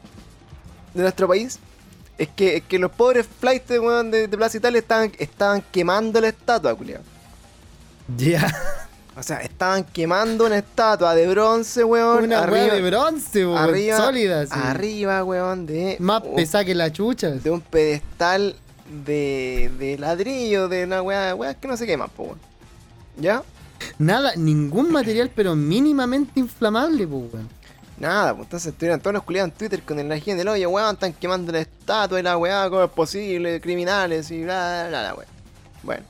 [SPEAKER 1] de nuestro país? Es que, es que los pobres flights weón, de, de Plaza Italia estaban, estaban quemando la estatua, culiao.
[SPEAKER 2] Ya.
[SPEAKER 1] O sea, estaban quemando una estatua de bronce, weón.
[SPEAKER 2] Una
[SPEAKER 1] arriba,
[SPEAKER 2] de bronce, weón.
[SPEAKER 1] arriba,
[SPEAKER 2] Sólida, sí.
[SPEAKER 1] arriba, weón, de,
[SPEAKER 2] Más
[SPEAKER 1] un-
[SPEAKER 2] pesada que la chucha.
[SPEAKER 1] de un pedestal de, de ladrillo, de una weá, weá que no se quema, po, weón. ¿Ya?
[SPEAKER 2] Nada, ningún material, pero mínimamente inflamable, pues, weón.
[SPEAKER 1] Nada, pues entonces estuvieron todos los culiados en Twitter con el gente del oye, weón, están quemando la estatua y la weá, cómo es posible, criminales y bla, bla, bla, weón. Bueno,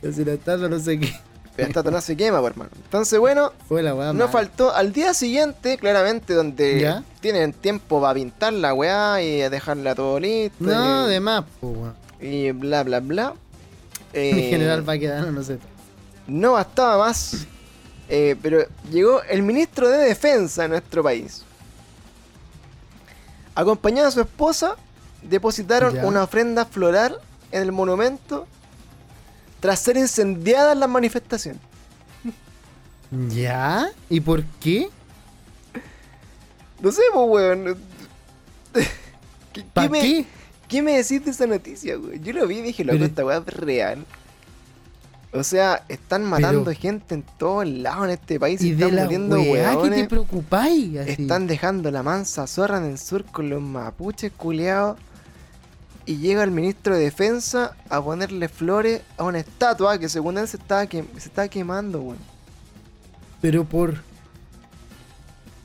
[SPEAKER 2] Pero Si la estatua no sé qué.
[SPEAKER 1] pero la estatua no se quema, pues, hermano. Entonces, bueno,
[SPEAKER 2] Fue la weá
[SPEAKER 1] no faltó al día siguiente, claramente, donde
[SPEAKER 2] ¿Ya?
[SPEAKER 1] tienen tiempo para pintar la weá y dejarla todo listo.
[SPEAKER 2] No,
[SPEAKER 1] y,
[SPEAKER 2] de más, pues, weón.
[SPEAKER 1] y bla, bla, bla.
[SPEAKER 2] En
[SPEAKER 1] Eh,
[SPEAKER 2] general va quedando, no sé.
[SPEAKER 1] no bastaba más, eh, pero llegó el ministro de Defensa de nuestro país. Acompañado a su esposa, depositaron
[SPEAKER 2] Ya.
[SPEAKER 1] una ofrenda floral en el monumento tras ser incendiadas las manifestaciones.
[SPEAKER 2] ¿Ya? ¿Y por qué?
[SPEAKER 1] No sé, pues, weón. ¿Qué,
[SPEAKER 2] ¿Para
[SPEAKER 1] qué me,
[SPEAKER 2] qué?
[SPEAKER 1] qué me decís de esa noticia, weón? Yo lo vi y dije, loco,
[SPEAKER 2] Pero-
[SPEAKER 1] esta weá es real. O sea, están matando
[SPEAKER 2] Pero-
[SPEAKER 1] gente en todos lados en este país.
[SPEAKER 2] Y de
[SPEAKER 1] están
[SPEAKER 2] la
[SPEAKER 1] muriendo
[SPEAKER 2] weá que
[SPEAKER 1] weones.
[SPEAKER 2] te preocupáis. Así.
[SPEAKER 1] Están dejando la mansa zorra en el sur con los mapuches culeados. Y llega el ministro de defensa a ponerle flores a una estatua que según él se que- estaba quemando, weón.
[SPEAKER 2] Pero por.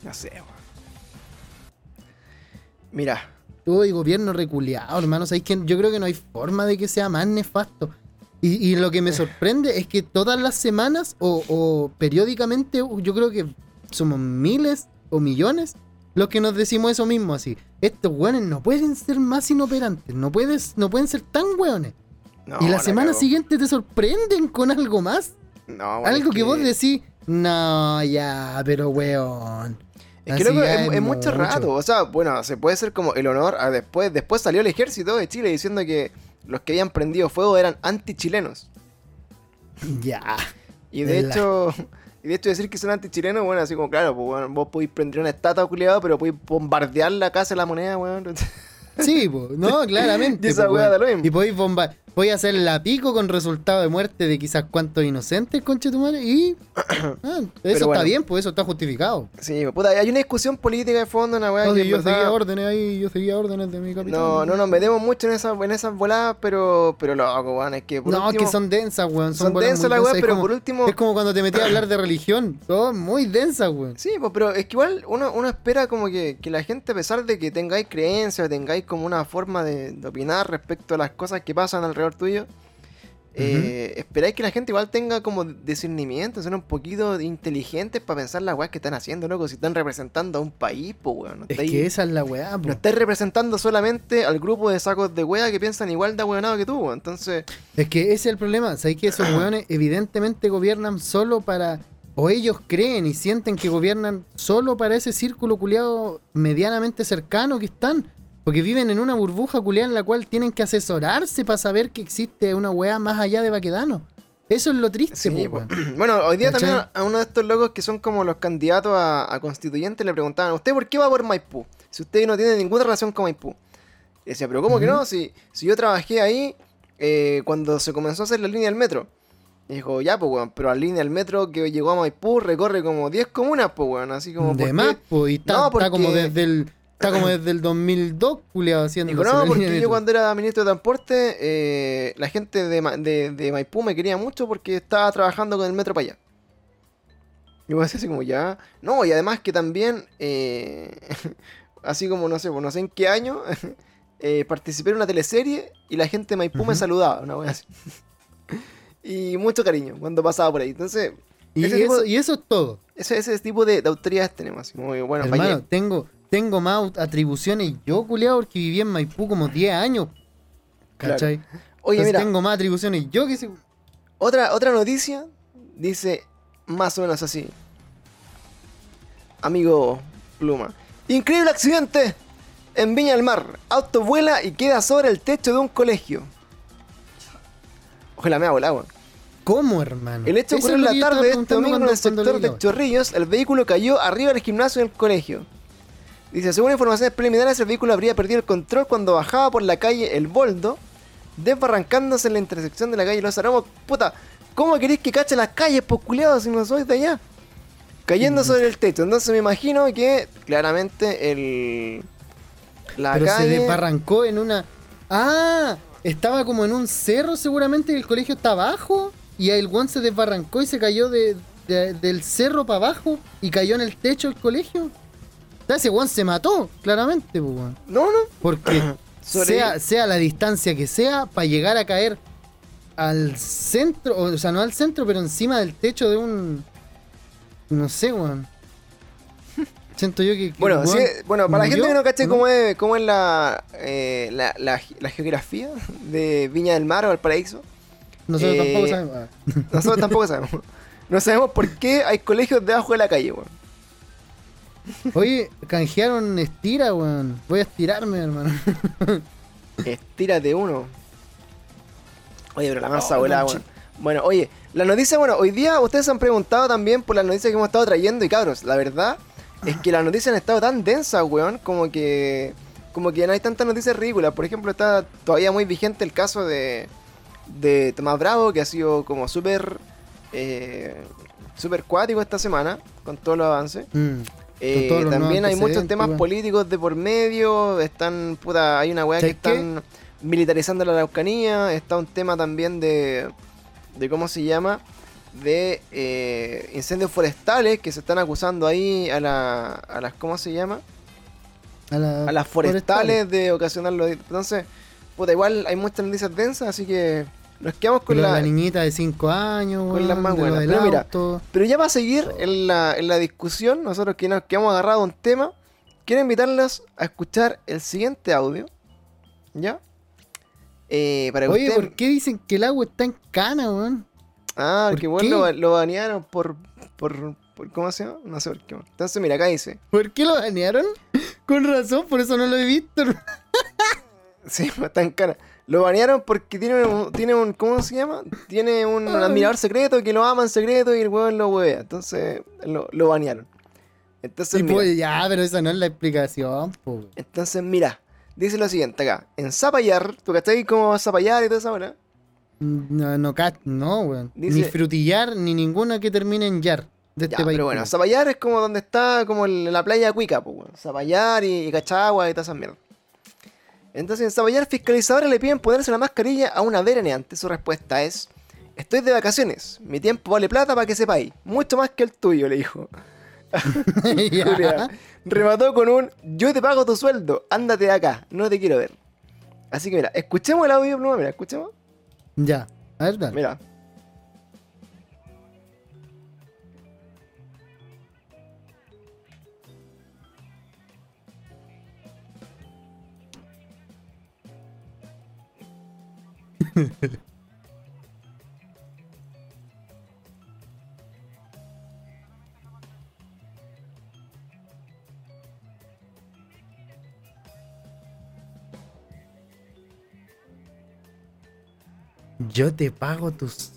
[SPEAKER 1] No sé, weón. Mira,
[SPEAKER 2] Uy, gobierno reculeado, hermano. ¿sabes qué? Yo creo que no hay forma de que sea más nefasto. Y, y lo que me sorprende es que todas las semanas o, o periódicamente, yo creo que somos miles o millones los que nos decimos eso mismo así. Estos weones no pueden ser más inoperantes, no, puedes, no pueden ser tan weones.
[SPEAKER 1] no,
[SPEAKER 2] y la semana siguiente te sorprenden con algo más.
[SPEAKER 1] No, bueno,
[SPEAKER 2] algo
[SPEAKER 1] es
[SPEAKER 2] que, vos decís, no, ya, pero weón.
[SPEAKER 1] Es que
[SPEAKER 2] Así
[SPEAKER 1] loco,
[SPEAKER 2] ya
[SPEAKER 1] es, es mucho rato. O sea, bueno, se puede ser como el honor a después. Después salió el ejército de Chile diciendo que los que habían prendido fuego eran anti-chilenos.
[SPEAKER 2] Ya.
[SPEAKER 1] Y de hecho, *laughs* y de hecho decir que son anti-chilenos, bueno, así como, claro, pues bueno, vos podéis prender una estatua culiada, pero podéis bombardear la casa de la moneda, weón. *laughs*
[SPEAKER 2] Sí, po, no, *laughs* claramente.
[SPEAKER 1] Y esa weá da lo mismo.
[SPEAKER 2] Y podéis bomba podéis hacer la pico con resultado de muerte de quizás cuántos inocentes, conche tu madre, y. *coughs* ah, eso está bien, pues eso está justificado.
[SPEAKER 1] Sí, puta, hay una discusión política de fondo, una weá
[SPEAKER 2] No, si yo
[SPEAKER 1] verdad-
[SPEAKER 2] seguía órdenes ahí, yo seguía órdenes de mi capitán.
[SPEAKER 1] No, no nos metemos mucho en esas, en esas voladas, pero, pero loco, weón, es que por
[SPEAKER 2] No,
[SPEAKER 1] último,
[SPEAKER 2] que son densas, weón. Son,
[SPEAKER 1] densas
[SPEAKER 2] muy
[SPEAKER 1] la weá,
[SPEAKER 2] densas. Es
[SPEAKER 1] pero
[SPEAKER 2] como-
[SPEAKER 1] por último,
[SPEAKER 2] Es como cuando te metías a hablar de religión. Son muy densas, weón.
[SPEAKER 1] Sí, pues, pero es que igual uno, uno espera como que, que la gente, a pesar de que tengáis creencias, tengáis como una forma de, de opinar respecto a las cosas que pasan alrededor tuyo, eh, esperáis que la gente igual tenga como discernimiento, sean un poquito inteligentes para pensar las weas que están haciendo, loco. Si están representando a un país, pues weón. No
[SPEAKER 2] Es
[SPEAKER 1] estáis,
[SPEAKER 2] que esa es la weá,
[SPEAKER 1] no estáis representando solamente al grupo de sacos de wea que piensan igual de ahueonado que tú, weón. Entonces,
[SPEAKER 2] Es que ese es el problema. ¿Sabes que esos weones *clears throat* evidentemente gobiernan solo para. O ellos creen y sienten que gobiernan solo para ese círculo culiado medianamente cercano que están. Porque viven en una burbuja culiada en la cual tienen que asesorarse para saber que existe una weá más allá de Baquedano. Eso es lo triste,
[SPEAKER 1] Sí,
[SPEAKER 2] po,
[SPEAKER 1] po.
[SPEAKER 2] weón. *clears throat*
[SPEAKER 1] bueno, hoy día
[SPEAKER 2] ¿Cachai?
[SPEAKER 1] también a uno de estos locos que son como los candidatos a, a constituyentes le preguntaban, ¿usted por qué va por Maipú? Si usted no tiene ninguna relación con Maipú. Y decía, pero ¿cómo que no? Si, si yo trabajé ahí eh, cuando se comenzó a hacer la línea del metro. Y dijo, ya, pues, weón, pero la línea del metro que llegó a Maipú recorre como 10 comunas, pues, weón, así como... ¿por
[SPEAKER 2] De
[SPEAKER 1] qué?
[SPEAKER 2] más, po, y está,
[SPEAKER 1] No,
[SPEAKER 2] está como
[SPEAKER 1] porque-
[SPEAKER 2] desde el. Está como desde el 2002, culiado, haciendo.
[SPEAKER 1] No, porque yo cuando era ministro de Transporte, eh, la gente de, de, de Maipú me quería mucho porque estaba trabajando con el metro para allá. Y vos decís así como, ya. No, y además que también, eh, *laughs* así como, no sé, pues, no sé en qué año, *laughs* eh, participé en una teleserie y la gente de Maipú me saludaba, una wea así. *laughs* y mucho cariño cuando pasaba por ahí. Entonces,
[SPEAKER 2] Y,
[SPEAKER 1] ese
[SPEAKER 2] eso, y eso es todo.
[SPEAKER 1] ese, ese tipo de, de autoridades tenemos. Así como, bueno,
[SPEAKER 2] Hermano,
[SPEAKER 1] fallé.
[SPEAKER 2] tengo, tengo más atribuciones yo, culiado, porque viví en Maipú como 10 años. ¿Cachai?
[SPEAKER 1] Oye,
[SPEAKER 2] Entonces
[SPEAKER 1] mira,
[SPEAKER 2] tengo más atribuciones yo que ese.
[SPEAKER 1] Otra, otra noticia dice más o menos así. Amigo Pluma. Increíble accidente en Viña del Mar. Auto vuela y queda sobre el techo de un colegio. Ojalá me hago el agua.
[SPEAKER 2] ¿Cómo, hermano?
[SPEAKER 1] El hecho ocurrió en la tarde de este domingo en el sector de Chorrillos. El vehículo cayó arriba del gimnasio del colegio. Dice, según informaciones preliminares, el vehículo habría perdido el control cuando bajaba por la calle El Boldo, desbarrancándose en la intersección de la calle Los Aromos. Puta, ¿cómo queréis que cache las calles, pues culiados, si no sois de allá? Cayendo sobre el techo. Entonces me imagino que claramente el... La
[SPEAKER 2] Pero se
[SPEAKER 1] calle...
[SPEAKER 2] desbarrancó en una. ¡Ah! Estaba como en un cerro, seguramente, y el colegio está abajo. Y el guan se desbarrancó y se cayó de, de- del cerro para abajo y cayó en el techo del colegio. Ese guan se mató, claramente, pues, weón.
[SPEAKER 1] No, no.
[SPEAKER 2] Porque *clears throat* sea, sea la distancia que sea, para llegar a caer al centro, o sea, no al centro, pero encima del techo de un. No sé, weón. *laughs* Siento yo que. que
[SPEAKER 1] Bueno, sí,
[SPEAKER 2] weón
[SPEAKER 1] bueno, para la gente que no cache
[SPEAKER 2] ¿no?
[SPEAKER 1] cómo es, cómo es la, eh, la, la, la geografía de Viña del Mar o Valparaíso,
[SPEAKER 2] Nosotros
[SPEAKER 1] eh,
[SPEAKER 2] tampoco sabemos.
[SPEAKER 1] Nosotros tampoco sabemos. *laughs* No sabemos por qué hay colegios debajo de la calle, weón.
[SPEAKER 2] Oye, canjearon estira, weón. Voy a estirarme, hermano.
[SPEAKER 1] Estírate uno. Oye, pero la masa
[SPEAKER 2] Oh,
[SPEAKER 1] volada, weón. Bueno, oye, la noticia, bueno, hoy día ustedes se han preguntado también por las noticias que hemos estado trayendo y cabros, la verdad es que las noticias han estado tan densas, weón, como que como que no hay tantas noticias ridículas. Por ejemplo, está todavía muy vigente el caso de, de Tomás Bravo, que ha sido como súper eh, súper cuático esta semana, con todos los avances.
[SPEAKER 2] Mm.
[SPEAKER 1] Eh, también hay muchos temas políticos de por medio. Están, puta, hay una weá que están militarizando la Araucanía. Está un tema también de, de ¿cómo se llama? De eh, incendios forestales que se están acusando ahí a, la, a las, ¿cómo se llama?
[SPEAKER 2] A, la-
[SPEAKER 1] a las forestales de ocasionar los... Entonces, puta, igual hay muchas noticias densas, así que nos quedamos
[SPEAKER 2] Con la,
[SPEAKER 1] la...
[SPEAKER 2] niñita de 5 años,
[SPEAKER 1] con las más buenas. Pero mira. Pero ya para seguir en la, en la discusión, nosotros que nos que hemos agarrado un tema, quiero invitarlos a escuchar el siguiente audio. ¿Ya? Eh, para
[SPEAKER 2] Oye, ¿por qué dicen que el agua está en cana, weón?
[SPEAKER 1] Ah,
[SPEAKER 2] ¿por
[SPEAKER 1] que
[SPEAKER 2] qué?
[SPEAKER 1] bueno, lo, lo banearon por, por, por- ¿Cómo se llama? No sé por qué. Entonces, mira, acá dice.
[SPEAKER 2] ¿Por qué lo banearon? Con razón, por eso no lo he visto. *laughs*
[SPEAKER 1] Sí, está en cara. Lo banearon porque tiene un, tiene un. ¿Cómo se llama? Tiene un
[SPEAKER 2] Ay.
[SPEAKER 1] admirador secreto que lo ama en secreto y el weón lo huevea. Entonces, lo, lo banearon. Entonces,
[SPEAKER 2] Y
[SPEAKER 1] mira,
[SPEAKER 2] pues, ya, pero esa no es la explicación, po.
[SPEAKER 1] entonces, mira. Dice lo siguiente acá. En Zapallar, ¿tú cachai cómo va a Zapallar y toda esa hora?
[SPEAKER 2] No, no, ca- no, weón. Ni frutillar, ni ninguna que termine en yar de este
[SPEAKER 1] Ya,
[SPEAKER 2] país.
[SPEAKER 1] pero bueno. Zapallar es como donde está como la playa Cuica, pues, weón. Zapallar y, y Cachagua y todas esas mierdas. Entonces en Zapallar, fiscalizadores le piden ponerse la mascarilla a una veraneante. Su respuesta es: Estoy de vacaciones, mi tiempo vale plata para que sepáis. Mucho más que el tuyo, le dijo. *laughs* Remató con un: Yo te pago tu sueldo, ándate de acá, no te quiero ver. Así que mira, escuchemos el audio, Pluma, mira, escuchemos.
[SPEAKER 2] Ya, a ver, dale.
[SPEAKER 1] Mira. *laughs*
[SPEAKER 2] Yo te pago tus.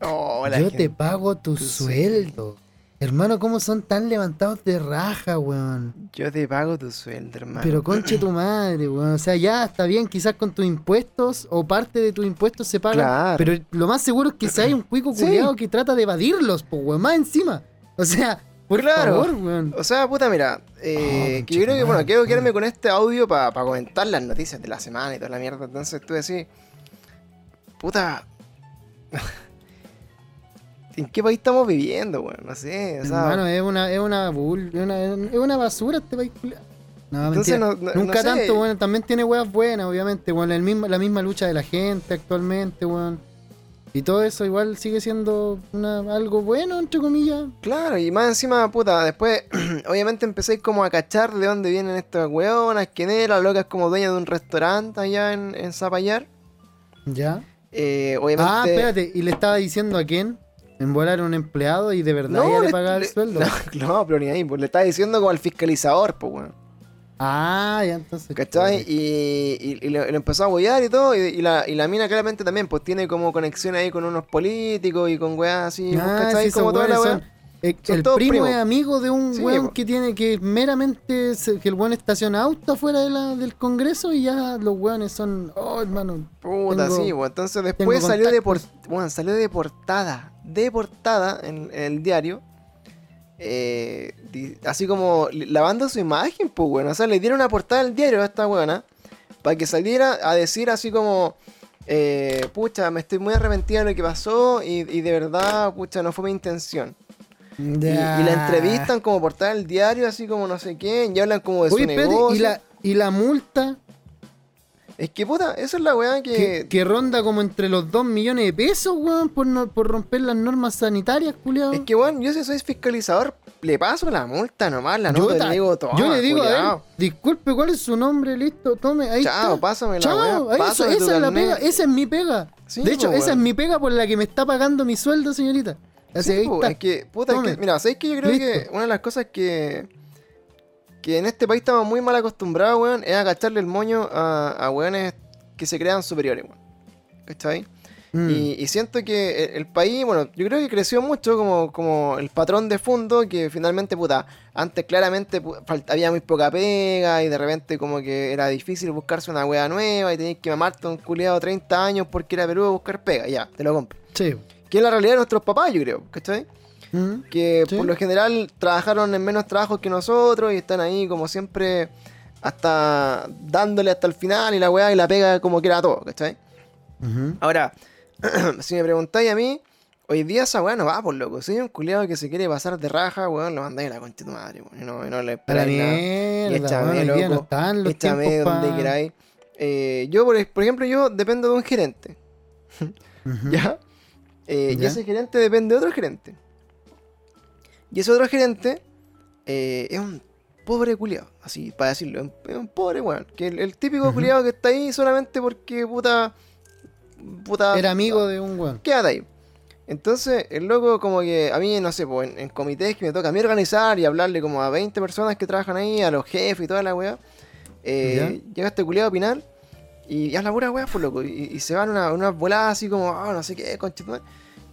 [SPEAKER 1] Oh,
[SPEAKER 2] Yo te pago tu
[SPEAKER 1] tu
[SPEAKER 2] sueldo. Hermano, ¿cómo son tan levantados de raja, weón?
[SPEAKER 1] Yo te pago tu sueldo, hermano.
[SPEAKER 2] Pero conche tu *clears throat* madre, weón. O sea, ya está bien, quizás con tus impuestos o parte de tus impuestos se paga.
[SPEAKER 1] Claro.
[SPEAKER 2] Pero lo más seguro es que si hay un cuico *clears throat*
[SPEAKER 1] Sí.
[SPEAKER 2] culiado que trata de evadirlos, po, weón. Más encima. O sea, por
[SPEAKER 1] Claro.
[SPEAKER 2] favor, weón.
[SPEAKER 1] O sea, puta, mira, eh,
[SPEAKER 2] Oh,
[SPEAKER 1] que yo creo que, bueno, quiero quedarme con este audio para comentar las noticias de la semana y toda la mierda. Entonces tú decís, puta, ¿en qué país estamos viviendo, weón? No sé, o sea,
[SPEAKER 2] Hermano, es una, es una bull, es una, es una basura este país. No,
[SPEAKER 1] Entonces, no- no-
[SPEAKER 2] Nunca
[SPEAKER 1] no sé.
[SPEAKER 2] tanto, bueno, también tiene weas buenas, obviamente, weón. El mismo, la misma lucha de la gente actualmente, weón. Y todo eso igual sigue siendo una, algo bueno, entre comillas.
[SPEAKER 1] claro, y más encima, puta, después, *clears throat* obviamente empecéis como a cachar de dónde vienen estas weonas, quién era, locas como dueña de un restaurante allá en, en Zapallar.
[SPEAKER 2] Ya.
[SPEAKER 1] Eh, obviamente...
[SPEAKER 2] Ah, espérate, y le estaba diciendo a quién en volar un empleado y de verdad
[SPEAKER 1] No,
[SPEAKER 2] ya le
[SPEAKER 1] le-
[SPEAKER 2] pagaba el sueldo. *laughs*
[SPEAKER 1] No, no, pero ni ahí, pues le estaba diciendo como al fiscalizador, pues, weón.
[SPEAKER 2] Ah, ya entonces.
[SPEAKER 1] ¿Cachai? Y, y, y lo, y lo empezó a apoyar y todo. Y, la, y la mina claramente también, pues tiene como conexión ahí con unos políticos y con weas así. pues,
[SPEAKER 2] Ah,
[SPEAKER 1] ¿Cachai?
[SPEAKER 2] sí,
[SPEAKER 1] como toda la wea.
[SPEAKER 2] son- eh, el primo es amigo de un
[SPEAKER 1] Sí,
[SPEAKER 2] weón
[SPEAKER 1] po.
[SPEAKER 2] que tiene que meramente se- que el weón estaciona auto afuera de la, del congreso y ya los weones son, oh hermano,
[SPEAKER 1] Puta,
[SPEAKER 2] tengo-
[SPEAKER 1] sí, pues. Entonces después salió de, por, bueno, salió de portada. De portada en, en el diario. eh, di- así como lavando su imagen, pues, bueno. O sea, le dieron una portada al diario a esta weona. Para que saliera a decir así como. eh, pucha, me estoy muy arrepentida de lo que pasó. Y, y de verdad, pucha, no fue mi intención. Y, y la entrevistan como portada del diario, así como no sé quién, y hablan como de
[SPEAKER 2] Oye,
[SPEAKER 1] su
[SPEAKER 2] espérate,
[SPEAKER 1] negocio.
[SPEAKER 2] y la, y la multa
[SPEAKER 1] Es que puta, eso es la weá
[SPEAKER 2] que,
[SPEAKER 1] que.
[SPEAKER 2] que ronda como entre los 2 millones de pesos, weón, por, no, por romper las normas sanitarias, culiado.
[SPEAKER 1] Es que weón, yo si soy fiscalizador, le paso la multa nomás, la
[SPEAKER 2] yo,
[SPEAKER 1] nota, y
[SPEAKER 2] ta-
[SPEAKER 1] le digo todo.
[SPEAKER 2] yo le digo a él, disculpe, ¿cuál es su nombre? Listo, tome, ahí
[SPEAKER 1] Chao,
[SPEAKER 2] está.
[SPEAKER 1] pásame la
[SPEAKER 2] Chao,
[SPEAKER 1] weá.
[SPEAKER 2] eso- esa es la pega, esa es mi pega.
[SPEAKER 1] Sí,
[SPEAKER 2] de hecho,
[SPEAKER 1] po,
[SPEAKER 2] esa es mi pega por la que me está pagando mi sueldo, señorita. Así
[SPEAKER 1] Sí, po, es que, puta, es que, mira, ¿sabes que Yo creo que una de las cosas que. Que en este país estamos muy mal acostumbrados, weón, es agacharle el moño a, a weones que se crean superiores, weón. ¿Cachai?
[SPEAKER 2] Mm.
[SPEAKER 1] Y, y siento que el, el país, bueno, yo creo que creció mucho como, como el patrón de fondo, que finalmente, puta, antes claramente había muy poca pega y de repente como que era difícil buscarse una wea nueva y tenías que mamarte un culiado 30 años porque era Perú a buscar pega, ya, te lo compro.
[SPEAKER 2] Sí.
[SPEAKER 1] Que es la realidad de nuestros papás, yo creo, ¿cachai?
[SPEAKER 2] Mm.
[SPEAKER 1] Que
[SPEAKER 2] Sí.
[SPEAKER 1] por lo general trabajaron en menos trabajos que nosotros y están ahí como siempre hasta dándole hasta el final y la weá y la pega como que era todo, ¿cachai?
[SPEAKER 2] Ujú.
[SPEAKER 1] Ahora, *clears throat* si me preguntáis a mí, Hoy día esa weá no va, por loco. Si hay un culiado que se quiere pasar de raja, weón, lo mandáis a la concha de tu madre, weón. Y no, no le esperáis nada. Y échame,
[SPEAKER 2] día no
[SPEAKER 1] loco.
[SPEAKER 2] están los
[SPEAKER 1] Échame donde
[SPEAKER 2] pa-
[SPEAKER 1] queráis. Eh, yo, por, por ejemplo, yo dependo de un gerente. *laughs*
[SPEAKER 2] Ujú.
[SPEAKER 1] ¿Ya? Eh, Y ese gerente depende de otro gerente. Y ese otro gerente eh, es un pobre culiado, así para decirlo. Es un, pobre weón. Que el, el típico
[SPEAKER 2] Ujú.
[SPEAKER 1] culiado que está ahí solamente porque puta. puta
[SPEAKER 2] Era amigo de un weón.
[SPEAKER 1] Quédate ahí. Entonces, el loco, como que a mí, no sé, pues, en, en comités que me toca a mí organizar y hablarle como a 20 personas que trabajan ahí, a los jefes y toda la weá. eh, llega este culiado a opinar y ya la pura weá, pues loco. Y, y se van unas una voladas así como, ah, no sé qué, conchetumare.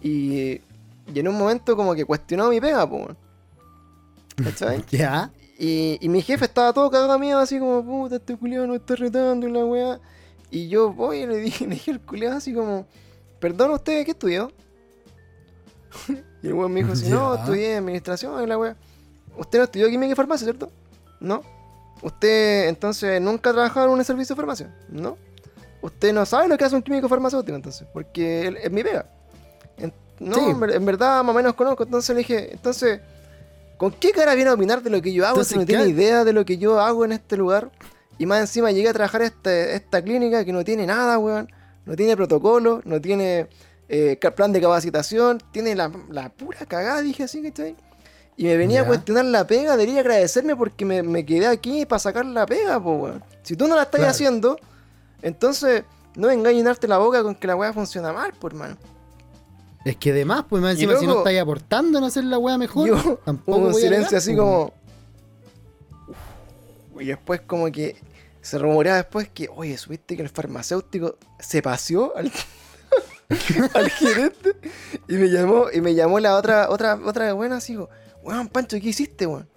[SPEAKER 1] Y, y en un momento, como que cuestionó mi pega, pues. ¿Cachai? *laughs*
[SPEAKER 2] Ya.
[SPEAKER 1] Y, y mi jefe estaba todo cagado de miedo, así como, puta, este culiado nos está retando y la weá. Y yo voy y le dije, *laughs* le dije al culiado así como, perdón, ¿usted qué estudió? *laughs* y el weón me dijo así, no,
[SPEAKER 2] Ya.
[SPEAKER 1] estudié administración y la weá. ¿Usted no estudió química y farmacia, cierto? No. ¿Usted entonces nunca ha trabajado en un servicio de farmacia? No. ¿Usted no sabe lo que hace un químico farmacéutico entonces? Porque él- es mi pega. En- no,
[SPEAKER 2] Sí.
[SPEAKER 1] en, ver- en verdad más o menos conozco. Entonces le dije, entonces, ¿con qué cara viene a opinar de lo que yo hago si
[SPEAKER 2] Entonces,
[SPEAKER 1] no tiene idea de lo que yo hago en este lugar? Y más encima llegué a trabajar a este- esta clínica que no tiene nada, weón. No tiene protocolo, no tiene eh, plan de capacitación, tiene la, la pura cagada, dije así, ¿cachai? Y me venía a cuestionar la pega, debería agradecerme porque me, me quedé aquí para sacar la pega, pues, weón. Si tú no la estás
[SPEAKER 2] Claro.
[SPEAKER 1] haciendo, entonces no vengas a llenarte la boca con que la weá funciona mal, pues, hermano.
[SPEAKER 2] Es que además, pues más encima, si no estáis aportando en hacer la weá mejor,
[SPEAKER 1] Yo, *laughs*
[SPEAKER 2] tampoco
[SPEAKER 1] hubo un
[SPEAKER 2] voy a
[SPEAKER 1] silencio así
[SPEAKER 2] pues,
[SPEAKER 1] como. Uf. Y después, como que se rumoreaba después que, oye, supiste que el farmacéutico se paseó al, *laughs* al gerente y me llamó, y me llamó la otra, otra, otra buena así, weón, Pancho, ¿qué hiciste, weón?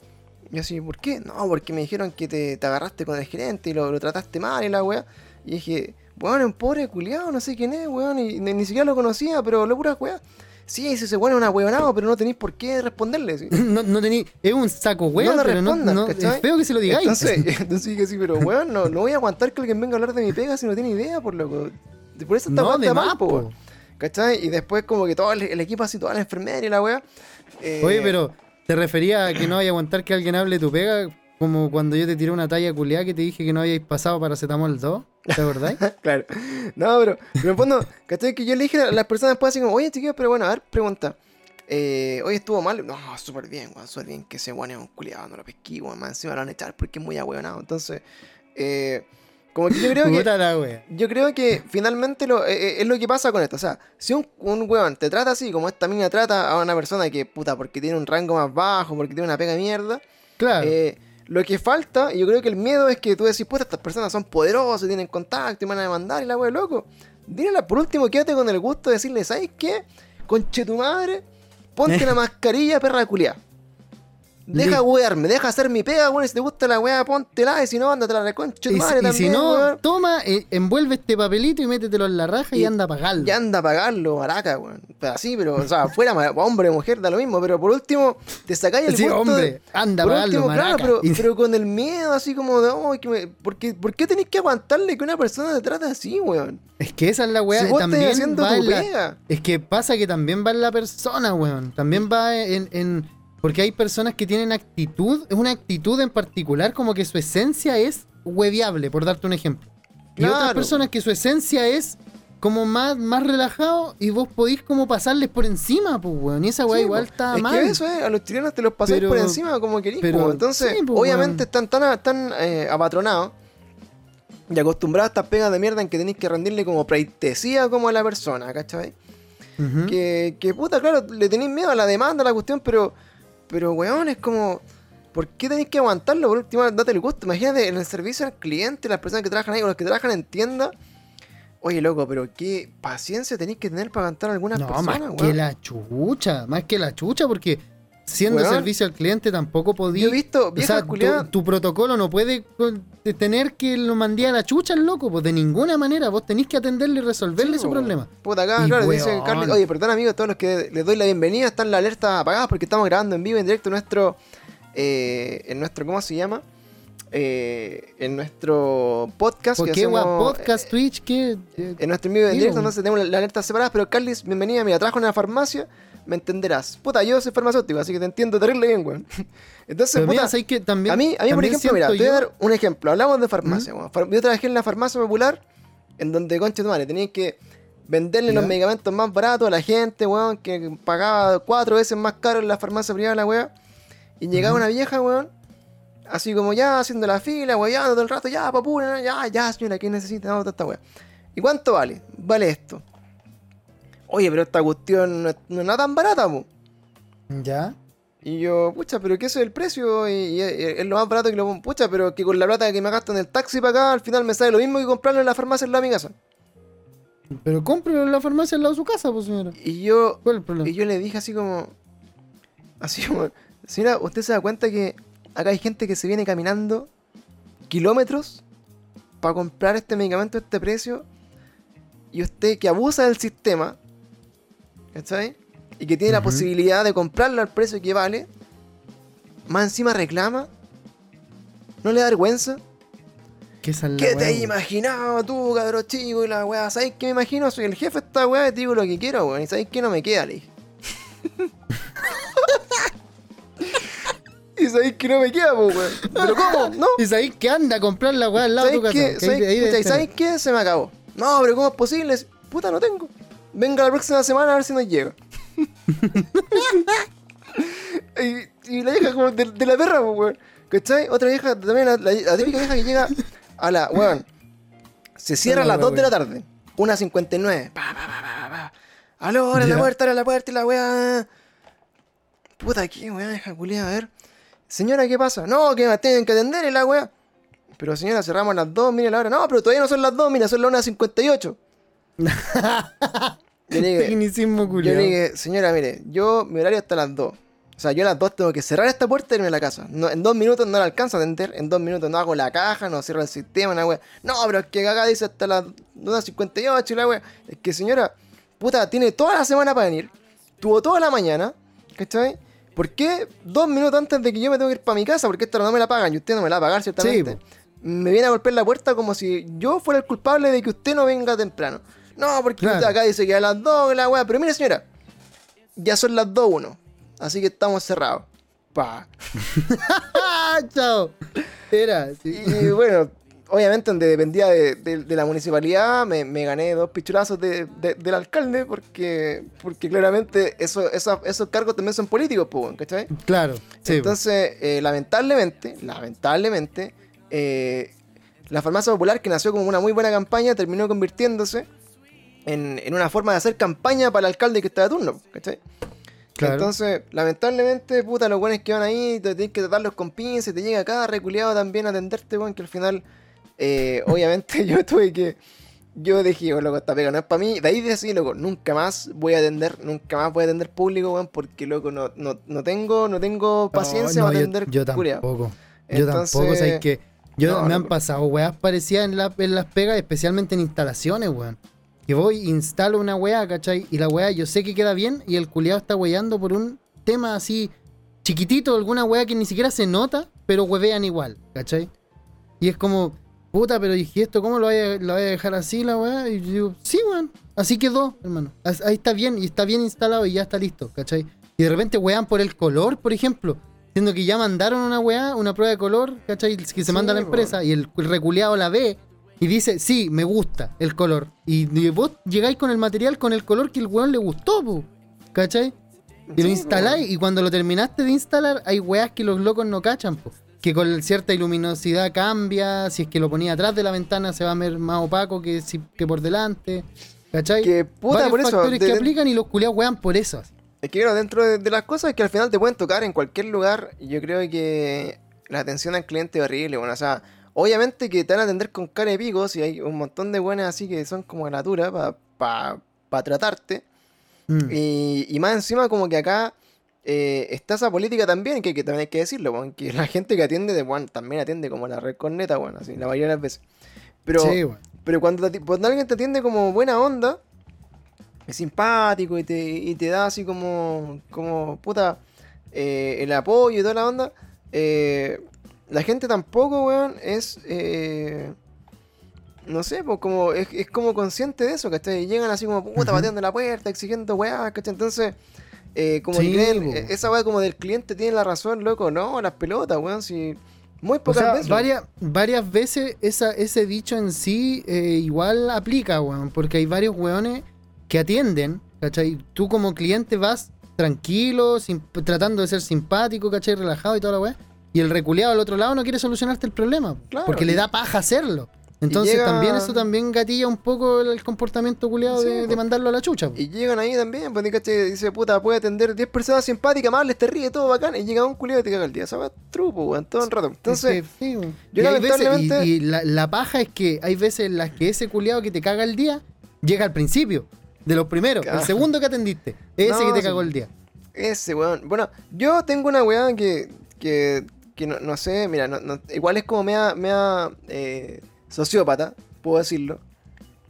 [SPEAKER 1] Y yo así, ¿por qué? No, porque me dijeron que te, te agarraste con el gerente y lo, lo trataste mal y la weá. Y dije, weón, es un pobre culiado, no sé quién es, weón, y ni, ni siquiera lo conocía, pero lo pura weá. Sí, ese se pone una weonado, pero no tenéis por qué responderle. ¿sí? *laughs*
[SPEAKER 2] No, no tení, es un saco weá,
[SPEAKER 1] No
[SPEAKER 2] pero no, no- es feo que se lo digáis.
[SPEAKER 1] Entonces, *laughs* entonces dije así, pero weón, no, no voy a aguantar que alguien venga a hablar de mi pega si no tiene idea, por loco. Por eso está
[SPEAKER 2] no, de más,
[SPEAKER 1] po, weón. ¿Cachai? Y después como que todo el, el equipo así, toda la enfermera y la weá. eh,
[SPEAKER 2] Oye, pero ¿te refería a que no vaya a aguantar que alguien hable de tu pega? Como cuando yo te tiré una talla culiada que te dije que no habíais pasado para Cetamol 2. ¿Te acordáis? *laughs*
[SPEAKER 1] claro. No, pero, pero en fondo, ¿cachai? Que yo le dije a las personas después así como, oye, chiquillos, pero bueno, a ver, pregunta. Eh, oye, estuvo mal. No, súper bien, weón, súper bien. Que ese weón es un culiado, no lo pesquí, weón. Más encima lo van a echar porque es muy ahueonado. Entonces, eh, como que yo creo que.
[SPEAKER 2] La.
[SPEAKER 1] Yo creo que finalmente lo, eh, eh, es lo que pasa con esto. O sea, si un, un weón te trata así, como esta mina trata a una persona que, puta, porque tiene un rango más bajo, porque tiene una pega de mierda,
[SPEAKER 2] Claro.
[SPEAKER 1] eh, lo que falta, y yo creo que el miedo es que tú decís, puta, estas personas son poderosas, tienen contacto y van a demandar y la wea loco. Dile, por último, quédate con el gusto de decirle, ¿sabes qué? Conche tu madre, ponte *laughs* la mascarilla, perra culiá. Deja wearme, deja hacer mi pega, weón. Si te gusta la weá, póntela. Y si no, ándate la reconcha
[SPEAKER 2] y,
[SPEAKER 1] madre
[SPEAKER 2] si- y
[SPEAKER 1] también,
[SPEAKER 2] si no,
[SPEAKER 1] weón.
[SPEAKER 2] toma, eh, envuelve este papelito y métetelo en la raja y,
[SPEAKER 1] Y-
[SPEAKER 2] anda a pagarlo.
[SPEAKER 1] Ya anda a pagarlo, maraca, weón. Pero así, pero, o sea, fuera hombre o mujer, da lo mismo. Pero por último, te sacáis el
[SPEAKER 2] Sí,
[SPEAKER 1] de-
[SPEAKER 2] hombre, anda a pagarlo,
[SPEAKER 1] último, claro, pero,
[SPEAKER 2] Y-
[SPEAKER 1] pero con el miedo, así como de, oh, que me- ¿por, qué, ¿por qué tenéis que aguantarle que una persona te trate así, weón?
[SPEAKER 2] Es que esa es la weá.
[SPEAKER 1] Si
[SPEAKER 2] también va
[SPEAKER 1] tu
[SPEAKER 2] la-
[SPEAKER 1] pega.
[SPEAKER 2] Es que pasa que también va en la persona, weón. También va en, en- Porque hay personas que tienen actitud, es una actitud en particular, como que su esencia es hueviable, por darte un ejemplo. Y otras personas que su esencia es como más, más relajado y vos podís como pasarles por encima, pues, weón. Y esa weá
[SPEAKER 1] Sí,
[SPEAKER 2] igual
[SPEAKER 1] po.
[SPEAKER 2] está
[SPEAKER 1] es
[SPEAKER 2] mal.
[SPEAKER 1] que eso, eh, a los chilenos te los pasáis
[SPEAKER 2] Pero-
[SPEAKER 1] por encima como querís,
[SPEAKER 2] pero-.
[SPEAKER 1] Entonces,
[SPEAKER 2] sí, po,
[SPEAKER 1] obviamente están tan, tan eh, apatronados y acostumbrados a estas pegas de mierda en que tenéis que rendirle como pleitesía como a la persona, ¿cachai?
[SPEAKER 2] Ujú.
[SPEAKER 1] Que, que puta, claro, le tenéis miedo a la demanda, a la cuestión, pero, pero weón, es como, ¿por qué tenéis que aguantarlo? Por último, date el gusto. Imagínate en el servicio al cliente, las personas que trabajan ahí, o los que trabajan en tienda. Oye, loco, pero qué paciencia tenéis que tener para aguantar a algunas
[SPEAKER 2] No,
[SPEAKER 1] personas,
[SPEAKER 2] más
[SPEAKER 1] weón.
[SPEAKER 2] que la chucha, más que la chucha, porque siendo servicio al cliente tampoco podía.
[SPEAKER 1] Yo he visto
[SPEAKER 2] O sea, tu, protocolo no puede tener que lo mandé a la chucha al loco, pues de ninguna manera. Vos tenés que atenderle y resolverle
[SPEAKER 1] Sí,
[SPEAKER 2] su
[SPEAKER 1] po.
[SPEAKER 2] problema.
[SPEAKER 1] Puta, acá,
[SPEAKER 2] Y
[SPEAKER 1] claro,
[SPEAKER 2] weón.
[SPEAKER 1] dice Carly, oye, perdón amigos, todos los que les doy la bienvenida, están las alertas apagadas porque estamos grabando en vivo, en directo, en nuestro, eh, en nuestro, ¿cómo se llama? eh, en nuestro podcast.
[SPEAKER 2] ¿Por
[SPEAKER 1] que hacemos,
[SPEAKER 2] Podcast,
[SPEAKER 1] eh,
[SPEAKER 2] Twitch, ¿qué?
[SPEAKER 1] En nuestro envío de
[SPEAKER 2] Digo,
[SPEAKER 1] directo, entonces tenemos las alertas separadas, pero Carlis, bienvenida, mira, trabajo en una farmacia, me entenderás. Puta, yo soy farmacéutico, así que te entiendo terrible bien, weón. *laughs* Entonces,
[SPEAKER 2] Pero
[SPEAKER 1] puta,
[SPEAKER 2] ¿sabes qué? También,
[SPEAKER 1] a mí, a mí por ejemplo, mira, te voy a dar un ejemplo. Hablamos de farmacia, weón. Yo trabajé en la farmacia popular, en donde, concha tu madre, tenías que venderle los medicamentos más baratos a la gente, weón, que pagaba cuatro veces más caro en la farmacia privada, la weá. Y llegaba una vieja, weón, así como ya haciendo la fila, weón, todo el rato, ya, papura, ya, ya, señora, ¿qué necesita? No, toda esta weá. ¿Y cuánto vale? Vale esto. Oye, pero esta cuestión no es, no es nada tan barata, po.
[SPEAKER 2] ¿Ya?
[SPEAKER 1] Y yo, pucha, pero que eso es el precio y, y es, es lo más barato que lo pucha, pero que con la plata que me gasto en el taxi para acá, al final me sale lo mismo que comprarlo en la farmacia en la mi casa.
[SPEAKER 2] Pero cómprelo en la farmacia al lado de su casa, pues, señora.
[SPEAKER 1] Y yo,
[SPEAKER 2] ¿Cuál es el problema?
[SPEAKER 1] y yo le dije así como, así como, señora, ¿usted se da cuenta que acá hay gente que se viene caminando kilómetros para comprar este medicamento a este precio? Y usted que abusa del sistema, ¿cachai? Y que tiene la posibilidad de comprarlo al precio que vale, más encima reclama, ¿no le da vergüenza?
[SPEAKER 2] ¿Qué,
[SPEAKER 1] ¿Qué te imaginado tú, cabrón chico? Y la weá, ¿sabes qué me imagino? Soy el jefe de esta weá y te digo lo que quiero, weón. Y ¿sabes qué? No me queda, le *laughs* y ¿sabes que no me queda, pues, weón? ¿Pero cómo? ¿No?
[SPEAKER 2] ¿Y sabéis que anda a comprar la weá al lado de
[SPEAKER 1] ¿Sabes
[SPEAKER 2] tu casa?
[SPEAKER 1] ¿y
[SPEAKER 2] tener.
[SPEAKER 1] qué? Se me acabó. No, pero ¿cómo es posible? Puta, no tengo. Venga la próxima semana a ver si nos llega. *laughs* y, y la vieja como de, de la perra, weón. ¿Cachai? Otra vieja, también la, la- la típica vieja que llega a la, weón. Se cierra a las
[SPEAKER 2] Hola,
[SPEAKER 1] 2 de la tarde. Una 59. Pa, pa, pa, pa. Aló, abre la puerta, abre la puerta y la weá. Puta, ¿qué weá? Deja culiar, a ver. Señora, ¿qué pasa? No, que me tienen que atender y la weá. Pero señora, cerramos a las 2, mire la hora. No, pero todavía no son las 2, mira, son las 1.58. Yo le *laughs* dije,
[SPEAKER 2] Tecnicismo
[SPEAKER 1] yo
[SPEAKER 2] culiao.
[SPEAKER 1] le dije, señora, mire, yo, mi horario hasta las 2. O sea, yo a las 2 tengo que cerrar esta puerta y irme a la casa. No, en dos minutos no la alcanzo a atender. En dos minutos no hago la caja, no cierro el sistema, una wea. No, pero es que acá dice hasta las 1.58 y la wea. Es que señora, puta, tiene toda la semana para venir. Tuvo toda la mañana, ¿cachai? ¿Por qué dos minutos antes de que yo me tengo que ir para mi casa? Porque esta no me la pagan y usted no me la va a pagar, ciertamente. me viene a golpear la puerta como si yo fuera el culpable de que usted no venga temprano. No, porque
[SPEAKER 2] Claro.
[SPEAKER 1] acá dice que a las 2, la weá. Pero mire, señora, ya son las 2.1. Así que estamos cerrados. Pa.
[SPEAKER 2] ¡Ah, *laughs* chao! Era, sí.
[SPEAKER 1] Y bueno, obviamente donde dependía de, de- de la municipalidad, me, me gané dos pichulazos de- de- del alcalde porque, porque claramente eso, esos, esos cargos también son políticos, pues, ¿cachai?
[SPEAKER 2] Claro, sí.
[SPEAKER 1] Entonces, eh, lamentablemente, lamentablemente, eh, la farmacia popular, que nació como una muy buena campaña, terminó convirtiéndose en, en una forma de hacer campaña para el alcalde que está de turno, ¿cachai?
[SPEAKER 2] Claro.
[SPEAKER 1] Entonces, lamentablemente, puta, los buenos que van ahí, te tienes que tratarlos con pinzas, te llega cada reculeado también a atenderte, weón, que al final, eh, obviamente, *laughs* yo tuve que. Yo dije, oh, loco, esta pega no es para mí. De ahí decidí, loco, nunca más voy a atender, nunca más voy a atender público, weón, porque, loco, no, no, no tengo, no tengo paciencia
[SPEAKER 2] No,
[SPEAKER 1] para
[SPEAKER 2] yo-
[SPEAKER 1] atender
[SPEAKER 2] Yo,
[SPEAKER 1] culiao.
[SPEAKER 2] tampoco. Yo
[SPEAKER 1] Entonces,
[SPEAKER 2] tampoco, ¿sabes que Yo, me han pasado weas parecidas en, la- en las pegas, especialmente en instalaciones, weón. Que voy, instalo una wea, ¿cachai? Y la wea yo sé que queda bien y el culiado está weyando por un tema así chiquitito, alguna wea que ni siquiera se nota, pero huevean igual, ¿cachai? Y es como, puta, pero dije esto, ¿cómo lo voy a, lo voy a dejar así la wea? Y yo digo, sí, weón, así quedó, hermano. Ahí está bien, y está bien instalado y ya está listo, ¿cachai? Y de repente wean por el color, por ejemplo. Siendo que ya mandaron una weá, una prueba de color, ¿cachai? Que se
[SPEAKER 1] Sí,
[SPEAKER 2] manda a la empresa y el, el reculeado la ve y dice, sí, me gusta el color. Y, y vos llegáis con el material con el color que el weón le gustó, po, ¿cachai? Y lo instaláis y cuando lo terminaste de instalar hay weas que los locos no cachan, po. Que con cierta luminosidad cambia, si es que lo ponía atrás de la ventana se va a ver más opaco que, si- que por delante, ¿cachai?
[SPEAKER 1] Que puta,
[SPEAKER 2] Varios
[SPEAKER 1] por eso.
[SPEAKER 2] factores
[SPEAKER 1] de-
[SPEAKER 2] que
[SPEAKER 1] de-
[SPEAKER 2] aplican y los culiados wean por eso.
[SPEAKER 1] Es que claro, dentro de, de las cosas que al final te pueden tocar en cualquier lugar, yo creo que la atención al cliente es horrible, bueno, o sea, obviamente que te van a atender con cara de picos y hay un montón de buenas así que son como gratuitas para tratarte.
[SPEAKER 2] Mm.
[SPEAKER 1] Y, y más encima como que acá eh, está esa política también, que, que también hay que decirlo, weón, que la gente que atiende, de, weón, también atiende como la red corneta, bueno, así, la mayoría de las veces. Pero,
[SPEAKER 2] sí,
[SPEAKER 1] pero cuando, te- cuando alguien te atiende como buena onda, es simpático y te, y te da así como, como puta, eh, el apoyo y toda la onda, eh, la gente tampoco, weón, es. eh, no sé, pues como es, es como consciente de eso, ¿cachai? Y llegan así como puta pateando la puerta, exigiendo weá, ¿cachai? Entonces, eh, como
[SPEAKER 2] Sí,
[SPEAKER 1] creen, eh, esa weá como del cliente tiene la razón, loco, no, las pelotas, weón, si. Muy
[SPEAKER 2] O
[SPEAKER 1] pocas
[SPEAKER 2] sea,
[SPEAKER 1] veces.
[SPEAKER 2] varias, varias veces esa, ese dicho en sí eh, igual aplica, weón, porque hay varios weones que atienden, ¿cachai? Tú como cliente vas tranquilo, tratando de ser simpático, ¿cachai? Relajado y toda la weá. Y el reculeado al otro lado no quiere solucionarte el problema,
[SPEAKER 1] Claro,
[SPEAKER 2] porque le da paja hacerlo. Entonces
[SPEAKER 1] llega-
[SPEAKER 2] también eso también gatilla un poco el, comportamiento culiado
[SPEAKER 1] Sí,
[SPEAKER 2] de, de mandarlo a la chucha. po.
[SPEAKER 1] Y llegan ahí también, pues dice, puta, puede atender 10 personas simpáticas, amables, te ríe, todo bacán, y llega un culiado y te caga el día. Esa es trupo, weón, todo el rato. Entonces,
[SPEAKER 2] sí,
[SPEAKER 1] yo
[SPEAKER 2] Y hay veces-
[SPEAKER 1] lamentablemente-
[SPEAKER 2] y, y la, la paja es que hay veces en las que ese culiado que te caga el día llega al principio, de los primeros, el segundo que atendiste, ese
[SPEAKER 1] No,
[SPEAKER 2] que te cagó el día.
[SPEAKER 1] Ese, weón. Bueno, yo tengo una weá que, que, que no, no sé, mira, no- no- igual es como mea, mea eh, sociópata, puedo decirlo.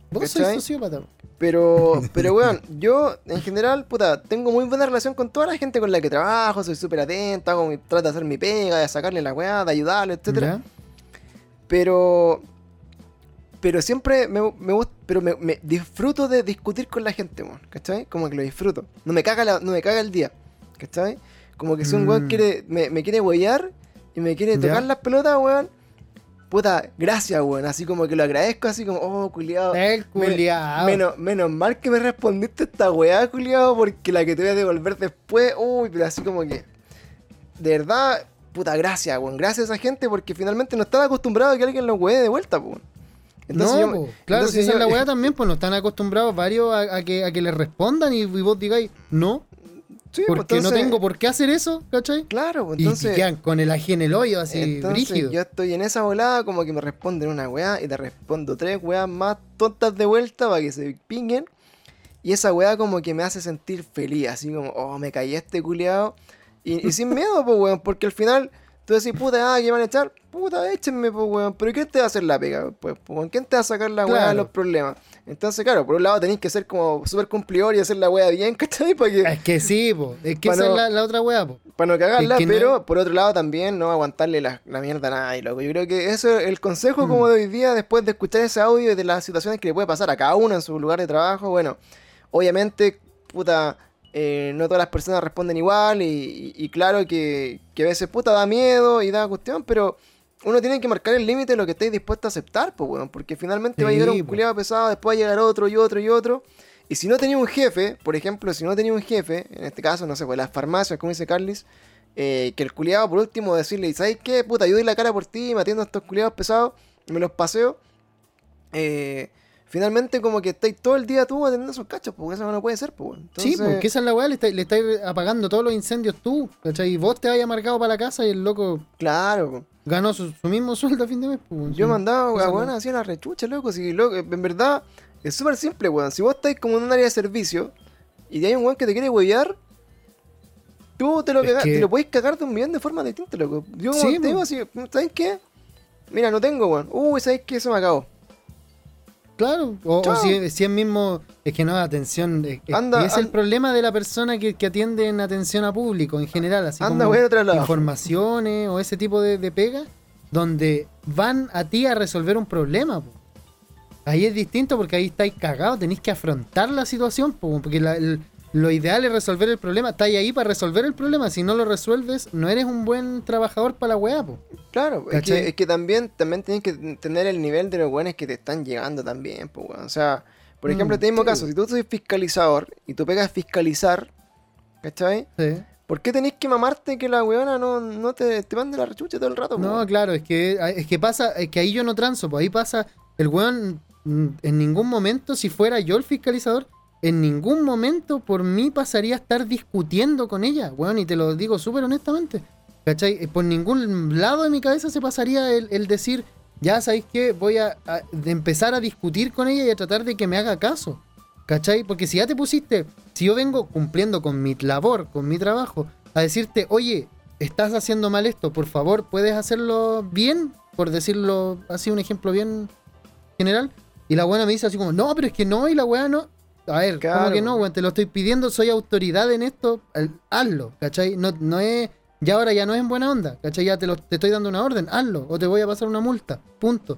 [SPEAKER 2] Vos sois sociópata.
[SPEAKER 1] Pero, *laughs* pero weón, yo en general, puta, tengo muy buena relación con toda la gente con la que trabajo, soy súper atento, hago mi- trato de hacer mi pega, de sacarle la weá, de ayudarle.
[SPEAKER 2] ¿Ya?
[SPEAKER 1] Pero. Pero siempre me, me gusta. Pero me, me disfruto de discutir con la gente, weón. ¿Cachai? Como que lo disfruto. No me caga, la- no me caga el día. ¿Cachai? Como que si un weón
[SPEAKER 2] Mm.
[SPEAKER 1] quiere, me, me quiere huellar y me quiere
[SPEAKER 2] Ya.
[SPEAKER 1] tocar las pelotas, weón. Puta, gracias, weón. Así como que lo agradezco, así como, oh, culiado.
[SPEAKER 2] El.
[SPEAKER 1] Menos, menos mal que me respondiste esta weá, culiado, porque la que te voy a devolver después, uy, pero así como que. De verdad, puta, gracias, weón. Gracias a esa gente porque finalmente no están acostumbrados a que alguien los huee de vuelta, weón.
[SPEAKER 2] no,
[SPEAKER 1] yo-
[SPEAKER 2] po, claro,
[SPEAKER 1] entonces
[SPEAKER 2] si esa es la weá *laughs* también, pues no están acostumbrados varios a, a que, a que les respondan y, y vos digáis, no,
[SPEAKER 1] Sí, pues,
[SPEAKER 2] porque no tengo por qué hacer eso, ¿cachai?
[SPEAKER 1] Claro, pues, entonces.
[SPEAKER 2] y quedan con el ají en el hoyo, así,
[SPEAKER 1] entonces
[SPEAKER 2] brígido.
[SPEAKER 1] yo estoy en esa volada como que me responden una weá y te respondo tres weas más tontas de vuelta para que se pinguen. Y esa weá como que me hace sentir feliz, así como, oh, me caí este culiado. Y, y sin *laughs* miedo, pues weón, porque al final tú decís, puta, ah, ¿qué van a echar? Puta, échenme, pues weón. Pero ¿quién te va a hacer la pega? Pues, pues, ¿quién te va a sacar la weá de
[SPEAKER 2] Claro.
[SPEAKER 1] los problemas? Entonces, claro, por un lado tenéis que ser como súper cumplidor y hacer la weá bien, *laughs* ¿cachai? Que,
[SPEAKER 2] Es que sí, po, es que esa
[SPEAKER 1] no-
[SPEAKER 2] es la, la otra weá, po.
[SPEAKER 1] para no cagarla,
[SPEAKER 2] Es que no-
[SPEAKER 1] pero por otro lado también no aguantarle la, la mierda a nadie, loco. Yo creo que eso es el consejo como
[SPEAKER 2] Mm.
[SPEAKER 1] de hoy día, después de escuchar ese audio y de las situaciones que le puede pasar a cada uno en su lugar de trabajo. Bueno, obviamente, puta, eh, no todas las personas responden igual y, y- y claro que, que a veces, puta, da miedo y da cuestión, pero uno tiene que marcar el límite de lo que estáis dispuesto a aceptar, pues, weón, porque finalmente va a llegar un culiado pesado, después va a llegar otro y otro y otro. Y si no tenía un jefe, por ejemplo, si no tenía un jefe, en este caso, no sé, pues las farmacias, como dice Carlis, eh, que el culiado por último decirle, ¿sabes qué? Puta, yo doy la cara por ti, me atiendo a estos culiados pesados me los paseo. Eh, finalmente como que estáis todo el día tú atendiendo esos cachos, porque eso no puede ser, pues.
[SPEAKER 2] Sí,
[SPEAKER 1] Entonces,
[SPEAKER 2] porque esa es la weá, le estáis le estáis apagando todos los incendios tú, ¿cachai? Y vos te vayas amargado para la casa y el loco
[SPEAKER 1] Claro,
[SPEAKER 2] ganó su, su mismo sueldo a fin de mes. pues,
[SPEAKER 1] yo
[SPEAKER 2] sí.
[SPEAKER 1] mandaba a weón así a la rechucha, loco. Si, loco, en verdad, es súper simple, weón. Si vos estáis como en un área de servicio y hay un weón que te quiere huevear, tú te lo,
[SPEAKER 2] Es
[SPEAKER 1] caga-
[SPEAKER 2] que-
[SPEAKER 1] te lo podés cagar de un millón de formas distintas, loco. Yo
[SPEAKER 2] Sí,
[SPEAKER 1] te digo así, ¿sabes qué? Mira, no tengo, weón. Uy, ¿sabes qué? Eso me acabó.
[SPEAKER 2] Claro, o, si, si es mismo, es que no, atención, es, es-
[SPEAKER 1] Anda,
[SPEAKER 2] es el problema de la persona que, que atiende en atención a público en general, así
[SPEAKER 1] Anda,
[SPEAKER 2] como
[SPEAKER 1] voy a
[SPEAKER 2] informaciones o ese tipo de, de pega, donde van a ti a resolver un problema. po. Ahí es distinto porque ahí estáis cagados, tenéis que afrontar la situación, po, porque la- el- lo ideal es resolver el problema, estáis ahí para resolver el problema, si no lo resuelves, no eres un buen trabajador para la weá. po.
[SPEAKER 1] Claro, es que, es que también, también tienes que tener el nivel de los weones que te están llegando también, pues, weón. O sea, por
[SPEAKER 2] Mm,
[SPEAKER 1] ejemplo, en este mismo
[SPEAKER 2] sí.
[SPEAKER 1] caso, si tú sois fiscalizador y tú pegas fiscalizar, ¿cachai?
[SPEAKER 2] Sí.
[SPEAKER 1] ¿Por qué tenés que mamarte que la weona no, no te, te mande la rechucha todo el rato? po,
[SPEAKER 2] No, claro, es que, es que pasa, es que ahí yo no transo, pues ahí pasa, el weón mm, en ningún momento, si fuera yo el fiscalizador, en ningún momento por mí pasaría a estar discutiendo con ella, weón, y te lo digo súper honestamente, ¿cachai? Eh, Por ningún lado de mi cabeza se pasaría el, el decir, ya sabéis que voy a, empezar a discutir con ella y a tratar de que me haga caso, ¿cachai? Porque si ya te pusiste, si yo vengo cumpliendo con mi labor, con mi trabajo, a decirte, oye, estás haciendo mal esto, por favor, puedes hacerlo bien, por decirlo así, un ejemplo bien general. Y la buena me dice así como, no, pero es que no, y la weá no. A ver, ¿cómo
[SPEAKER 1] Claro.
[SPEAKER 2] que no, weón? Te lo estoy pidiendo, soy autoridad en esto, hazlo, ¿cachai? No, no es ya ahora ya no es en buena onda, ¿cachai? Ya te, lo, te estoy dando una orden, hazlo, o te voy a pasar una multa, punto.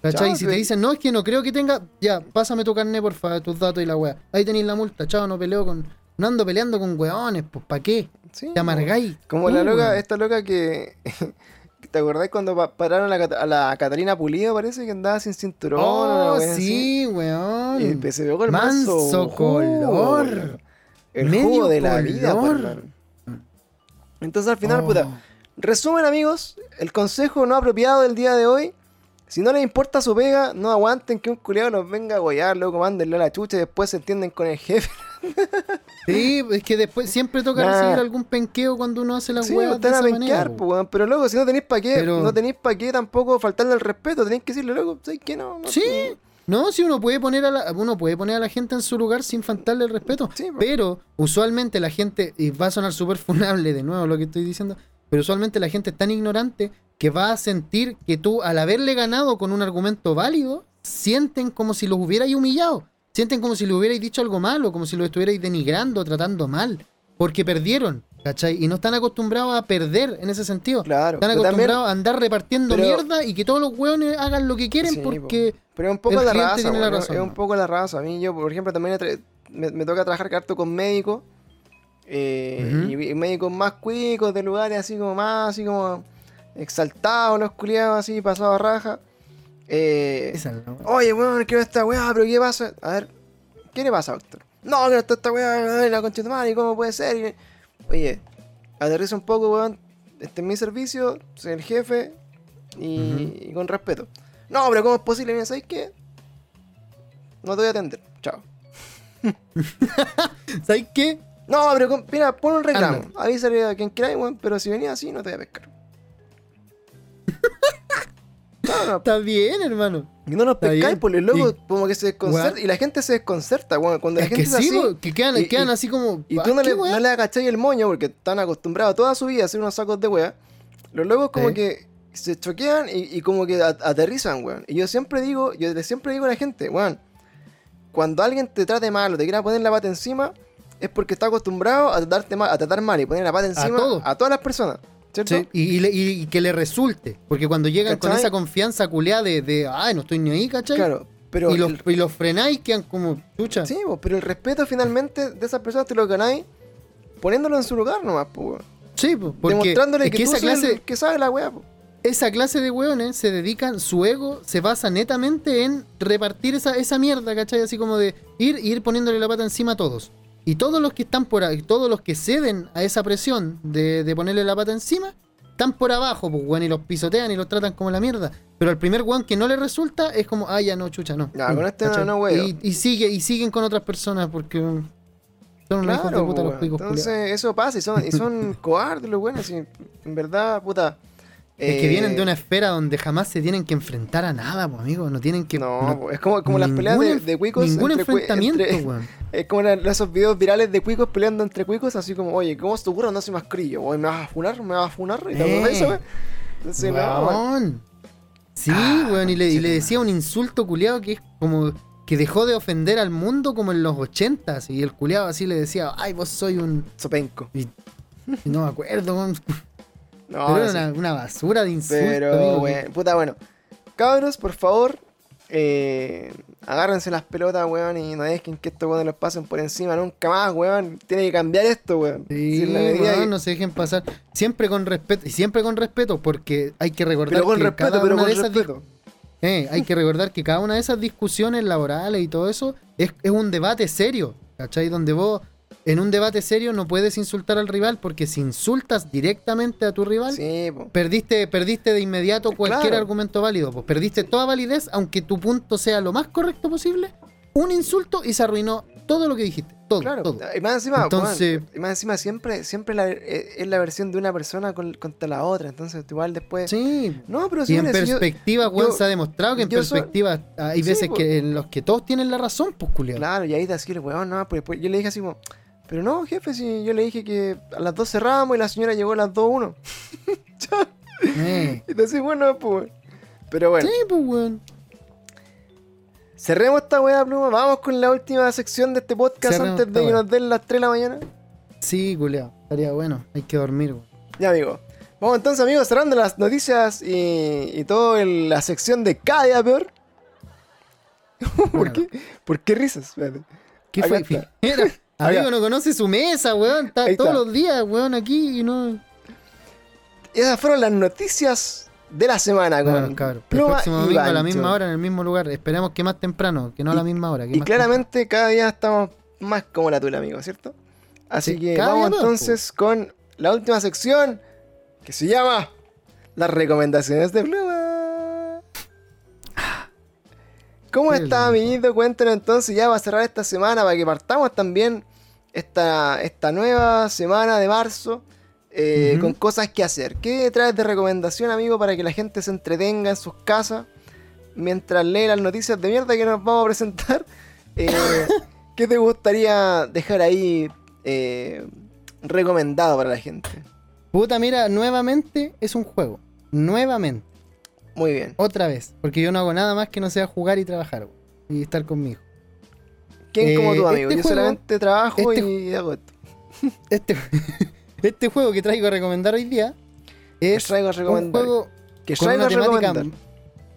[SPEAKER 2] ¿Cachai?
[SPEAKER 1] Chao,
[SPEAKER 2] si te dicen, no, es que no creo que tenga, ya, pásame tu carnet, por favor, tus datos y la weá. Ahí tenéis la multa, chao, no peleo con, no ando peleando con weones, pues, ¿para qué?
[SPEAKER 1] Sí,
[SPEAKER 2] Te amargáis.
[SPEAKER 1] Como la loca, esta loca que. *laughs* ¿Te acordás cuando pa- pararon a la, a la Catalina Pulido? Parece que andaba sin cinturón.
[SPEAKER 2] Oh,
[SPEAKER 1] wea así?
[SPEAKER 2] sí, weón.
[SPEAKER 1] Y se vio con el
[SPEAKER 2] Manso color.
[SPEAKER 1] El
[SPEAKER 2] Medio
[SPEAKER 1] jugo de la vida,
[SPEAKER 2] color.
[SPEAKER 1] pues. Entonces al final,
[SPEAKER 2] Oh.
[SPEAKER 1] puta. Resumen, amigos, el consejo no apropiado del día de hoy. Si no les importa su pega, no aguanten que un culiado los venga a guayar, luego mándenle a la chucha y después se entienden con el jefe. *laughs* *laughs*
[SPEAKER 2] Sí, es que después siempre toca
[SPEAKER 1] Nah.
[SPEAKER 2] recibir algún penqueo cuando uno hace las
[SPEAKER 1] Sí, pues,
[SPEAKER 2] de
[SPEAKER 1] están a
[SPEAKER 2] manera. po.
[SPEAKER 1] pues. Pero luego, si no tenéis para qué,
[SPEAKER 2] Pero-
[SPEAKER 1] no tenéis para qué tampoco faltarle el respeto, tenéis que decirle, luego, ¿sabes qué? No, no,
[SPEAKER 2] Sí, no, si uno puede poner a la, uno puede poner a la gente en su lugar sin faltarle el respeto.
[SPEAKER 1] Sí, po.
[SPEAKER 2] pero usualmente la gente, y va a sonar súper funable de nuevo lo que estoy diciendo, pero usualmente la gente es tan ignorante que va a sentir que tú, al haberle ganado con un argumento válido, sienten como si los hubierais humillado. Sienten como si le hubierais dicho algo malo, como si lo estuvierais denigrando, tratando mal. Porque perdieron, ¿cachai? Y no están acostumbrados a perder en ese sentido.
[SPEAKER 1] Claro.
[SPEAKER 2] Están
[SPEAKER 1] también-
[SPEAKER 2] acostumbrados a andar repartiendo
[SPEAKER 1] pero-
[SPEAKER 2] mierda y que todos los hueones hagan lo que quieren
[SPEAKER 1] Sí,
[SPEAKER 2] porque...
[SPEAKER 1] Pero es un poco la raza,
[SPEAKER 2] tiene la razón,
[SPEAKER 1] es un poco la raza. A mí, yo, por ejemplo, también me, me toca trabajar harto con médicos. eh, y médicos más cuicos, de lugares así como más, así como exaltados, los culiados así, pasados a raja. Eh, Oye, weón, quiero esta weá, pero ¿qué pasa? A ver, ¿qué le pasa, doctor? No, que no está esta weá, la tu madre, ¿cómo puede ser? Oye, aterriza un poco, weón. Este es mi servicio, soy el jefe y, con respeto. No, pero ¿cómo es posible? Mira, ¿sabes qué? No te voy a atender, chao. *laughs*
[SPEAKER 2] ¿Sabes qué?
[SPEAKER 1] No, pero con- mira, pon un reclamo.
[SPEAKER 2] Anda.
[SPEAKER 1] Avísale a quien quiera, weón, pero si venía así, no te voy a pescar. *laughs*
[SPEAKER 2] Está bien, hermano.
[SPEAKER 1] Y no nos pescáis, pues luego
[SPEAKER 2] Y-
[SPEAKER 1] como que se desconcerta. Y la gente se desconcerta, weón. Cuando la
[SPEAKER 2] Es que
[SPEAKER 1] gente es
[SPEAKER 2] sí,
[SPEAKER 1] así.
[SPEAKER 2] po, que quedan,
[SPEAKER 1] y-
[SPEAKER 2] quedan
[SPEAKER 1] y-
[SPEAKER 2] así como.
[SPEAKER 1] Y
[SPEAKER 2] "Ah,
[SPEAKER 1] tú no
[SPEAKER 2] ¿qué
[SPEAKER 1] le,
[SPEAKER 2] weá?".
[SPEAKER 1] no le agacháis el moño porque están acostumbrados toda su vida a hacer unos sacos de wea. Los locos como que se choquean y, como que a- aterrizan, weón. Y yo siempre digo, yo le- siempre digo a la gente, weón, cuando alguien te trate mal o te quiera poner la pata encima, es porque está acostumbrado a tratarte mal, a tratar mal y poner la pata encima
[SPEAKER 2] todo.
[SPEAKER 1] a, todas las personas. ¿Cierto?
[SPEAKER 2] Sí, y, y le- y- y que le resulte. Porque cuando llegan con esa confianza culeada de, de, ay, no estoy ni ahí, ¿cachai?
[SPEAKER 1] Claro. Pero
[SPEAKER 2] y, los,
[SPEAKER 1] el-
[SPEAKER 2] y los frenáis, quedan como chucha.
[SPEAKER 1] Sí, pero el respeto finalmente de esas personas te lo ganáis poniéndolo en su lugar nomás, weón.
[SPEAKER 2] Sí, po, porque
[SPEAKER 1] Demostrándole
[SPEAKER 2] es
[SPEAKER 1] que,
[SPEAKER 2] que,
[SPEAKER 1] tú
[SPEAKER 2] esa
[SPEAKER 1] soy el
[SPEAKER 2] clase,
[SPEAKER 1] que sabe la weá, po.
[SPEAKER 2] esa clase de weones se dedican, su ego se basa netamente en repartir esa, esa mierda, ¿cachai? Así como de ir, ir poniéndole la pata encima a todos. Y todos los que están por ahí, todos los que ceden a esa presión de, de ponerle la pata encima, están por abajo, pues, weón, y los pisotean y los tratan como la mierda. Pero al primer weón que no le resulta es como, ah, ya no, chucha, no. Pum,
[SPEAKER 1] con este no- no, weón.
[SPEAKER 2] y, y sigue, y siguen con otras personas porque um, son unos hijos de
[SPEAKER 1] Claro,
[SPEAKER 2] puta los cuicos
[SPEAKER 1] Entonces,
[SPEAKER 2] culiados.
[SPEAKER 1] eso pasa y son, y son *laughs* cobardes los. Y en verdad, puta.
[SPEAKER 2] Es que
[SPEAKER 1] eh,
[SPEAKER 2] vienen de una esfera donde jamás se tienen que enfrentar a nada, pues, amigo. No tienen que.
[SPEAKER 1] No,
[SPEAKER 2] no-
[SPEAKER 1] es como, como las peleas de, de cuicos.
[SPEAKER 2] Ningún
[SPEAKER 1] entre
[SPEAKER 2] enfrentamiento,
[SPEAKER 1] entre-
[SPEAKER 2] weón. *laughs*
[SPEAKER 1] Es como la- esos videos virales de cuicos peleando entre cuicos, así como, oye, ¿cómo se te ocurre no hace más crillo? Oye, ¿me vas a funar? ¿Me vas a funar? ¿Y eso,
[SPEAKER 2] Eh.
[SPEAKER 1] weón? Entonces, no, weón.
[SPEAKER 2] Sí,
[SPEAKER 1] Ah,
[SPEAKER 2] weón, y le, y le decía un insulto culiado que es como que dejó de ofender al mundo como en los ochentas. Y el culiado así le decía, ay, vos soy un.
[SPEAKER 1] Sopenco.
[SPEAKER 2] y no me acuerdo, weón.
[SPEAKER 1] No,
[SPEAKER 2] Pero
[SPEAKER 1] no
[SPEAKER 2] era una, una basura de insulto.
[SPEAKER 1] Pero, bueno, puta, bueno. Cabros, por favor, eh, agárrense las pelotas, weón, y no dejen que estos weones los pasen por encima nunca más, weón. Tiene que cambiar esto, weón.
[SPEAKER 2] Sí, weón,
[SPEAKER 1] que-
[SPEAKER 2] no se dejen pasar. Siempre con respeto. Y siempre con respeto, porque hay que recordar
[SPEAKER 1] Pero con
[SPEAKER 2] que
[SPEAKER 1] respeto,
[SPEAKER 2] cada
[SPEAKER 1] pero
[SPEAKER 2] una
[SPEAKER 1] con
[SPEAKER 2] de esas
[SPEAKER 1] respeto.
[SPEAKER 2] Eh, hay que recordar que cada una de esas discusiones laborales y todo eso es, es un debate serio, ¿cachai? Donde vos en un debate serio no puedes insultar al rival porque si insultas directamente a tu rival,
[SPEAKER 1] Sí,
[SPEAKER 2] perdiste, perdiste de inmediato cualquier
[SPEAKER 1] Claro.
[SPEAKER 2] argumento válido. Pues perdiste toda validez, aunque tu punto sea lo más correcto posible. Un insulto y se arruinó todo lo que dijiste. Todo,
[SPEAKER 1] Claro,
[SPEAKER 2] todo.
[SPEAKER 1] y más encima,
[SPEAKER 2] Entonces-
[SPEAKER 1] y más encima siempre, siempre la- eh, es la versión de una persona con- contra la otra, entonces igual después...
[SPEAKER 2] Sí.
[SPEAKER 1] No, pero
[SPEAKER 2] Y en
[SPEAKER 1] si yo-
[SPEAKER 2] perspectiva,
[SPEAKER 1] yo-
[SPEAKER 2] se ha demostrado que en
[SPEAKER 1] soy-
[SPEAKER 2] perspectiva hay veces
[SPEAKER 1] pues.
[SPEAKER 2] que en los que todos tienen la razón, pues culiao.
[SPEAKER 1] Claro, y ahí te decir, weón, no, pues después yo le dije así como, pero no, jefe, si yo le dije que a las 2 cerrábamos y la señora llegó a las 2.1. *laughs*
[SPEAKER 2] Eh.
[SPEAKER 1] Y te decís, bueno, pues. Pero bueno,
[SPEAKER 2] Sí, pues weón.
[SPEAKER 1] cerremos esta weá, pluma. Vamos con la última sección de este podcast
[SPEAKER 2] Cerremos
[SPEAKER 1] antes de que nos den las 3 de la mañana.
[SPEAKER 2] Sí, culiao. Estaría bueno. Hay que dormir, weón.
[SPEAKER 1] Ya, amigo. Vamos entonces, amigos, cerrando las noticias y, y toda la sección de cada día peor. *laughs* ¿Por,
[SPEAKER 2] Bueno.
[SPEAKER 1] qué? ¿Por qué risas? Espérate.
[SPEAKER 2] ¿Qué
[SPEAKER 1] Acá
[SPEAKER 2] fue? *laughs* Amigo no conoce su mesa, weón. Está todos los días, weón, aquí y no.
[SPEAKER 1] Esas fueron las noticias de la semana con
[SPEAKER 2] cabrón. El próximo domingo a la misma hora, en el mismo lugar. Esperemos que más temprano, que no a la misma hora. que
[SPEAKER 1] Y
[SPEAKER 2] más
[SPEAKER 1] claramente cada día estamos más como la tula, amigo, ¿cierto? Así
[SPEAKER 2] Sí,
[SPEAKER 1] que vamos entonces con la última sección que se llama las recomendaciones de Pluma. ¿Cómo está, amiguito? Cuéntanos entonces ya va a cerrar esta semana para que partamos también esta, esta nueva semana de marzo eh, con cosas que hacer. ¿Qué traes de recomendación, amigo, para que la gente se entretenga en sus casas mientras lee las noticias de mierda que nos vamos a presentar? *laughs* Eh, ¿Qué te gustaría dejar ahí eh, recomendado para la gente?
[SPEAKER 2] Puta, mira, nuevamente es un juego. Nuevamente.
[SPEAKER 1] Muy bien.
[SPEAKER 2] Otra vez. Porque yo no hago nada más que no sea jugar y trabajar, Y estar conmigo.
[SPEAKER 1] ¿Quién como
[SPEAKER 2] Eh,
[SPEAKER 1] tú, amigo?
[SPEAKER 2] este
[SPEAKER 1] Yo
[SPEAKER 2] juego-
[SPEAKER 1] solamente trabajo
[SPEAKER 2] este-
[SPEAKER 1] y hago esto. *laughs*
[SPEAKER 2] Este, *laughs* este juego que traigo a recomendar hoy día es
[SPEAKER 1] traigo a
[SPEAKER 2] un
[SPEAKER 1] recomendar.
[SPEAKER 2] juego
[SPEAKER 1] Que
[SPEAKER 2] con
[SPEAKER 1] traigo
[SPEAKER 2] una temática
[SPEAKER 1] recomendar.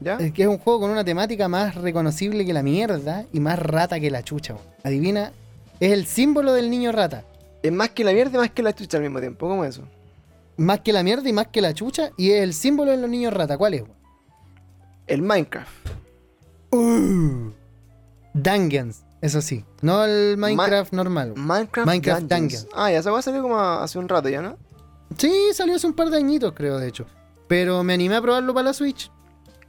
[SPEAKER 1] ¿Ya?
[SPEAKER 2] Es que es un juego con una temática más reconocible que la mierda y más rata que la chucha. weón. Adivina, es el símbolo del niño rata.
[SPEAKER 1] Es más que la mierda y más que la chucha al mismo tiempo. ¿Cómo es eso?
[SPEAKER 2] Más que la mierda y más que la chucha. Y es el símbolo de los niños rata. ¿Cuál es? weón?
[SPEAKER 1] El Minecraft.
[SPEAKER 2] Uh, Dungeons, eso sí. No el Minecraft normal.
[SPEAKER 1] Minecraft,
[SPEAKER 2] Minecraft
[SPEAKER 1] Dungeons.
[SPEAKER 2] Dungeons.
[SPEAKER 1] Ah, ya se va a salir como hace un rato ya, ¿no?
[SPEAKER 2] Sí, salió hace un par de añitos, creo, de hecho. Pero me animé a probarlo para la Switch.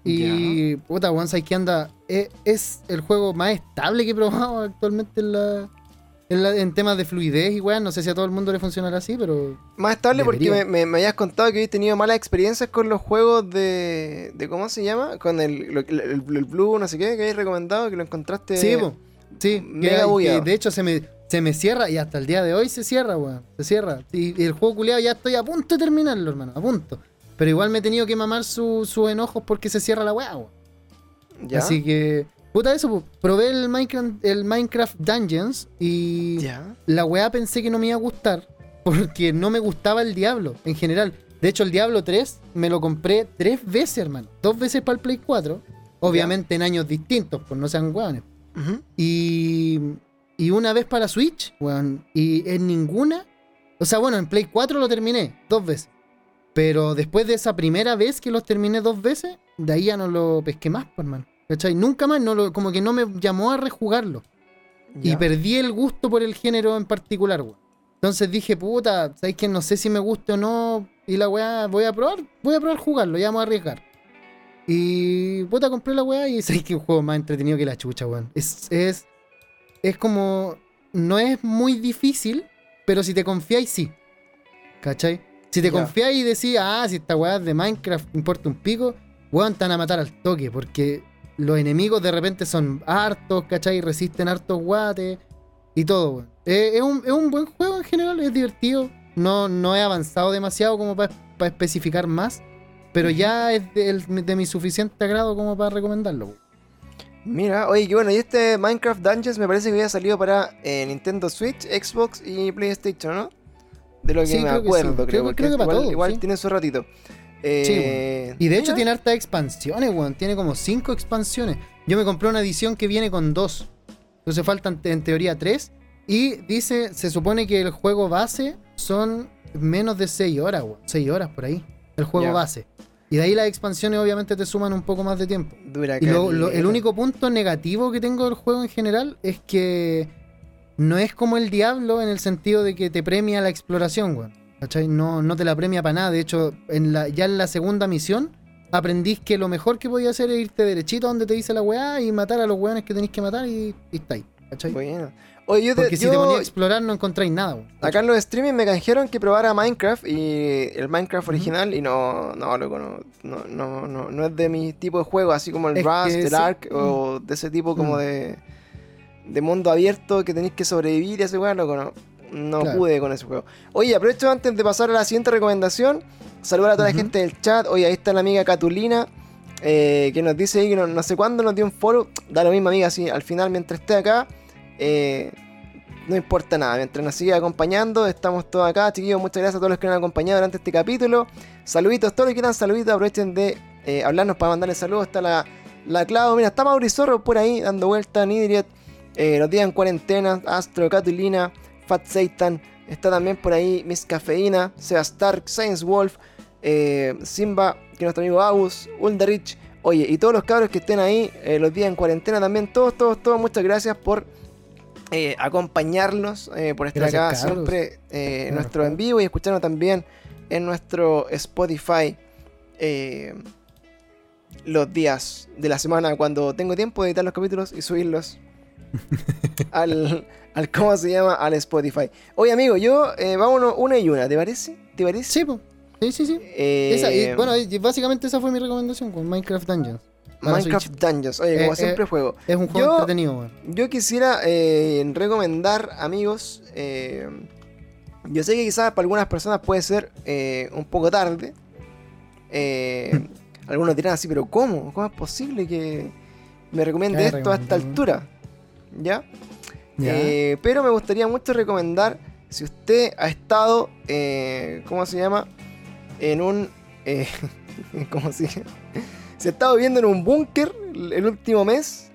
[SPEAKER 2] Y puta, weón, ¿sabes qué anda? Es, es el juego más estable que he probado actualmente en la. En, la- en temas de fluidez y weón, no sé si a todo el mundo le funcionará así, pero
[SPEAKER 1] Más estable porque me, me- me habías contado que habías tenido malas experiencias con los juegos de, de ¿cómo se llama? Con el, lo- el, Blue, no sé qué, que habéis recomendado, que lo encontraste.
[SPEAKER 2] Sí, po. sí,
[SPEAKER 1] mega
[SPEAKER 2] que, de hecho se me, se me cierra y hasta el día de hoy se cierra, weón. Se cierra. Y, y el juego culiado ya estoy a punto de terminarlo, hermano, a punto. Pero igual me he tenido que mamar su- sus enojos porque se cierra la weá, weón. Así que, puta eso, po. probé el Minecraft, el Minecraft Dungeons y la weá pensé que no me iba a gustar porque no me gustaba el Diablo en general. De hecho, el Diablo 3 me lo compré tres veces, hermano. Dos veces para el Play 4. Obviamente en años distintos, pues no sean weones. Y, y una vez para Switch, weón. Y en ninguna. O sea, bueno, en Play 4 lo terminé dos veces. Pero después de esa primera vez que los terminé dos veces, de ahí ya no lo pesqué más, pues, hermano. ¿Cachai? Nunca más, no lo, como que no me llamó a rejugarlo. Y perdí el gusto por el género en particular, weón. Entonces dije, puta, ¿sabes que No sé si me gusta o no. Y la weá, voy a probar, voy a probar jugarlo, ya vamos a arriesgar. Y puta, compré la weá y *laughs* sabes que un juego más entretenido que la chucha, weón. Es, es, es como. No es muy difícil, pero si te confiáis, sí. ¿Cachai? Si te confiáis y decís, ah, si esta weá es de Minecraft importa un pico, weón, te van a matar al toque, porque los enemigos de repente son hartos, ¿cachai? Resisten hartos guates y todo, weón. Eh, es, un, es un buen juego en general, es divertido. No, no he avanzado demasiado como para especificar más, pero ya es de, mi suficiente agrado como para recomendarlo.
[SPEAKER 1] Mira, oye, que bueno, y este Minecraft Dungeons me parece que había salido para eh, Nintendo Switch, Xbox y PlayStation, ¿no? De lo que
[SPEAKER 2] Sí,
[SPEAKER 1] me
[SPEAKER 2] creo que
[SPEAKER 1] acuerdo,
[SPEAKER 2] sí.
[SPEAKER 1] creo,
[SPEAKER 2] Creo- que para
[SPEAKER 1] igual,
[SPEAKER 2] todo,
[SPEAKER 1] igual
[SPEAKER 2] sí.
[SPEAKER 1] tiene su ratito. Eh,
[SPEAKER 2] Y de hecho
[SPEAKER 1] mira,
[SPEAKER 2] tiene hartas expansiones, weón. Tiene como cinco expansiones. Yo me compré una edición que viene con dos. Entonces faltan en teoría tres. Y dice, se supone que el juego base son menos de 6 horas, weón. 6 horas por ahí. El juego base. Y de ahí las expansiones obviamente te suman un poco más de tiempo.
[SPEAKER 1] dura
[SPEAKER 2] Y lo- lo- el único punto negativo que tengo del juego en general es que no es como el Diablo en el sentido de que te premia la exploración, weón. ¿Cachai? No, no te la premia para nada. De hecho, en la, ya en la segunda misión aprendís que lo mejor que podía hacer es irte derechito a donde te dice la weá y matar a los weones que tenéis que matar y, y está ahí. ¿Cachai?
[SPEAKER 1] Bueno. Oye, yo, te-
[SPEAKER 2] Porque si
[SPEAKER 1] yo-
[SPEAKER 2] te ponías a explorar no encontráis nada, weón.
[SPEAKER 1] acá en los streaming me canjearon que probara Minecraft y el Minecraft original y no, no, loco, no, no, no, no, no es de mi tipo de juego, así como el
[SPEAKER 2] Es
[SPEAKER 1] Rust, el. Ark o de ese tipo como
[SPEAKER 2] Mm.
[SPEAKER 1] de, de mundo abierto que tenéis que sobrevivir y ese weón, loco, no, no
[SPEAKER 2] Claro.
[SPEAKER 1] pude con ese juego. Oye, aprovecho antes de pasar a la siguiente recomendación, saludar a toda la gente del chat. Oye, ahí está la amiga Catulina. eh, que nos dice ahí que no, no sé cuándo nos dio un follow. Da lo mismo, amiga, así al final, mientras esté acá, eh, no importa nada. Mientras nos sigue acompañando, estamos todos acá. Chiquillos, muchas gracias a todos los que nos han acompañado durante este capítulo. Saluditos, todos los que quieran saluditos, aprovechen de eh, hablarnos para mandarle saludos. Está la, la Clau, mira, está Maurizorro por ahí dando vuelta, Nidriet, los días en cuarentena, Astro, Catulina, Fat Satan. Está también por ahí Miss Cafeína, Seba Stark, Science Wolf, eh, Simba, que es nuestro amigo Agus, Ulderich. Oye, y todos los cabros que estén ahí eh, los días en cuarentena también, todos, todos, todos, muchas gracias por eh, acompañarnos, por estar
[SPEAKER 2] Gracias,
[SPEAKER 1] acá siempre en nuestro en vivo y escucharnos también en nuestro Spotify eh, los días de la semana cuando tengo tiempo de editar los capítulos y subirlos al, al ¿cómo se llama? al Spotify. Oye amigo, yo eh, vámonos una y una, ¿te parece? ¿Te parece?
[SPEAKER 2] Sí, po. Sí, sí, sí.
[SPEAKER 1] Eh,
[SPEAKER 2] Esa, y, bueno, básicamente esa fue mi recomendación con Minecraft Dungeons.
[SPEAKER 1] Minecraft
[SPEAKER 2] Switch.
[SPEAKER 1] Dungeons, oye, como
[SPEAKER 2] Eh,
[SPEAKER 1] siempre
[SPEAKER 2] eh,
[SPEAKER 1] juego.
[SPEAKER 2] Es un juego
[SPEAKER 1] Yo-
[SPEAKER 2] entretenido, weón.
[SPEAKER 1] Yo quisiera recomendar, amigos, yo sé que quizás para algunas personas puede ser un poco tarde. *laughs* Algunos dirán así, pero ¿cómo? ¿Cómo es posible que me recomiende
[SPEAKER 2] ¿Qué
[SPEAKER 1] esto a esta altura? ¿Ya? Eh, pero me gustaría mucho recomendar, si usted ha estado, eh, ¿cómo se llama? En un... eh, *laughs* ¿Cómo se llama? Si ha estado viviendo en un búnker el último mes,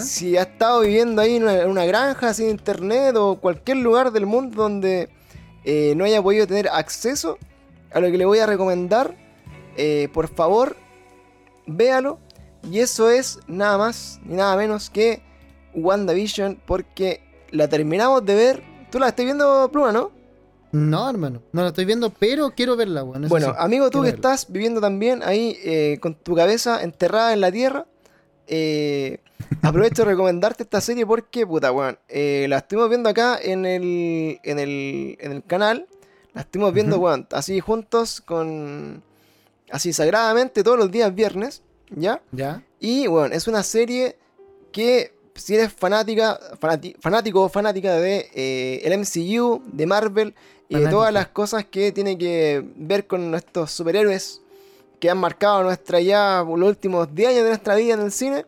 [SPEAKER 1] si ha estado viviendo ahí en una, en una granja sin internet o cualquier lugar del mundo donde no haya podido tener acceso a lo que le voy a recomendar, por favor, véalo. Y eso es nada más ni nada menos que WandaVision, porque la terminamos de ver. Tú la estás viendo, Pluma, ¿no?
[SPEAKER 2] No, hermano. No la estoy viendo, pero quiero verla, weón.
[SPEAKER 1] Bueno,
[SPEAKER 2] sí,
[SPEAKER 1] amigo, tú que
[SPEAKER 2] verla.
[SPEAKER 1] estás viviendo también ahí eh, con tu cabeza enterrada en la tierra, eh, *laughs* aprovecho de recomendarte esta serie porque, puta, weón, eh, la estuvimos viendo acá en el, en el, en el canal, la estuvimos viendo,
[SPEAKER 2] Ujú.
[SPEAKER 1] weón, así juntos con, así sagradamente todos los días viernes, ¿ya?
[SPEAKER 2] ¿Ya?
[SPEAKER 1] Y, bueno, es una serie que si eres fanática, fanati- fanático o fanática de eh, el MCU, de Marvel y de todas las cosas que tiene que ver con nuestros superhéroes que han marcado nuestra ya los últimos 10 años de nuestra vida en el cine,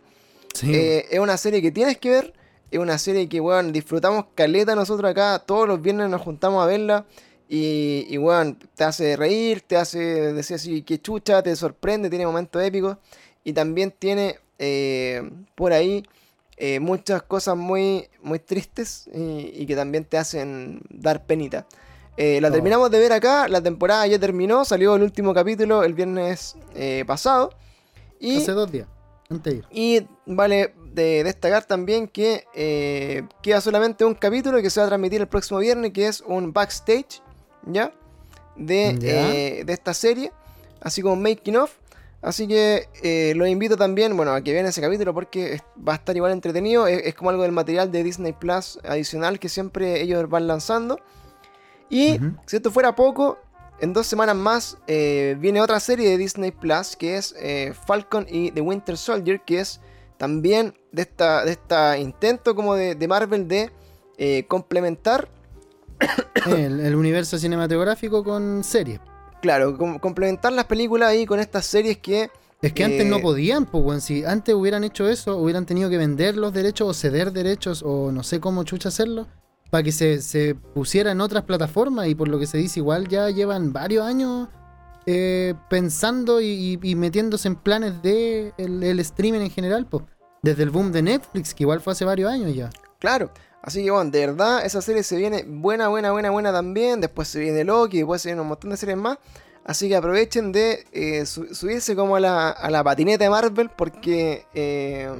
[SPEAKER 2] Sí.
[SPEAKER 1] eh, es una serie que tienes que ver. Es una serie que, weón, disfrutamos caleta nosotros acá. Todos los viernes nos juntamos a verla. Y, y weón, te hace reír, te hace decir así que chucha, te sorprende, tiene momentos épicos. Y también tiene eh, por ahí eh, muchas cosas muy, muy tristes y, y que también te hacen dar penita. Eh, la
[SPEAKER 2] Oh.
[SPEAKER 1] terminamos de ver acá, la temporada ya terminó, salió el último capítulo el viernes eh, pasado. Y
[SPEAKER 2] Hace dos días. Antes
[SPEAKER 1] y vale de destacar también que queda solamente un capítulo que se va a transmitir el próximo viernes, que es un backstage, ¿ya? De,
[SPEAKER 2] Ya.
[SPEAKER 1] de esta serie, así como making of. Así que eh, los invito también, bueno, a que vean ese capítulo porque va a estar igual entretenido. Es, es como algo del material de Disney Plus adicional que siempre ellos van lanzando. Y si esto fuera poco, en dos semanas más eh, viene otra serie de Disney Plus que es eh, Falcon y The Winter Soldier, que es también de esta, de esta intento como de, de Marvel de complementar,
[SPEAKER 2] el, el universo cinematográfico con series.
[SPEAKER 1] Claro, com- complementar las películas ahí con estas series que
[SPEAKER 2] Es que antes no
[SPEAKER 1] Eh,
[SPEAKER 2] podían, pues. Si antes hubieran hecho eso, hubieran tenido que vender los derechos o ceder derechos o no sé cómo chucha hacerlo para que se, se pusiera en otras plataformas y por lo que se dice igual ya llevan varios años eh, pensando y metiéndose en planes de el, el streaming en general, pues. Desde el boom de Netflix, que igual fue hace varios años ya.
[SPEAKER 1] Claro, así que bueno, de verdad esa serie se viene buena, buena, buena, buena también. Después se viene Loki, después se viene un montón de series más. Así que aprovechen de eh, su- subirse como a la, a la patineta de Marvel porque, eh,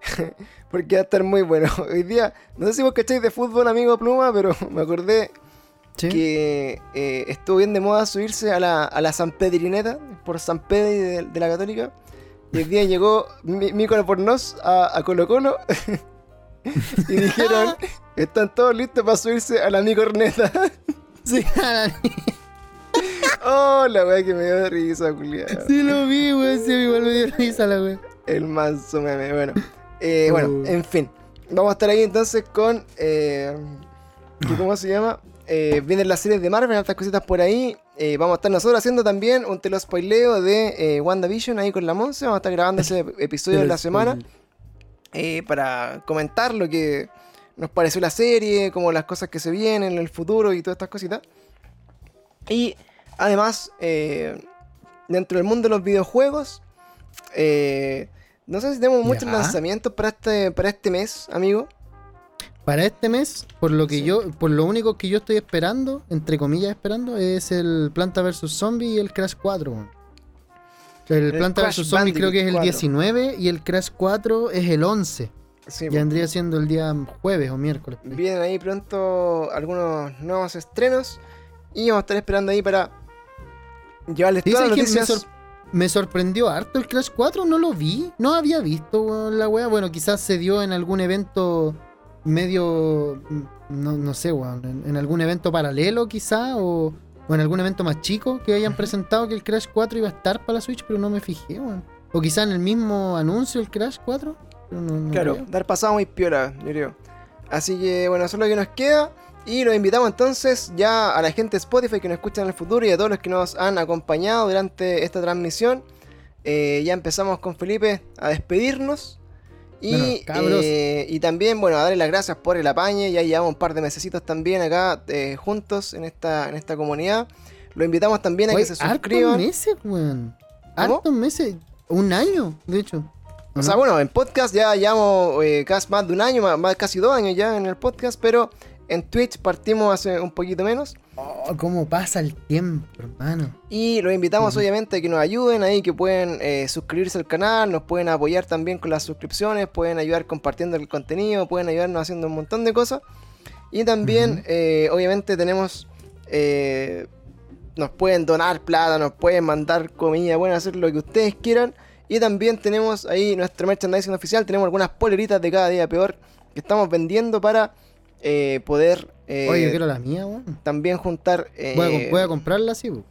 [SPEAKER 1] *laughs* porque va a estar muy bueno. *laughs* Hoy día, no sé si vos cacháis de fútbol, amigo Pluma, pero *laughs* me acordé
[SPEAKER 2] Sí.
[SPEAKER 1] que eh, estuvo bien de moda subirse a la, a la San Pedrineta por San Pedro de, de la Católica. Y el día llegó Mi- Mícola Pornos a, a Colo Colo y dijeron, *laughs* están todos listos para subirse a la mi corneta. *laughs*
[SPEAKER 2] Sí,
[SPEAKER 1] oh, la weá que me dio risa, culiado.
[SPEAKER 2] sí lo vi, weón. Sí, igual me dio risa la weón.
[SPEAKER 1] El manso meme, bueno. Eh, bueno,
[SPEAKER 2] Uh.
[SPEAKER 1] en fin. Vamos a estar ahí entonces con... Eh, ¿qué- ¿Cómo se llama? Eh, vienen las series de Marvel, otras cositas por ahí. Vamos a estar nosotros haciendo también un telo spoileo de WandaVision ahí con la Monse. Vamos a estar grabando ese episodio de la semana. Eh, para comentar lo que nos pareció la serie, como las cosas que se vienen en el futuro y todas estas cositas. Y además, eh, dentro del mundo de los videojuegos, eh, no sé si tenemos muchos
[SPEAKER 2] Ya.
[SPEAKER 1] lanzamientos para este, para este mes, amigo.
[SPEAKER 2] Para este mes, por lo que
[SPEAKER 1] Sí.
[SPEAKER 2] yo, por lo único que yo estoy esperando, entre comillas esperando, es el Planta vs Zombie y el Crash 4. El,
[SPEAKER 1] El
[SPEAKER 2] Planta vs Zombie creo que es el
[SPEAKER 1] Bandicoot 4.
[SPEAKER 2] 19 y el Crash 4 es el 11.
[SPEAKER 1] Sí,
[SPEAKER 2] Ya
[SPEAKER 1] po.
[SPEAKER 2] vendría siendo el día jueves o miércoles.
[SPEAKER 1] Vienen ahí pronto algunos nuevos estrenos. Y vamos a estar esperando ahí para llevarles todas las
[SPEAKER 2] ¿sabes qué? me,
[SPEAKER 1] noticias.
[SPEAKER 2] sor- me sorprendió harto el Crash 4, no lo vi, no había visto la wea. Bueno, quizás se dio en algún evento medio, mm, no, no sé, weón, en, en algún evento paralelo quizá, o, o en algún evento más chico que hayan presentado que el Crash 4 iba a estar para la Switch, pero no me fijé, weón. O quizá en el mismo anuncio el Crash 4. pero no- no
[SPEAKER 1] Claro,
[SPEAKER 2] creo.
[SPEAKER 1] dar pasado muy piola, yo creo. Así que bueno, eso es lo que nos queda. Y los invitamos entonces ya a la gente de Spotify que nos escuchan en el futuro y a todos los que nos han acompañado durante esta transmisión. Eh, ya empezamos con Felipe a despedirnos. Y,
[SPEAKER 2] Bueno,
[SPEAKER 1] eh, y también, bueno, a darle las gracias por el apañe. Ya llevamos un par de mesecitos también acá eh, juntos en esta, en esta comunidad. Los invitamos también a
[SPEAKER 2] Oye,
[SPEAKER 1] que se
[SPEAKER 2] hartos
[SPEAKER 1] suscriban.
[SPEAKER 2] meses, weón. Hartos meses, un año, de hecho. ¿O
[SPEAKER 1] O sea,
[SPEAKER 2] no?
[SPEAKER 1] bueno, en podcast ya llevamos eh, casi más de un año, más, más- casi dos años ya en el podcast, pero en Twitch partimos hace un poquito menos.
[SPEAKER 2] Oh, cómo pasa el tiempo, hermano.
[SPEAKER 1] Y los invitamos obviamente a que nos ayuden ahí, que pueden eh, suscribirse al canal, nos pueden apoyar también con las suscripciones, pueden ayudar compartiendo el contenido, pueden ayudarnos haciendo un montón de cosas. Y también, eh, obviamente, tenemos... eh, nos pueden donar plata, nos pueden mandar comida, pueden hacer lo que ustedes quieran. Y también tenemos ahí nuestro merchandising oficial, tenemos algunas poleritas de cada día peor que estamos vendiendo para eh, poder eh,
[SPEAKER 2] Oye, yo quiero la mía, weón.
[SPEAKER 1] también juntar... eh,
[SPEAKER 2] Voy, a, com- voy a comprarla weón.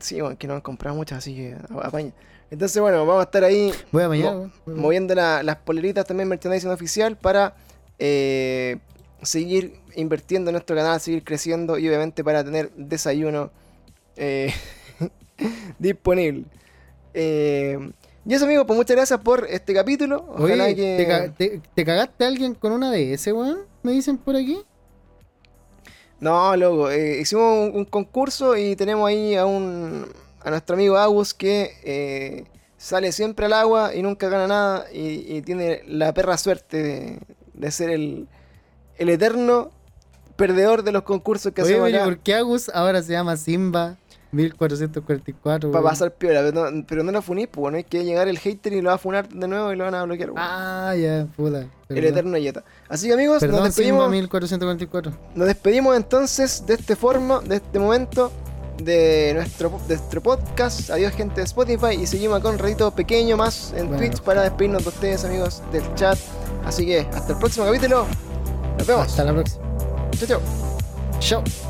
[SPEAKER 1] Sí, bueno, que no han comprado muchas, así que apaña. Entonces, bueno, vamos a estar ahí
[SPEAKER 2] Voy a bañar,
[SPEAKER 1] Mo-
[SPEAKER 2] weón.
[SPEAKER 1] moviendo la- las poleritas también merchandising oficial para eh, seguir invirtiendo en nuestro canal, seguir creciendo y obviamente para tener desayuno eh, *laughs* disponible. Eh, y eso, amigo, pues muchas gracias por este capítulo. Ojalá
[SPEAKER 2] Oye,
[SPEAKER 1] que.
[SPEAKER 2] ¿te, te- te cagaste a alguien con una de ese, weón? Me dicen por aquí.
[SPEAKER 1] No, loco, eh, hicimos un, un concurso y tenemos ahí a un a nuestro amigo Agus que eh, sale siempre al agua y nunca gana nada y, y tiene la perra suerte de, de ser el, el eterno perdedor de los concursos que
[SPEAKER 2] Oye,
[SPEAKER 1] hacemos acá
[SPEAKER 2] ¿por qué Agus ahora se llama Simba 1444?
[SPEAKER 1] para
[SPEAKER 2] weón?
[SPEAKER 1] pasar piola, pero no, pero no lo funís, pues no hay que llegar el hater y lo va a funar de nuevo y lo van a bloquear.
[SPEAKER 2] Ah, ya, puta.
[SPEAKER 1] el
[SPEAKER 2] Perdón,
[SPEAKER 1] eterno Yeta. Así que amigos,
[SPEAKER 2] Perdón,
[SPEAKER 1] nos despedimos.
[SPEAKER 2] 1444.
[SPEAKER 1] Nos despedimos entonces de este forma, de este momento, de nuestro, de nuestro podcast. Adiós gente de Spotify y seguimos con un ratito pequeño más en
[SPEAKER 2] Bueno.
[SPEAKER 1] Twitch para despedirnos de ustedes amigos del chat. Así que hasta el próximo capítulo. Nos vemos.
[SPEAKER 2] Hasta la próxima.
[SPEAKER 1] Chao, chao.
[SPEAKER 2] Chao.